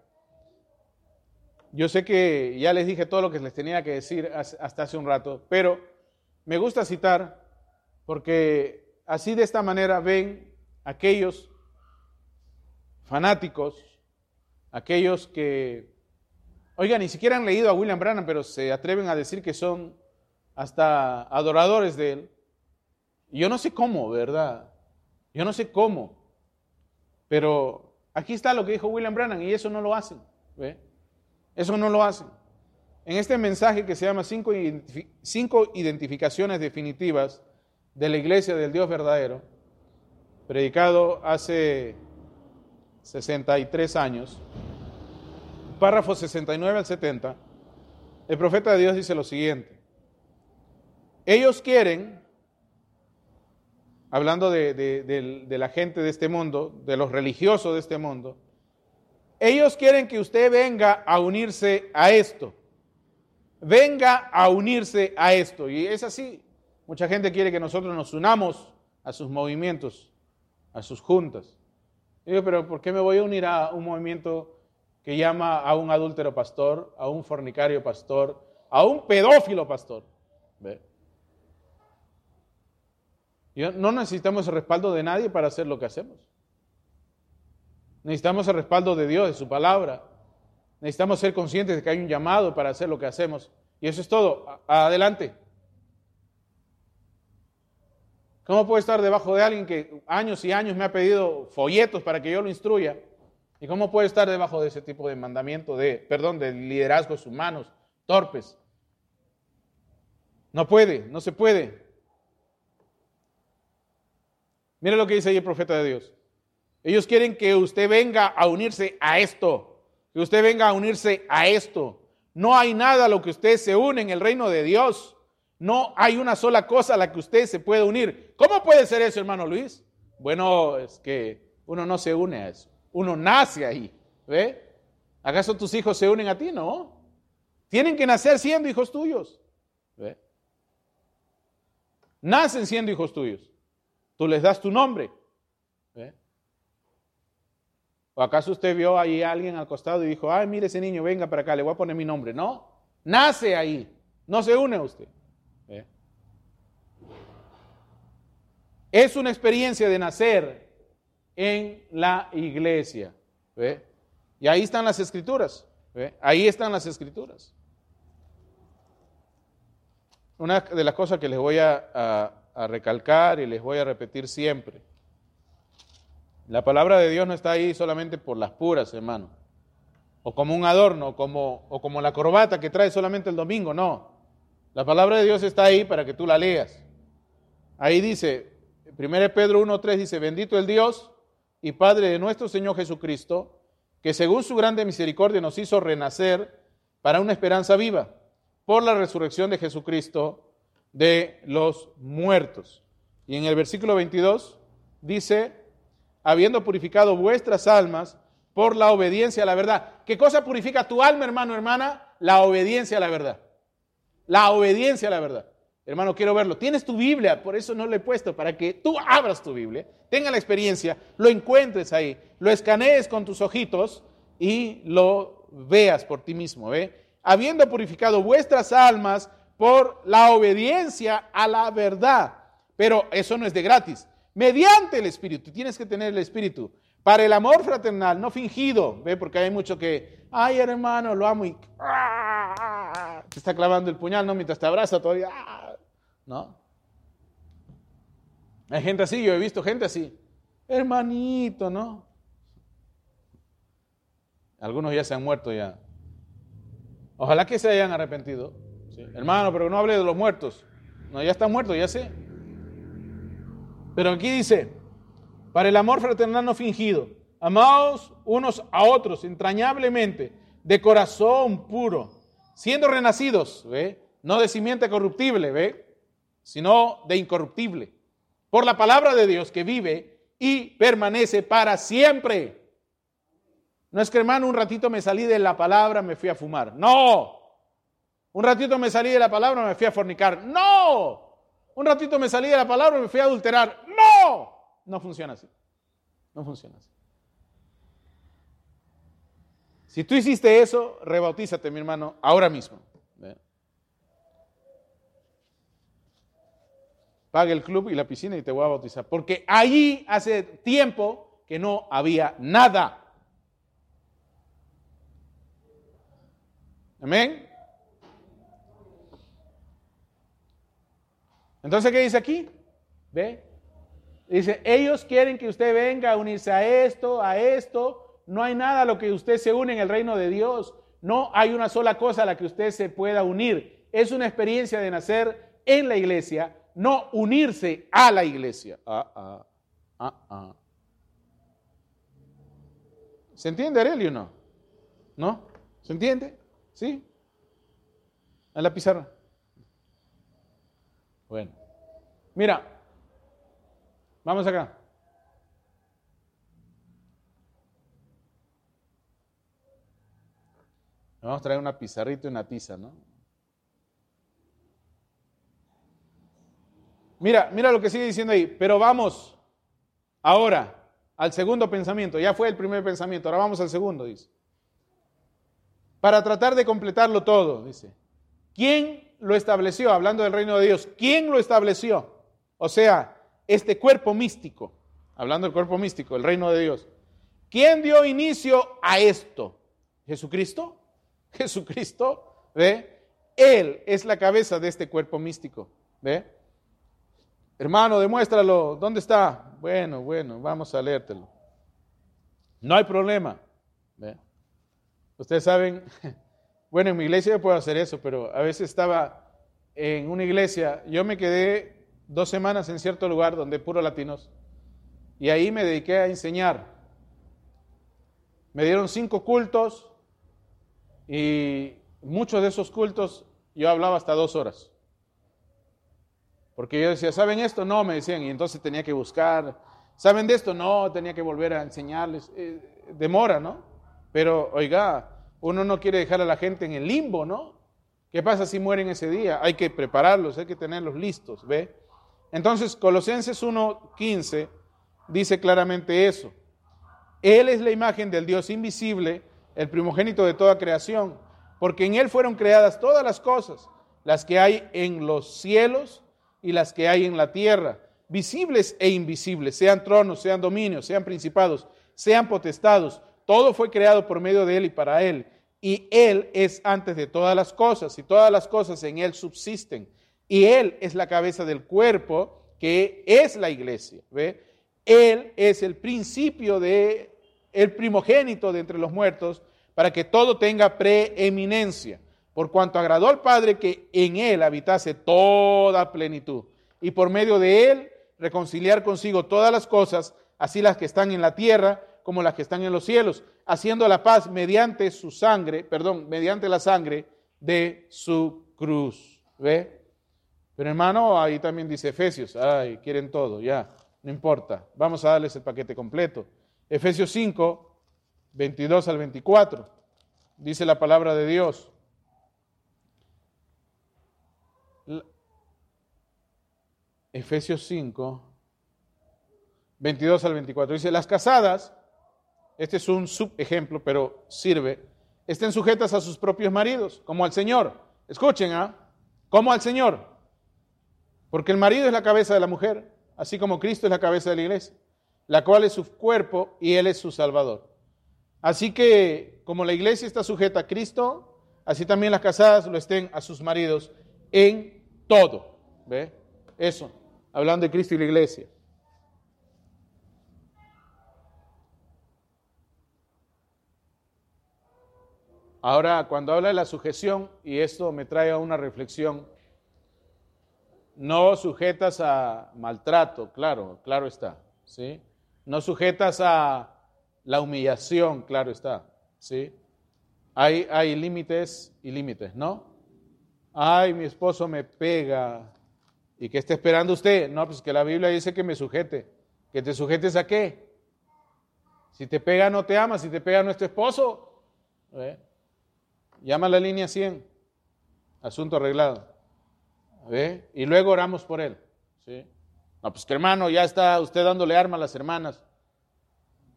yo sé que ya les dije todo lo que les tenía que decir hasta hace un rato, pero me gusta citar porque así de esta manera ven aquellos fanáticos, aquellos que, oigan, ni siquiera han leído a William Branham, pero se atreven a decir que son hasta adoradores de él. Yo no sé cómo, ¿verdad? Yo no sé cómo. Pero aquí está lo que dijo William Brannan y eso no lo hacen. ¿ve? Eso no lo hacen. En este mensaje que se llama cinco, cinco identificaciones definitivas de la iglesia del Dios verdadero, predicado hace 63 años, párrafo 69 al 70, el profeta de Dios dice lo siguiente. Ellos quieren hablando de, la gente de este mundo, de los religiosos de este mundo, ellos quieren que usted venga a unirse a esto. Venga a unirse a esto. Y es así. Mucha gente quiere que nosotros nos unamos a sus movimientos, a sus juntas. digo, pero ¿por qué me voy a unir a un movimiento que llama a un adúltero pastor, a un fornicario pastor, a un pedófilo pastor? ¿Ve? No necesitamos el respaldo de nadie para hacer lo que hacemos. Necesitamos el respaldo de Dios, de su palabra. Necesitamos ser conscientes de que hay un llamado para hacer lo que hacemos. Y eso es todo. Adelante. ¿Cómo puedo estar debajo de alguien que años y años me ha pedido folletos para que yo lo instruya? ¿Y cómo puedo estar debajo de ese tipo de mandamiento, de, perdón, de liderazgos humanos, torpes? No puede, no se puede. Mire lo que dice ahí el profeta de Dios. Ellos quieren que usted venga a unirse a esto, que usted venga a unirse a esto. No hay nada a lo que usted se une en el reino de Dios. No hay una sola cosa a la que usted se puede unir. ¿Cómo puede ser eso, hermano Luis? Bueno, es que uno no se une a eso. Uno nace ahí. ¿Ve? ¿Acaso tus hijos se unen a ti? No. Tienen que nacer siendo hijos tuyos. ¿Ve? Nacen siendo hijos tuyos. Tú les das tu nombre. ¿O acaso usted vio ahí a alguien al costado y dijo, ay, mire ese niño, venga para acá, le voy a poner mi nombre? No, nace ahí, no se une a usted. Es una experiencia de nacer en la iglesia. Y ahí están las escrituras. Ahí están las escrituras. Una de las cosas que les voy a recalcar y les voy a repetir siempre la palabra de Dios no está ahí solamente por las puras, hermano. O como un adorno, como, o como la corbata que trae solamente el domingo, no. La palabra de Dios está ahí para que tú la leas. Ahí dice, 1 Pedro 1.3 dice, bendito el Dios y Padre de nuestro Señor Jesucristo, que según su grande misericordia nos hizo renacer para una esperanza viva, por la resurrección de Jesucristo de los muertos. Y en el versículo 22 dice, habiendo purificado vuestras almas por la obediencia a la verdad. ¿Qué cosa purifica tu alma, hermano, hermana? La obediencia a la verdad. La obediencia a la verdad. Hermano, quiero verlo. Tienes tu Biblia, por eso no lo he puesto, para que tú abras tu Biblia, tenga la experiencia, lo encuentres ahí, lo escanees con tus ojitos y lo veas por ti mismo. ¿ve? Habiendo purificado vuestras almas por la obediencia a la verdad. Pero eso no es de gratis mediante el Espíritu. Tienes que tener el Espíritu. Para el amor fraternal, no fingido, ¿ve? Porque hay mucho que, ay hermano, lo amo y ¡ah! te está clavando el puñal, ¿no? Mientras te abraza todavía, ¡ah! ¿No? Hay gente así, yo he visto gente así, hermanito, ¿no? Algunos ya se han muerto ya. Ojalá que se hayan arrepentido. Hermano, pero no hable de los muertos. No, ya están muertos, ya sé. Pero aquí dice, para el amor fraternal no fingido, amados unos a otros entrañablemente, de corazón puro, siendo renacidos, ¿ve? no de simiente corruptible, ¿ve? Sino de incorruptible, por la palabra de Dios que vive y permanece para siempre. No es que hermano, un ratito me salí de la palabra, me fui a fumar. No. Un ratito me salí de la palabra, me fui a fornicar. No. Un ratito me salí de la palabra me fui a adulterar. No, no funciona así. No funciona así. Si tú hiciste eso, rebautízate, mi hermano, ahora mismo. Paga el club y la piscina y te voy a bautizar. Porque allí hace tiempo que no había nada. Amén. Entonces, ¿qué dice aquí? ¿Ve? Dice, ellos quieren que usted venga a unirse a esto, a esto. No hay nada a lo que usted se une en el reino de Dios. No hay una sola cosa a la que usted se pueda unir. Es una experiencia de nacer en la iglesia, no unirse a la iglesia. Ah, ah, ah, ah. ¿Se entiende, Aurelio, no? ¿No? ¿Se entiende? ¿Sí? En la pizarra. Bueno, mira, vamos acá. Vamos a traer una pizarrita y una tiza, ¿no? Mira, mira lo que sigue diciendo ahí. Pero vamos ahora al segundo pensamiento. Ya fue el primer pensamiento, ahora vamos al segundo, dice. Para tratar de completarlo todo, dice. ¿Quién lo estableció? Hablando del reino de Dios. ¿Quién lo estableció? O sea, este cuerpo místico, hablando del cuerpo místico, el reino de Dios. ¿Quién dio inicio a esto? ¿Jesucristo? (laughs) ¿Jesucristo? ¿Ve? Él es la cabeza de este cuerpo místico. ¿Ve? Hermano, demuéstralo. ¿Dónde está? Bueno, bueno, vamos a leértelo. No hay problema. Ustedes saben, (laughs) bueno, en mi iglesia yo puedo hacer eso, pero a veces estaba en una iglesia, yo me quedé dos semanas en cierto lugar donde puro latinos, y ahí me dediqué a enseñar. Me dieron cinco cultos y muchos de esos cultos yo hablaba hasta dos horas. Porque yo decía, ¿saben esto? No, me decían, y entonces tenía que buscar. ¿Saben de esto? No, tenía que volver a enseñarles. Eh, demora, ¿no? Pero, oiga, uno no quiere dejar a la gente en el limbo, ¿no? ¿Qué pasa si mueren ese día? Hay que prepararlos, hay que tenerlos listos, ¿ve? Entonces, Colosenses 1.15 dice claramente eso. Él es la imagen del Dios invisible, el primogénito de toda creación, porque en Él fueron creadas todas las cosas, las que hay en los cielos y las que hay en la tierra, visibles e invisibles, sean tronos, sean dominios, sean principados, sean potestados. Todo fue creado por medio de Él y para Él. Y Él es antes de todas las cosas, y todas las cosas en Él subsisten. Y Él es la cabeza del cuerpo, que es la iglesia. ¿ve? Él es el principio de el primogénito de entre los muertos, para que todo tenga preeminencia por cuanto agradó al Padre que en él habitase toda plenitud, y por medio de él reconciliar consigo todas las cosas, así las que están en la tierra como las que están en los cielos, haciendo la paz mediante su sangre, perdón, mediante la sangre de su cruz. ¿Ve? Pero hermano, ahí también dice Efesios, ay, quieren todo, ya, no importa, vamos a darles el paquete completo. Efesios 5, 22 al 24, dice la palabra de Dios. Efesios 5, 22 al 24. Dice, las casadas, este es un subejemplo, pero sirve, estén sujetas a sus propios maridos, como al Señor. Escuchen, ¿ah? Como al Señor. Porque el marido es la cabeza de la mujer, así como Cristo es la cabeza de la iglesia, la cual es su cuerpo y Él es su Salvador. Así que, como la iglesia está sujeta a Cristo, así también las casadas lo estén a sus maridos en todo. ¿Ve? Eso hablando de Cristo y la iglesia. Ahora, cuando habla de la sujeción, y esto me trae a una reflexión, no sujetas a maltrato, claro, claro está, ¿sí? No sujetas a la humillación, claro está, ¿sí? Hay, hay límites y límites, ¿no? Ay, mi esposo me pega, ¿Y qué está esperando usted? No, pues que la Biblia dice que me sujete. ¿Que te sujetes a qué? Si te pega, no te ama. Si te pega, no es tu esposo. ¿Eh? Llama a la línea 100. Asunto arreglado. ¿Ve? Y luego oramos por él. ¿Sí? No, pues que hermano, ya está usted dándole arma a las hermanas.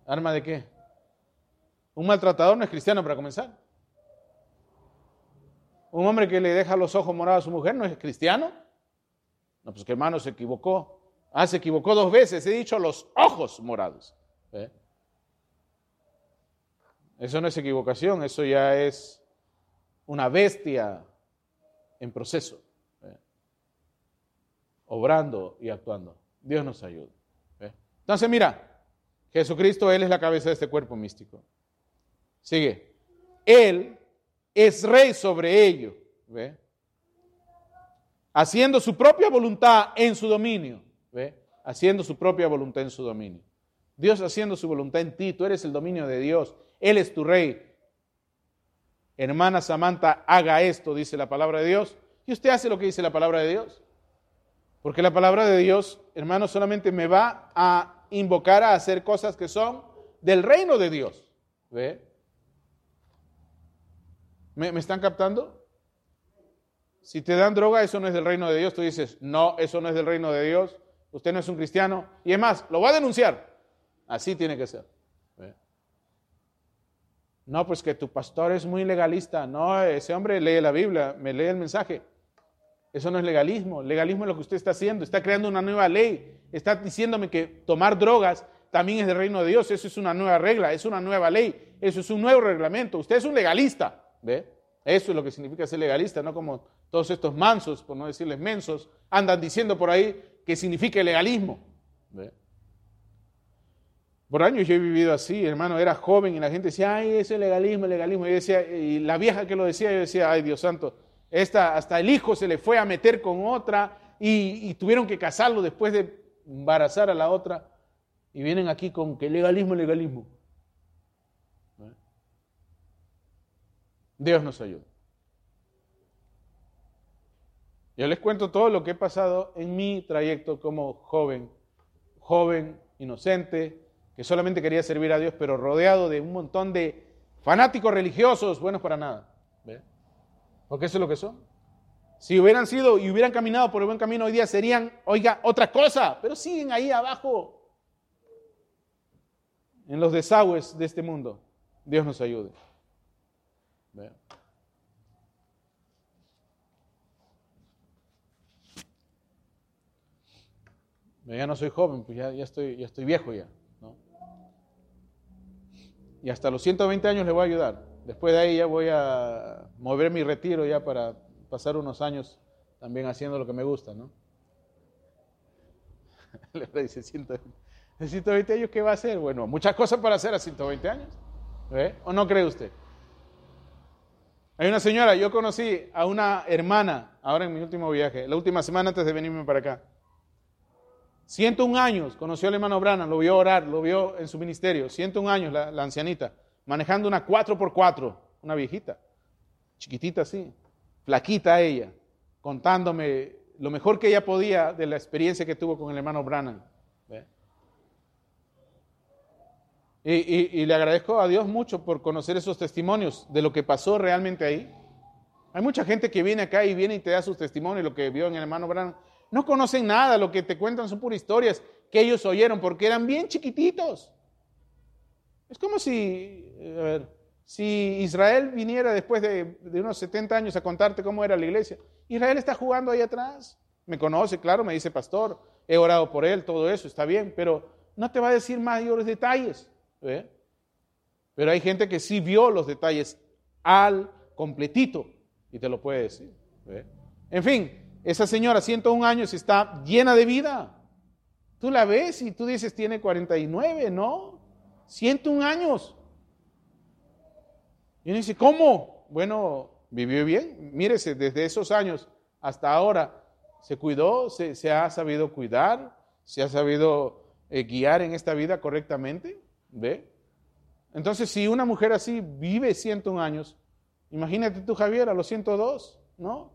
¿Arma de qué? Un maltratador no es cristiano para comenzar. Un hombre que le deja los ojos morados a su mujer no es cristiano. No, pues que hermano se equivocó. Ah, se equivocó dos veces. He dicho los ojos morados. Eso no es equivocación, eso ya es una bestia en proceso, obrando y actuando. Dios nos ayude. ¿eh? Entonces, mira, Jesucristo, Él es la cabeza de este cuerpo místico. Sigue. Él es rey sobre ello. Haciendo su propia voluntad en su dominio. ¿Ve? Haciendo su propia voluntad en su dominio. Dios haciendo su voluntad en ti, tú eres el dominio de Dios, Él es tu rey. Hermana Samantha, haga esto, dice la palabra de Dios, y usted hace lo que dice la palabra de Dios. Porque la palabra de Dios, hermano, solamente me va a invocar a hacer cosas que son del reino de Dios. ¿Ve? ¿Me, ¿Me, están captando? Si te dan droga, eso no es del reino de Dios. Tú dices, no, eso no es del reino de Dios. Usted no es un cristiano. Y es más, lo va a denunciar. Así tiene que ser. No, pues que tu pastor es muy legalista. No, ese hombre lee la Biblia, me lee el mensaje. Eso no es legalismo. Legalismo es lo que usted está haciendo. Está creando una nueva ley. Está diciéndome que tomar drogas también es del reino de Dios. Eso es una nueva regla, es una nueva ley. Eso es un nuevo reglamento. Usted es un legalista. ¿Ve? Eso es lo que significa ser legalista, no como todos estos mansos, por no decirles mensos, andan diciendo por ahí qué significa el legalismo. Por años yo he vivido así, hermano, era joven y la gente decía, ay, ese legalismo, legalismo. Y, decía, y la vieja que lo decía, yo decía, ay, Dios santo, esta, hasta el hijo se le fue a meter con otra y, tuvieron que casarlo después de embarazar a la otra. Y vienen aquí con que legalismo, legalismo. Dios nos ayuda. Yo les cuento todo lo que he pasado en mi trayecto como joven, joven, inocente, que solamente quería servir a Dios, pero rodeado de un montón de fanáticos religiosos buenos para nada. ¿Ve? Porque eso es lo que son. Si hubieran sido y hubieran caminado por el buen camino hoy día, serían, oiga, otra cosa, pero siguen ahí abajo, en los desagües de este mundo. Dios nos ayude. ¿Ve? Ya no soy joven, pues ya, ya, estoy, ya estoy viejo ya. Y hasta los 120 años le voy a ayudar. Después de ahí ya voy a mover mi retiro ya para pasar unos años también haciendo lo que me gusta, ¿no? (laughs) Le dice 120. años qué va a hacer? Bueno, muchas cosas para hacer a 120 años. ¿Ve? ¿O no cree usted? Hay una señora, yo conocí a una hermana ahora en mi último viaje, la última semana antes de venirme para acá. 101 años conoció al hermano Branham, lo vio orar, lo vio en su ministerio. 101 años la, ancianita, manejando una 4x4, una viejita, chiquitita así, flaquita ella, contándome lo mejor que ella podía de la experiencia que tuvo con el hermano Branham. Y, le agradezco a Dios mucho por conocer esos testimonios de lo que pasó realmente ahí. Hay mucha gente que viene acá y viene y te da sus testimonios, lo que vio en el hermano Branham. No conocen nada, lo que te cuentan son puras historias que ellos oyeron porque eran bien chiquititos. Es como si, si Israel viniera después de, unos 70 años a contarte cómo era la iglesia. Israel está jugando ahí atrás. Me conoce, claro, me dice pastor, he orado por él, todo eso está bien, pero no te va a decir mayores detalles. Pero hay gente que sí vio los detalles al completito y te lo puede decir. En fin, esa señora, 101 años, está llena de vida. Tú la ves y tú dices, tiene 49, ¿no? 101 años. Y uno dice, ¿cómo? Bueno, vivió bien. Mírese, desde esos años hasta ahora se cuidó, se, ha sabido cuidar, se ha sabido eh, guiar en esta vida correctamente. ¿Ve? Entonces, si una mujer así vive 101 años, imagínate tú, Javier, a los 102, ¿no?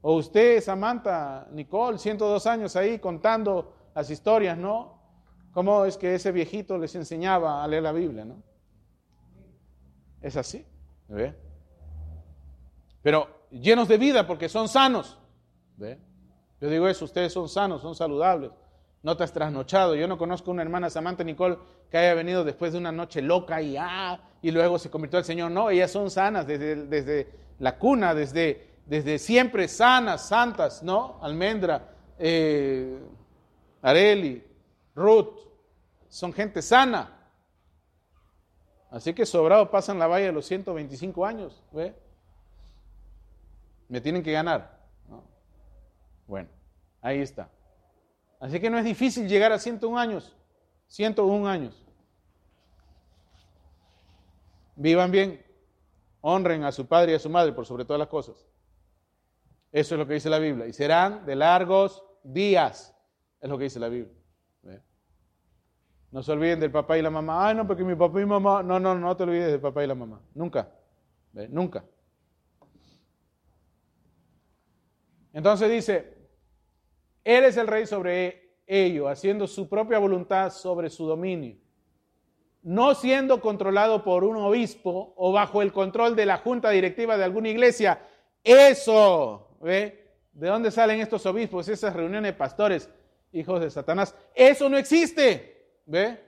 O usted, Samantha, Nicole, 102 años ahí contando las historias, ¿no? ¿Cómo es que ese viejito les enseñaba a leer la Biblia, ¿no? Es así, ¿ve? Pero llenos de vida porque son sanos, ¿ve? Yo digo eso, ustedes son sanos, son saludables, no te has trasnochado. Yo no conozco una hermana Samantha Nicole que haya venido después de una noche loca y ah, y luego se convirtió al Señor. No, ellas son sanas desde, desde la cuna, desde desde siempre sanas, santas, ¿no? Almendra, eh, Areli, Ruth, son gente sana. Así que sobrado pasan la valla de los 125 años, ¿ve? Me tienen que ganar. Bueno, ahí está. Así que no es difícil llegar a 101 años, 101 años. Vivan bien, honren a su padre y a su madre por sobre todas las cosas. Eso es lo que dice la Biblia. Y serán de largos días. Es lo que dice la Biblia. No se olviden del papá y la mamá. Ay, no, porque mi papá y mamá. No, no, no te olvides del papá y la mamá. Nunca. Nunca. Entonces dice, Él es el rey sobre ello, haciendo su propia voluntad sobre su dominio. No siendo controlado por un obispo o bajo el control de la junta directiva de alguna iglesia. Eso ¿Ve? ¿De dónde salen estos obispos, esas reuniones de pastores, hijos de Satanás? Eso no existe. ¿Ve?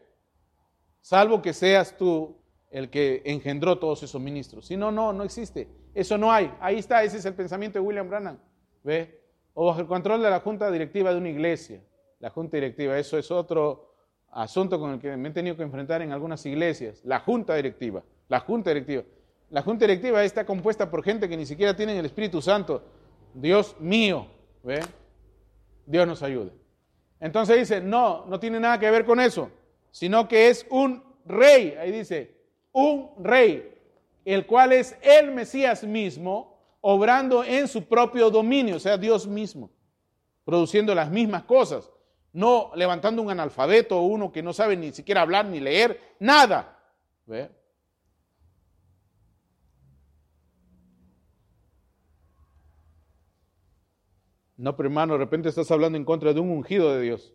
Salvo que seas tú el que engendró todos esos ministros. Si no, no, no existe. Eso no hay. Ahí está, ese es el pensamiento de William Branham. ¿Ve? O bajo el control de la junta directiva de una iglesia. La junta directiva, eso es otro asunto con el que me he tenido que enfrentar en algunas iglesias. La junta directiva. La junta directiva. La junta directiva está compuesta por gente que ni siquiera tienen el Espíritu Santo Dios mío. ¿ve? Dios nos ayude. Entonces dice, no, no tiene nada que ver con eso, sino que es un rey, ahí dice, un rey, el cual es el Mesías mismo, obrando en su propio dominio, o sea, Dios mismo, produciendo las mismas cosas, no levantando un analfabeto o uno que no sabe ni siquiera hablar ni leer, nada. No, pero hermano, de repente estás hablando en contra de un ungido de Dios.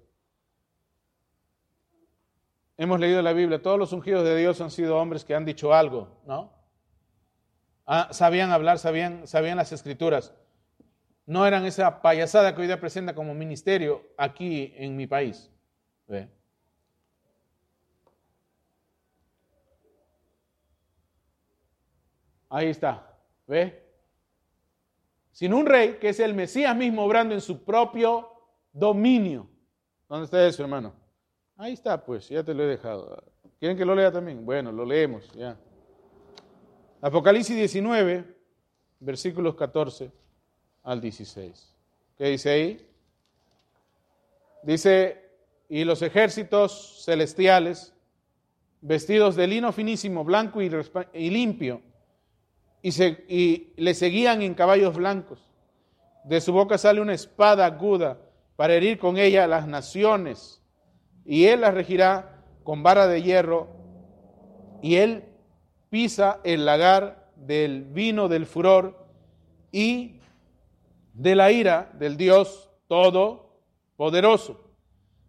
Hemos leído la Biblia, todos los ungidos de Dios han sido hombres que han dicho algo, ¿no? Ah, sabían hablar, sabían, sabían las escrituras. No eran esa payasada que hoy día presenta como ministerio aquí en mi país. Ahí está. ¿Ve? Sin un rey que es el Mesías mismo obrando en su propio dominio. ¿Dónde está eso, hermano? Ahí está, pues, ya te lo he dejado. ¿Quieren que lo lea también? Bueno, lo leemos, ya. Apocalipsis 19, versículos 14 al 16. ¿Qué dice ahí? Dice, y los ejércitos celestiales, vestidos de lino finísimo, blanco y limpio, y, le seguían en caballos blancos. De su boca sale una espada aguda para herir con ella las naciones, y él las regirá con vara de hierro, y él pisa el lagar del vino del furor y de la ira del Dios Todopoderoso.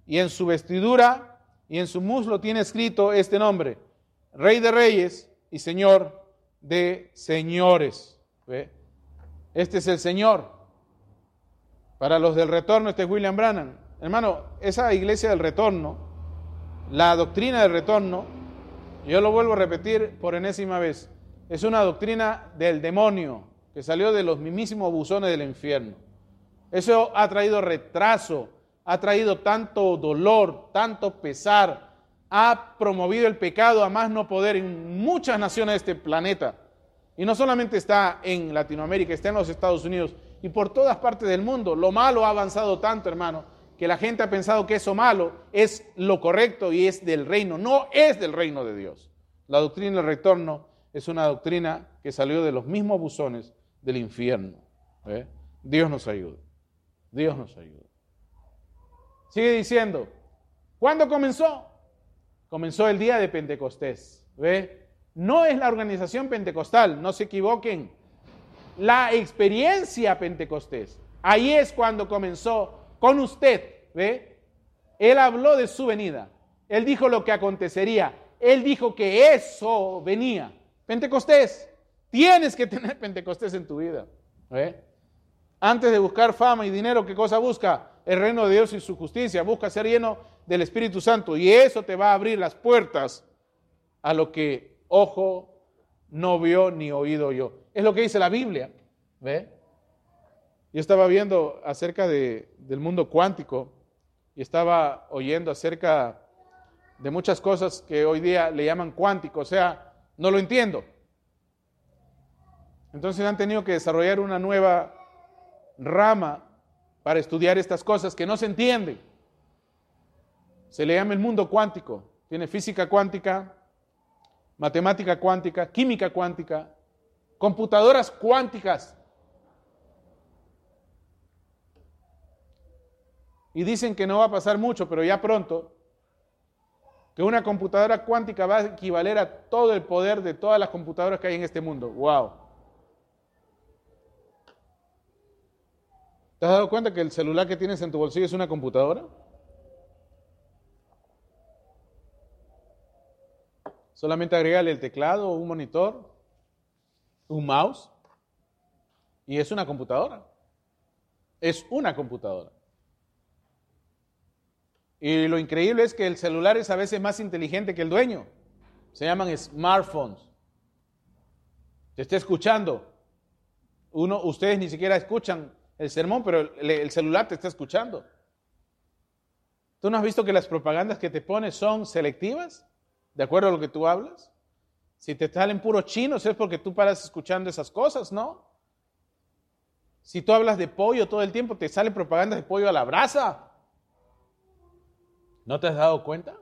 Y en su vestidura y en su muslo tiene escrito este nombre, Rey de Reyes y Señor de señores. Este es el Señor. Para los del retorno, este es William Brannan. Hermano, esa iglesia del retorno, la doctrina del retorno, yo lo vuelvo a repetir por enésima vez, es una doctrina del demonio que salió de los mismísimos buzones del infierno. Eso ha traído retraso, ha traído tanto dolor, tanto pesar, ha promovido el pecado a más no poder en muchas naciones de este planeta. Y no solamente está en Latinoamérica, está en los Estados Unidos y por todas partes del mundo. Lo malo ha avanzado tanto, hermano, que la gente ha pensado que eso malo es lo correcto y es del reino. No es del reino de Dios. La doctrina del retorno es una doctrina que salió de los mismos buzones del infierno. ¿eh? Dios nos ayude. Dios nos ayude. Sigue diciendo, ¿cuándo comenzó? comenzó el día de Pentecostés. No es la organización pentecostal, no se equivoquen. La experiencia Pentecostés. Ahí es cuando comenzó con usted. ¿Ve? Él habló de su venida. Él dijo lo que acontecería. Él dijo que eso venía. Pentecostés. Tienes que tener (laughs) Pentecostés en tu vida. ¿Ve? Antes de buscar fama y dinero, ¿qué cosa busca? El reino de Dios y su justicia. Busca ser lleno del Espíritu Santo y eso te va a abrir las puertas a lo que ojo no vio ni oído yo. Es lo que dice la Biblia. ¿Ve? Yo estaba viendo acerca de, del mundo cuántico y estaba oyendo acerca de muchas cosas que hoy día le llaman cuántico, o sea, no lo entiendo. Entonces han tenido que desarrollar una nueva rama para estudiar estas cosas que no se entienden. Se le llama el mundo cuántico. Tiene física cuántica, matemática cuántica, química cuántica, computadoras cuánticas. Y dicen que no va a pasar mucho, pero ya pronto, que una computadora cuántica va a equivaler a todo el poder de todas las computadoras que hay en este mundo. ¡Wow! ¿Te has dado cuenta que el celular que tienes en tu bolsillo es una computadora? Solamente agregarle el teclado, un monitor, un mouse y es una computadora. Es una computadora. Y lo increíble es que el celular es a veces más inteligente que el dueño. Se llaman smartphones. Te está escuchando. Uno, ustedes ni siquiera escuchan el sermón, pero el, el celular te está escuchando. ¿Tú no has visto que las propagandas que te pones son selectivas? ¿De acuerdo a lo que tú hablas? Si te salen puros chinos es porque tú paras escuchando esas cosas, ¿no? Si tú hablas de pollo todo el tiempo, te sale propaganda de pollo a la brasa. ¿No te has dado cuenta?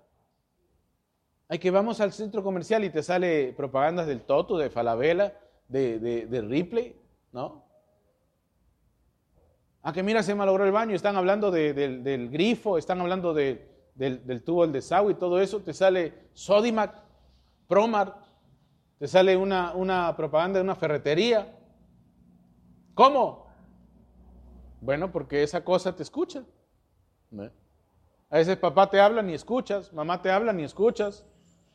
Hay que vamos al centro comercial y te sale propagandas del Toto, de Falabella, de, de, Ripley, ¿no? A que mira, se malogró el baño, están hablando del grifo, están hablando del, del, tubo del desagüe y todo eso, te sale Sodimac, Promar, te sale una, una propaganda de una ferretería. ¿Cómo? Bueno, porque esa cosa te escucha. A veces papá te habla ni escuchas, mamá te habla ni escuchas,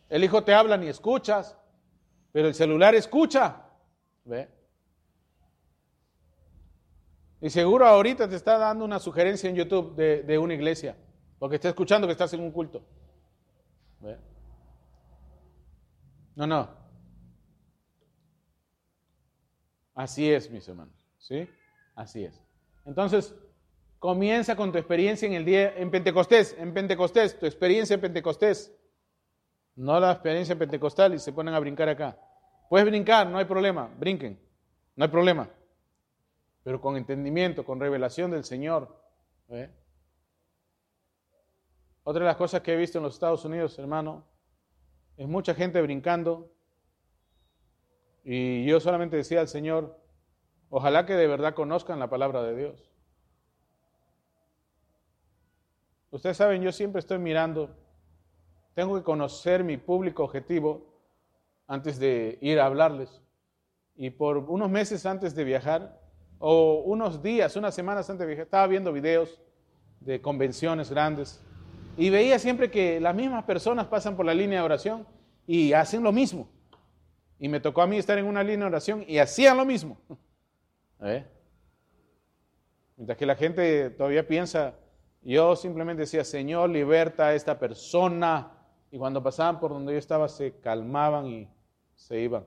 el hijo te habla ni escuchas, pero el celular escucha. ¿Ve? Y seguro ahorita te está dando una sugerencia en YouTube de, una iglesia, porque está escuchando que estás en un culto. ¿Ve? No, no. Así es, mis hermanos. ¿Sí? Así es. Entonces, comienza con tu experiencia en el día, en Pentecostés, en Pentecostés, tu experiencia en Pentecostés. No la experiencia pentecostal y se ponen a brincar acá. Puedes brincar, no hay problema, brinquen, no hay problema. Pero con entendimiento, con revelación del Señor. ¿eh? Otra de las cosas que he visto en los Estados Unidos, hermano, es mucha gente brincando. Y yo solamente decía al Señor, ojalá que de verdad conozcan la palabra de Dios. Ustedes saben, yo siempre estoy mirando tengo que conocer mi público objetivo antes de ir a hablarles. Y por unos meses antes de viajar, o unos días, unas semanas antes de viajar, estaba viendo videos de convenciones grandes y veía siempre que las mismas personas pasan por la línea de oración y hacen lo mismo. Y me tocó a mí estar en una línea de oración y hacían lo mismo. (laughs) ¿Eh? Mientras que la gente todavía piensa, yo simplemente decía, Señor, liberta a esta persona y cuando pasaban por donde yo estaba se calmaban y se iban.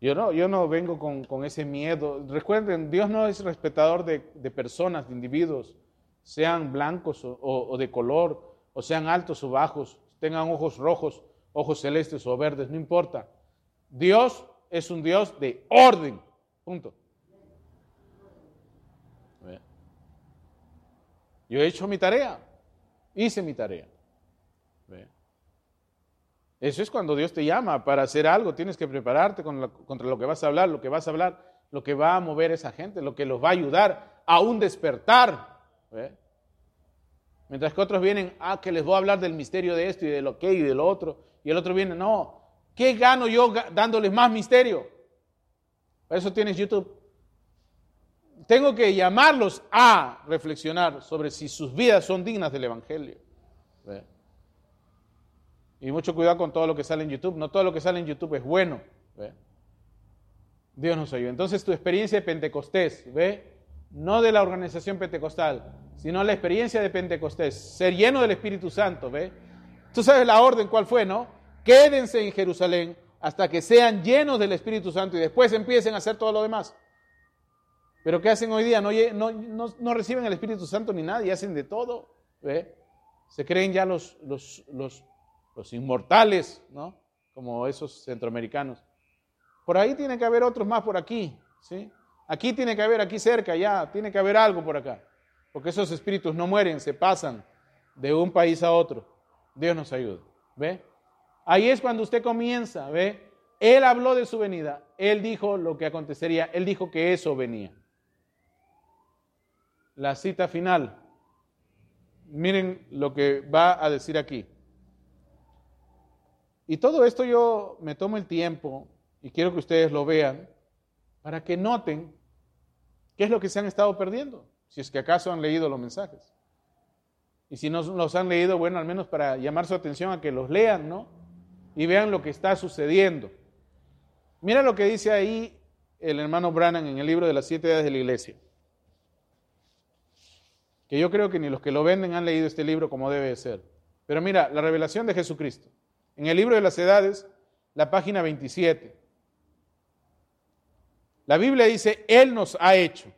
Yo no, yo no vengo con, ese miedo. Recuerden, Dios no es respetador de, personas, de individuos, sean blancos o, de color, o sean altos o bajos, tengan ojos rojos, ojos celestes o verdes, no importa. Dios es un Dios de orden. Punto. Yo he hecho mi tarea. Hice mi tarea. Eso es cuando Dios te llama para hacer algo. Tienes que prepararte contra lo que vas a hablar, lo que vas a hablar, lo que va a mover esa gente, lo que los va a ayudar a un despertar. Mientras que otros vienen, ah, que les voy a hablar del misterio de esto y de lo que y de lo otro. Y el otro viene, no, ¿qué gano yo dándoles más misterio? Por eso tienes YouTube tengo que llamarlos a reflexionar sobre si sus vidas son dignas del Evangelio. Y mucho cuidado con todo lo que sale en YouTube. No todo lo que sale en YouTube es bueno. Dios nos ayuda. Entonces tu experiencia de Pentecostés, ¿ve? No de la organización pentecostal, sino la experiencia de Pentecostés. Ser lleno del Espíritu Santo, ¿ve? Tú sabes la orden cuál fue, ¿no? Quédense en Jerusalén hasta que sean llenos del Espíritu Santo y después empiecen a hacer todo lo demás. Pero ¿qué hacen hoy día? No, reciben el Espíritu Santo ni nada y hacen de todo. Se creen ya los, inmortales, ¿no? Como esos centroamericanos. Por ahí tiene que haber otros más por aquí, ¿sí? Aquí tiene que haber, aquí cerca, ya, tiene que haber algo por acá. Porque esos espíritus no mueren, se pasan de un país a otro. Dios nos ayude, ¿ve? Ahí es cuando usted comienza, ¿ve? Él habló de su venida, él dijo lo que acontecería, él dijo que eso venía la cita final. Miren lo que va a decir aquí. Y todo esto yo me tomo el tiempo y quiero que ustedes lo vean para que noten qué es lo que se han estado perdiendo, si es que acaso han leído los mensajes. Y si no los han leído, bueno, al menos para llamar su atención a que los lean, ¿no? Y vean lo que está sucediendo. Mira lo que dice ahí el hermano Brannan en el libro de las siete edades de la iglesia que yo creo que ni los que lo venden han leído este libro como debe ser. Pero mira, la revelación de Jesucristo. En el libro de las edades, la página 27. La Biblia dice, Él nos ha hecho.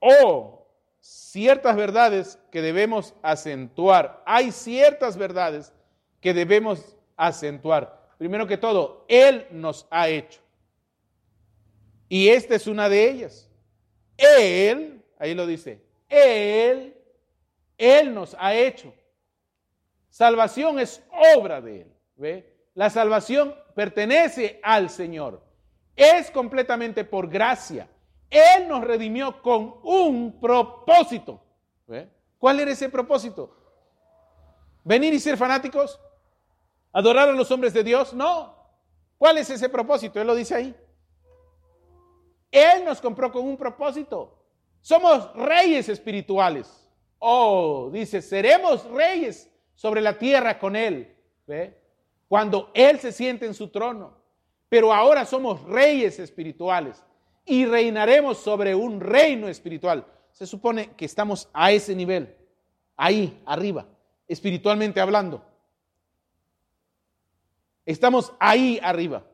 O ciertas verdades que debemos acentuar. Hay ciertas verdades que debemos acentuar. Primero que todo, Él nos ha hecho. Y esta es una de ellas. Él, ahí lo dice, Él, Él nos ha hecho. Salvación es obra de Él. ¿ve? La salvación pertenece al Señor. Es completamente por gracia. Él nos redimió con un propósito. ¿Cuál era ese propósito? ¿Venir y ser fanáticos? ¿Adorar a los hombres de Dios? No. ¿Cuál es ese propósito? Él lo dice ahí. Él nos compró con un propósito. Somos reyes espirituales. Oh, dice, seremos reyes sobre la tierra con Él. ¿Ve? Cuando Él se siente en su trono. Pero ahora somos reyes espirituales y reinaremos sobre un reino espiritual. Se supone que estamos a ese nivel, ahí, arriba, espiritualmente hablando. Estamos ahí arriba.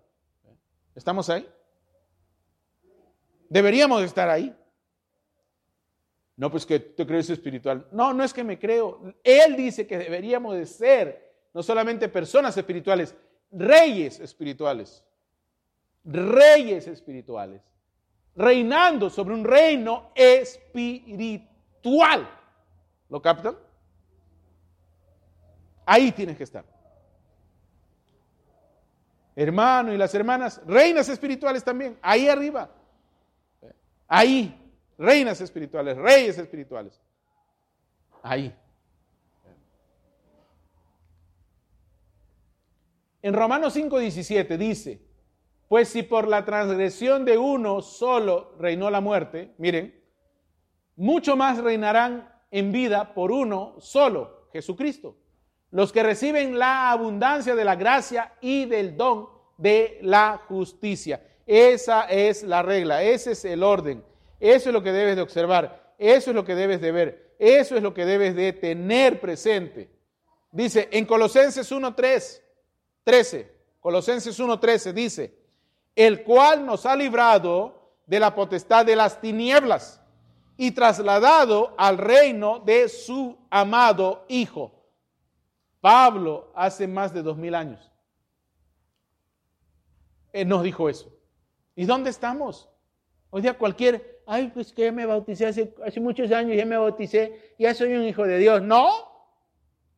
¿Estamos ahí? Deberíamos estar ahí. No, pues que te crees espiritual. No, no es que me creo. Él dice que deberíamos de ser no solamente personas espirituales, reyes espirituales. Reyes espirituales. Reinando sobre un reino espiritual. ¿Lo captan? Ahí tienes que estar. Hermano y las hermanas, reinas espirituales también, ahí arriba. Ahí, reinas espirituales, reyes espirituales. Ahí. En Romanos 5:17 dice, pues si por la transgresión de uno solo reinó la muerte, miren, mucho más reinarán en vida por uno solo, Jesucristo, los que reciben la abundancia de la gracia y del don de la justicia. Esa es la regla, ese es el orden. Eso es lo que debes de observar, eso es lo que debes de ver, eso es lo que debes de tener presente. Dice en Colosenses 1.3, 13, Colosenses 1.13 dice, el cual nos ha librado de la potestad de las tinieblas y trasladado al reino de su amado Hijo. Pablo hace más de dos mil años él nos dijo eso. ¿Y dónde estamos? Hoy día cualquier, ay, pues que ya me bauticé hace, hace muchos años, ya me bauticé, ya soy un hijo de Dios. No.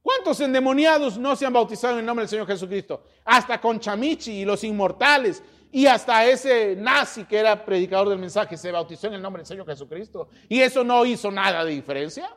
¿Cuántos endemoniados no se han bautizado en el nombre del Señor Jesucristo? Hasta con Chamichi y los inmortales y hasta ese nazi que era predicador del mensaje se bautizó en el nombre del Señor Jesucristo. Y eso no hizo nada de diferencia.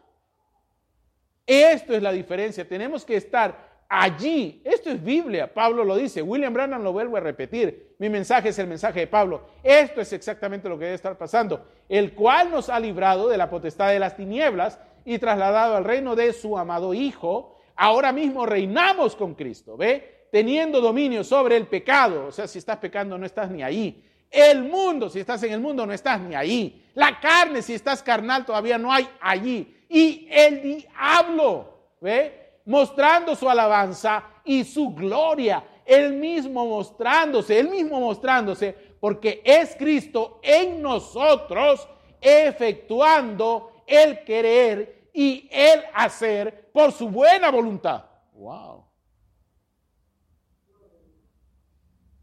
Esto es la diferencia. Tenemos que estar allí. Esto es Biblia, Pablo lo dice, William Branham lo vuelvo a repetir. Mi mensaje es el mensaje de Pablo. Esto es exactamente lo que debe estar pasando, el cual nos ha librado de la potestad de las tinieblas y trasladado al reino de su amado Hijo. Ahora mismo reinamos con Cristo, ¿ve? Teniendo dominio sobre el pecado, o sea, si estás pecando no estás ni ahí. El mundo, si estás en el mundo no estás ni ahí. La carne, si estás carnal todavía no hay allí. Y el diablo, ¿ve? Mostrando su alabanza y su gloria, él mismo mostrándose, él mismo mostrándose, porque es Cristo en nosotros, efectuando el querer y el hacer por su buena voluntad. Wow.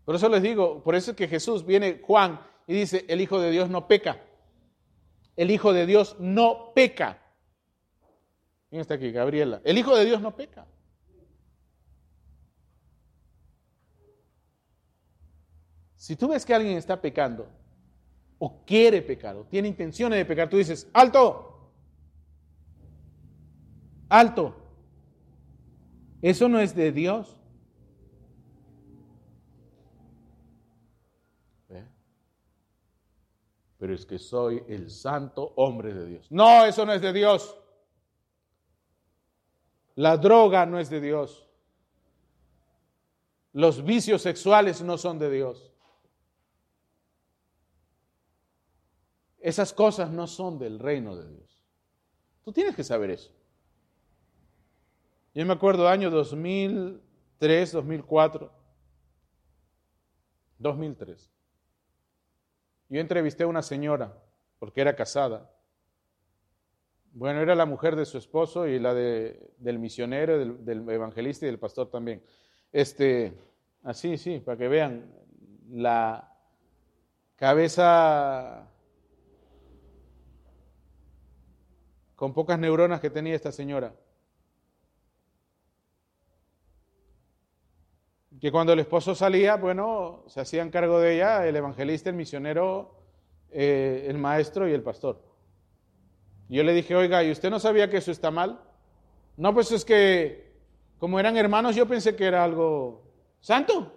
Por eso les digo, por eso es que Jesús viene Juan y dice, el Hijo de Dios no peca. El Hijo de Dios no peca. ¿Quién está aquí? Gabriela. El Hijo de Dios no peca. Si tú ves que alguien está pecando, o quiere pecar, o tiene intenciones de pecar, tú dices, alto, alto. Eso no es de Dios. Pero es que soy el santo hombre de Dios. No, eso no es de Dios. La droga no es de Dios. Los vicios sexuales no son de Dios. Esas cosas no son del reino de Dios. Tú tienes que saber eso. Yo me acuerdo año 2003, 2004, 2003. Yo entrevisté a una señora, porque era casada, bueno, era la mujer de su esposo y la de, del misionero, del, evangelista y del pastor también. Este, así, sí, para que vean la, cabeza con pocas neuronas que tenía esta señora. Que cuando el esposo salía, bueno, se hacían cargo de ella el evangelista, el misionero, eh, el maestro y el pastor. Yo le dije, oiga, ¿y usted no sabía que eso está mal? No, pues es que como eran hermanos, yo pensé que era algo santo.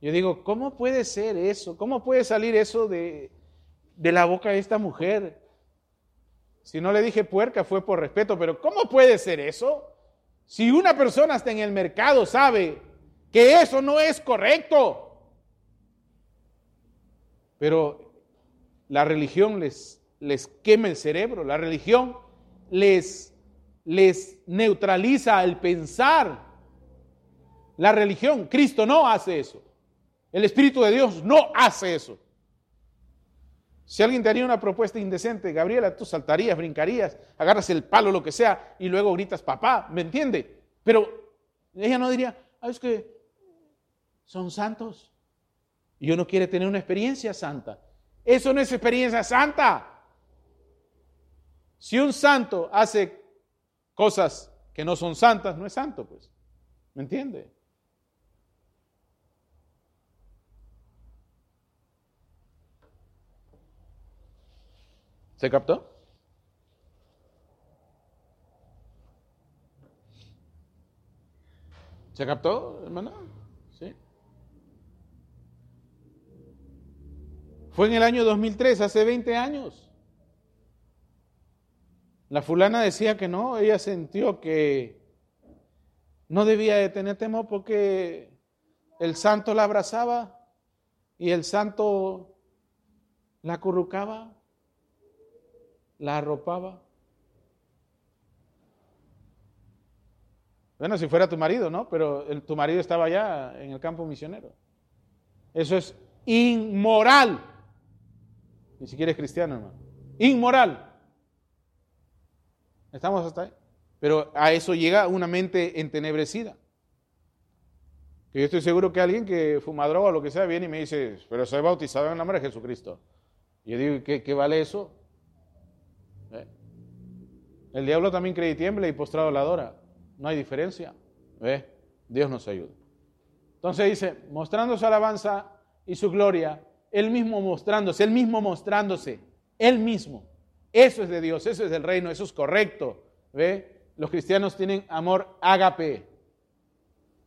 Yo digo, ¿cómo puede ser eso? ¿Cómo puede salir eso de, de la boca de esta mujer? Si no le dije puerca fue por respeto, pero ¿cómo puede ser eso? Si una persona está en el mercado sabe que eso no es correcto, pero la religión les, les quema el cerebro, la religión les, les neutraliza el pensar. La religión, Cristo no hace eso. El Espíritu de Dios no hace eso. Si alguien te haría una propuesta indecente, Gabriela, tú saltarías, brincarías, agarras el palo, lo que sea, y luego gritas papá, ¿me entiende? Pero ella no diría, ah, es que son santos. Y uno quiere tener una experiencia santa. Eso no es experiencia santa. Si un santo hace cosas que no son santas, no es santo, pues. ¿Me entiende? ¿Se captó? ¿Se captó, hermano? Fue en el año 2003, hace 20 años. La fulana decía que no, ella sintió que no debía de tener temor porque el santo la abrazaba y el santo la acurrucaba la arropaba. Bueno, si fuera tu marido, ¿no? Pero tu marido estaba allá en el campo misionero. Eso es inmoral. Ni siquiera es cristiano, hermano. Inmoral. Estamos hasta ahí. Pero a eso llega una mente entenebrecida. Que yo estoy seguro que alguien que fuma droga o lo que sea viene y me dice, pero soy bautizado en el nombre de Jesucristo. Y yo digo, ¿qué, qué vale eso? El diablo también cree y tiembla y postrado la adora. No hay diferencia. ¿Ve? Dios nos ayuda. Entonces dice, mostrando su alabanza y su gloria, él mismo mostrándose, él mismo mostrándose, él mismo. Eso es de Dios, eso es del reino, eso es correcto. ¿Ve? Los cristianos tienen amor ágape.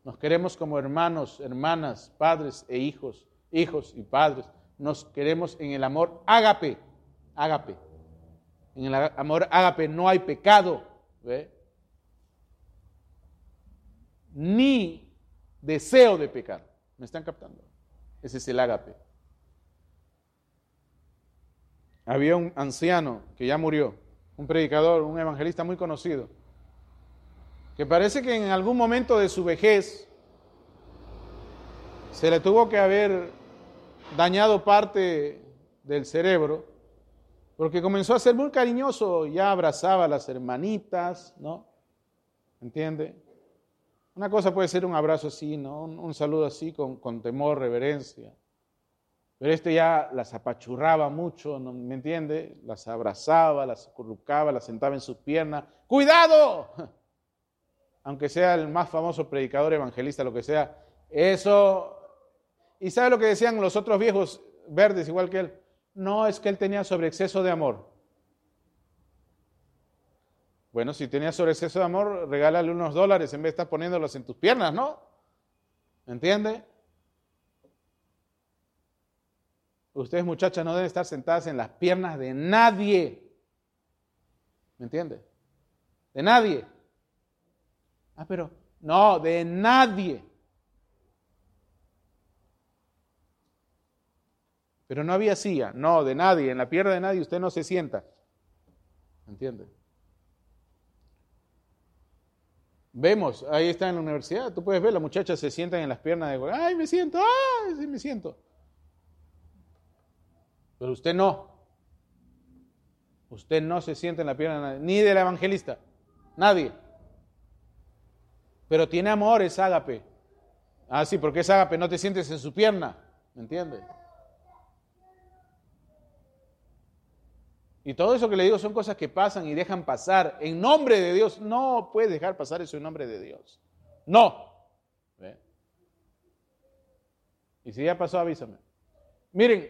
Nos queremos como hermanos, hermanas, padres e hijos, hijos y padres. Nos queremos en el amor ágape, ágape. En el amor ágape no hay pecado, ni deseo de pecar. ¿Me están captando? Ese es el ágape. Había un anciano que ya murió, un predicador, un evangelista muy conocido, que parece que en algún momento de su vejez se le tuvo que haber dañado parte del cerebro porque comenzó a ser muy cariñoso, ya abrazaba a las hermanitas, ¿no? ¿Entiende? Una cosa puede ser un abrazo así, ¿no? Un, saludo así con, con, temor, reverencia. Pero este ya las apachurraba mucho, ¿no? ¿me entiende? Las abrazaba, las acurrucaba, las sentaba en sus piernas. ¡Cuidado! (laughs) Aunque sea el más famoso predicador evangelista, lo que sea, eso... ¿Y sabe lo que decían los otros viejos verdes igual que él? No, es que él tenía sobreexceso de amor. Bueno, si tenía sobreexceso de amor, regálale unos dólares en vez de estar poniéndolos en tus piernas, ¿no? ¿Entiende? Ustedes, muchachas, no deben estar sentadas en las piernas de nadie. ¿Me entiende? De nadie. Ah, pero no, de nadie. Pero no había silla, no, de nadie, en la pierna de nadie usted no se sienta. ¿Entiende? Vemos, ahí está en la universidad, tú puedes ver, las muchachas se sientan en las piernas de, ay, me siento, ay, sí, me siento. Pero usted no. Usted no se sienta en la pierna de nadie, ni del evangelista, nadie. Pero tiene amor, es ágape. Ah, sí, porque es ágape, no te sientes en su pierna, ¿me entiendes? Y todo eso que le digo son cosas que pasan y dejan pasar en nombre de Dios. No puedes dejar pasar eso en nombre de Dios. No. Y si ya pasó, avísame. Miren,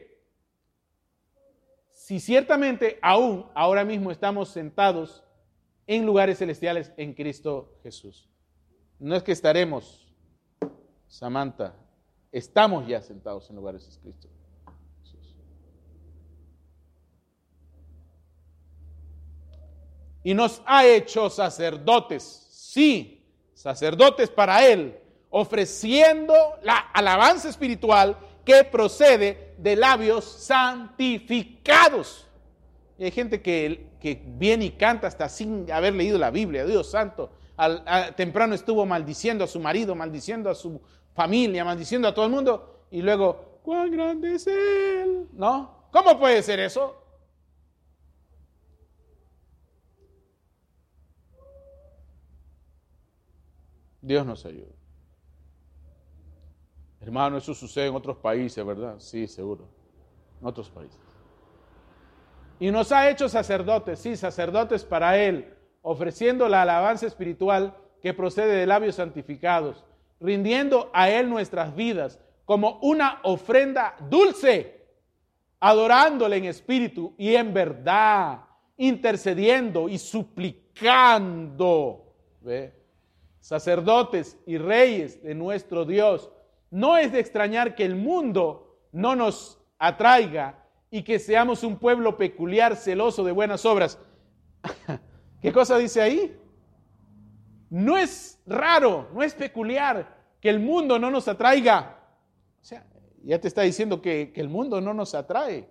si ciertamente aún ahora mismo estamos sentados en lugares celestiales en Cristo Jesús. No es que estaremos, Samantha, estamos ya sentados en lugares de Cristo. y nos ha hecho sacerdotes, sí, sacerdotes para Él, ofreciendo la alabanza espiritual que procede de labios santificados. Y hay gente que, que viene y canta hasta sin haber leído la Biblia, Dios santo. Temprano estuvo maldiciendo a su marido, maldiciendo a su familia, maldiciendo a todo el mundo, y luego, cuán grande es Él, ¿no? ¿Cómo puede ser eso? Dios nos ayude. Hermano, eso sucede en otros países, ¿verdad? Sí, seguro. En otros países. Y nos ha hecho sacerdotes, sí, sacerdotes para Él, ofreciendo la alabanza espiritual que procede de labios santificados, rindiendo a Él nuestras vidas como una ofrenda dulce, adorándole en espíritu y en verdad, intercediendo y suplicando. ¿Ve? sacerdotes y reyes de nuestro Dios, no es de extrañar que el mundo no nos atraiga y que seamos un pueblo peculiar, celoso de buenas obras. (laughs) ¿Qué cosa dice ahí? No es raro, no es peculiar que el mundo no nos atraiga. O sea, ya te está diciendo que, el mundo no nos atrae.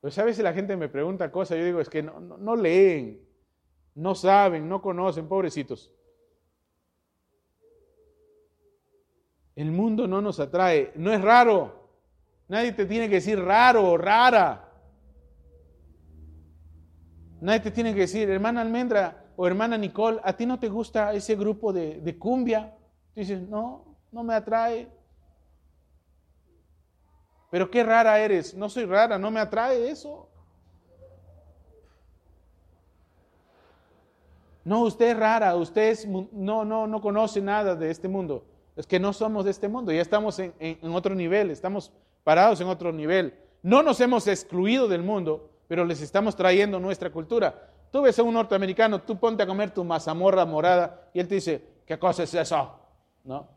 Pues a veces la gente me pregunta cosas, yo digo, es que no, leen, no saben, no conocen, pobrecitos. El mundo no nos atrae, no es raro. Nadie te tiene que decir raro o rara. Nadie te tiene que decir, hermana Almendra o hermana Nicole, ¿a ti no te gusta ese grupo de, de cumbia? dices, no, no me atrae. Pero qué rara eres. No soy rara, no me atrae eso. No, usted es rara, usted no, no, no conoce nada de este mundo. Es que no somos de este mundo, ya estamos en, otro nivel, estamos parados en otro nivel. No nos hemos excluido del mundo, pero les estamos trayendo nuestra cultura. Tú ves a un norteamericano, tú ponte a comer tu mazamorra morada y él te dice, ¿qué cosa es eso? ¿No?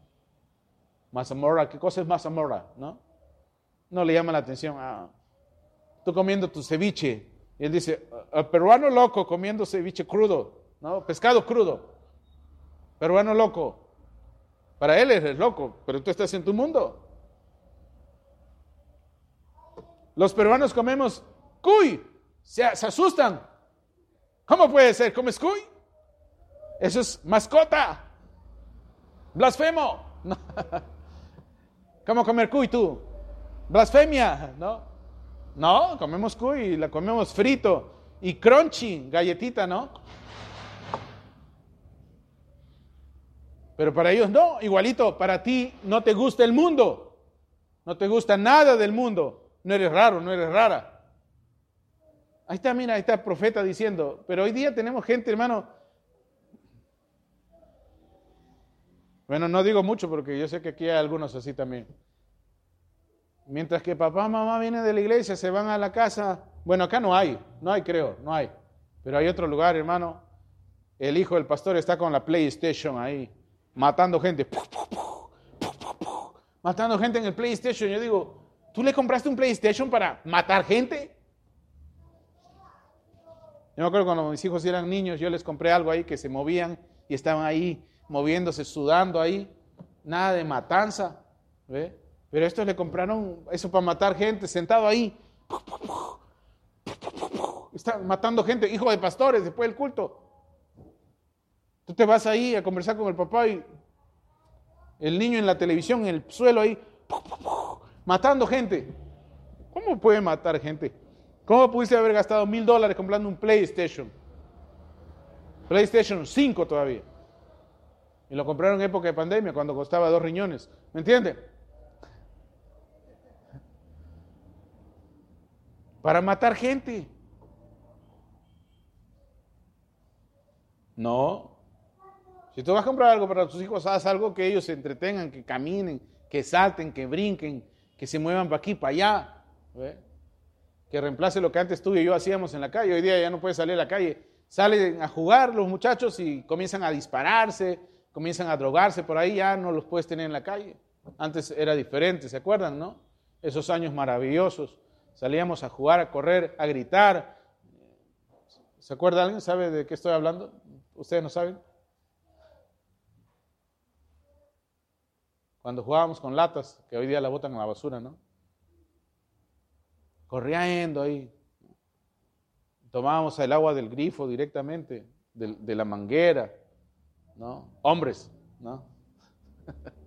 Mazamorra, ¿qué cosa es mazamorra? ¿No? No le llama la atención. Ah, tú comiendo tu ceviche. Y él dice, el peruano loco comiendo ceviche crudo. ¿no? Pescado crudo. Peruano loco. Para él eres loco, pero tú estás en tu mundo. Los peruanos comemos cuy, se, asustan. ¿Cómo puede ser? ¿Comes cuy? Eso es mascota. Blasfemo. (laughs) ¿Cómo comer cuy tú? Blasfemia, ¿no? No, comemos cuy, la comemos frito y crunchy, galletita, ¿no? Pero para ellos no, igualito, para ti no te gusta el mundo, no te gusta nada del mundo, no eres raro, no eres rara. Ahí está, mira, ahí está el profeta diciendo, pero hoy día tenemos gente, hermano. Bueno, no digo mucho porque yo sé que aquí hay algunos así también. Mientras que papá, mamá vienen de la iglesia, se van a la casa. Bueno, acá no hay, no hay creo, no hay. Pero hay otro lugar, hermano. El hijo del pastor está con la PlayStation ahí matando gente. Matando gente en el PlayStation. Yo digo, ¿tú le compraste un PlayStation para matar gente? Yo me acuerdo cuando mis hijos eran niños, yo les compré algo ahí que se movían y estaban ahí moviéndose, sudando ahí. Nada de matanza. Pero estos le compraron eso para matar gente, sentado ahí. Están matando gente, hijo de pastores, después del culto. Tú te vas ahí a conversar con el papá y el niño en la televisión, en el suelo ahí, matando gente. ¿Cómo puede matar gente? ¿Cómo pudiste haber gastado mil dólares comprando un PlayStation? PlayStation 5 todavía. Y lo compraron en época de pandemia, cuando costaba dos riñones. ¿Me entiende? Para matar gente. No. Si tú vas a comprar algo para tus hijos, haz algo que ellos se entretengan, que caminen, que salten, que brinquen, que se muevan para aquí, para allá. Que reemplace lo que antes tú y yo hacíamos en la calle. Hoy día ya no puedes salir a la calle. Salen a jugar los muchachos y comienzan a dispararse, comienzan a drogarse por ahí, ya no los puedes tener en la calle. Antes era diferente, ¿se acuerdan, no? Esos años maravillosos. Salíamos a jugar, a correr, a gritar. ¿Se acuerda alguien? ¿Sabe de qué estoy hablando? ¿Ustedes no saben? Cuando jugábamos con latas, que hoy día la botan a la basura, ¿no? Corriendo ahí. Tomábamos el agua del grifo directamente, de, la manguera, ¿no? Hombres, ¿no? (laughs)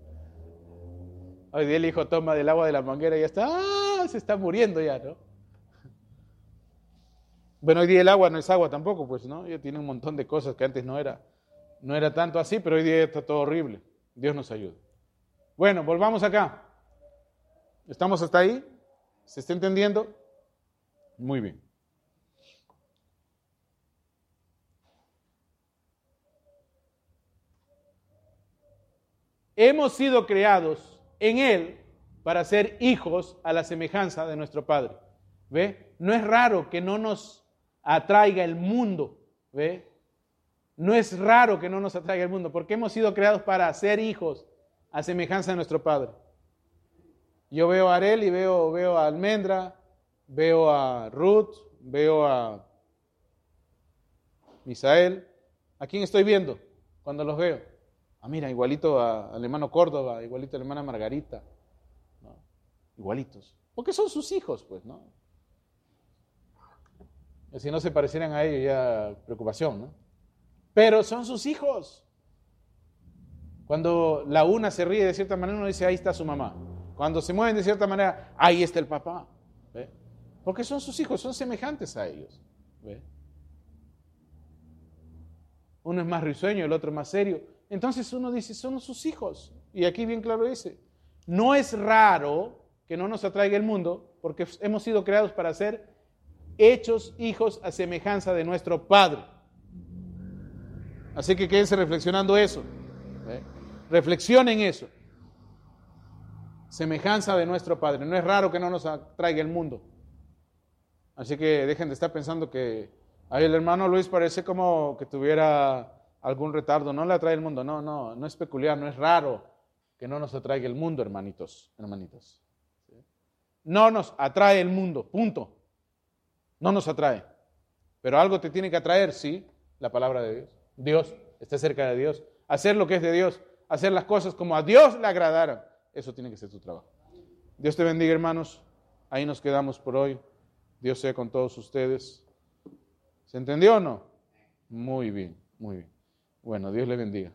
Hoy día el hijo toma del agua de la manguera y ya está, ¡ah! se está muriendo ya, ¿no? Bueno, hoy día el agua no es agua tampoco, pues, ¿no? Ya tiene un montón de cosas que antes no era, no era tanto así, pero hoy día está todo horrible. Dios nos ayude. Bueno, volvamos acá. ¿Estamos hasta ahí? ¿Se está entendiendo? Muy bien. Hemos sido creados en Él para ser hijos a la semejanza de nuestro Padre. ¿Ve? No es raro que no nos atraiga el mundo. ¿Ve? No es raro que no nos atraiga el mundo, porque hemos sido creados para ser hijos a semejanza de nuestro Padre. Yo veo a Arel y veo, veo a Almendra, veo a Ruth, veo a Misael. ¿A quién estoy viendo cuando los veo? Ah, mira, igualito al hermano Córdoba, igualito a la hermana Margarita. Igualitos. Porque son sus hijos, pues, ¿no? Si no se parecieran a ellos, ya preocupación, ¿no? Pero son sus hijos. Cuando la una se ríe de cierta manera, uno dice, ahí está su mamá. Cuando se mueven de cierta manera, ahí está el papá. Porque son sus hijos, son semejantes a ellos. Uno es más risueño, el otro más serio. Entonces uno dice, son sus hijos. Y aquí bien claro dice, no es raro que no nos atraiga el mundo, porque hemos sido creados para ser hechos hijos a semejanza de nuestro Padre. Así que quédense reflexionando eso. Reflexionen eso. Semejanza de nuestro Padre. No es raro que no nos atraiga el mundo. Así que dejen de estar pensando que ahí el hermano Luis parece como que tuviera algún retardo. No le atrae el mundo. No, no, no es peculiar, no es raro que no nos atraiga el mundo, hermanitos, hermanitos. No nos atrae el mundo, punto. No nos atrae. Pero algo te tiene que atraer, sí, la palabra de Dios. Dios, esté cerca de Dios. Hacer lo que es de Dios. Hacer las cosas como a Dios le agradaran. Eso tiene que ser tu trabajo. Dios te bendiga, hermanos. Ahí nos quedamos por hoy. Dios sea con todos ustedes. ¿Se entendió o no? Muy bien, muy bien. Bueno, Dios le bendiga.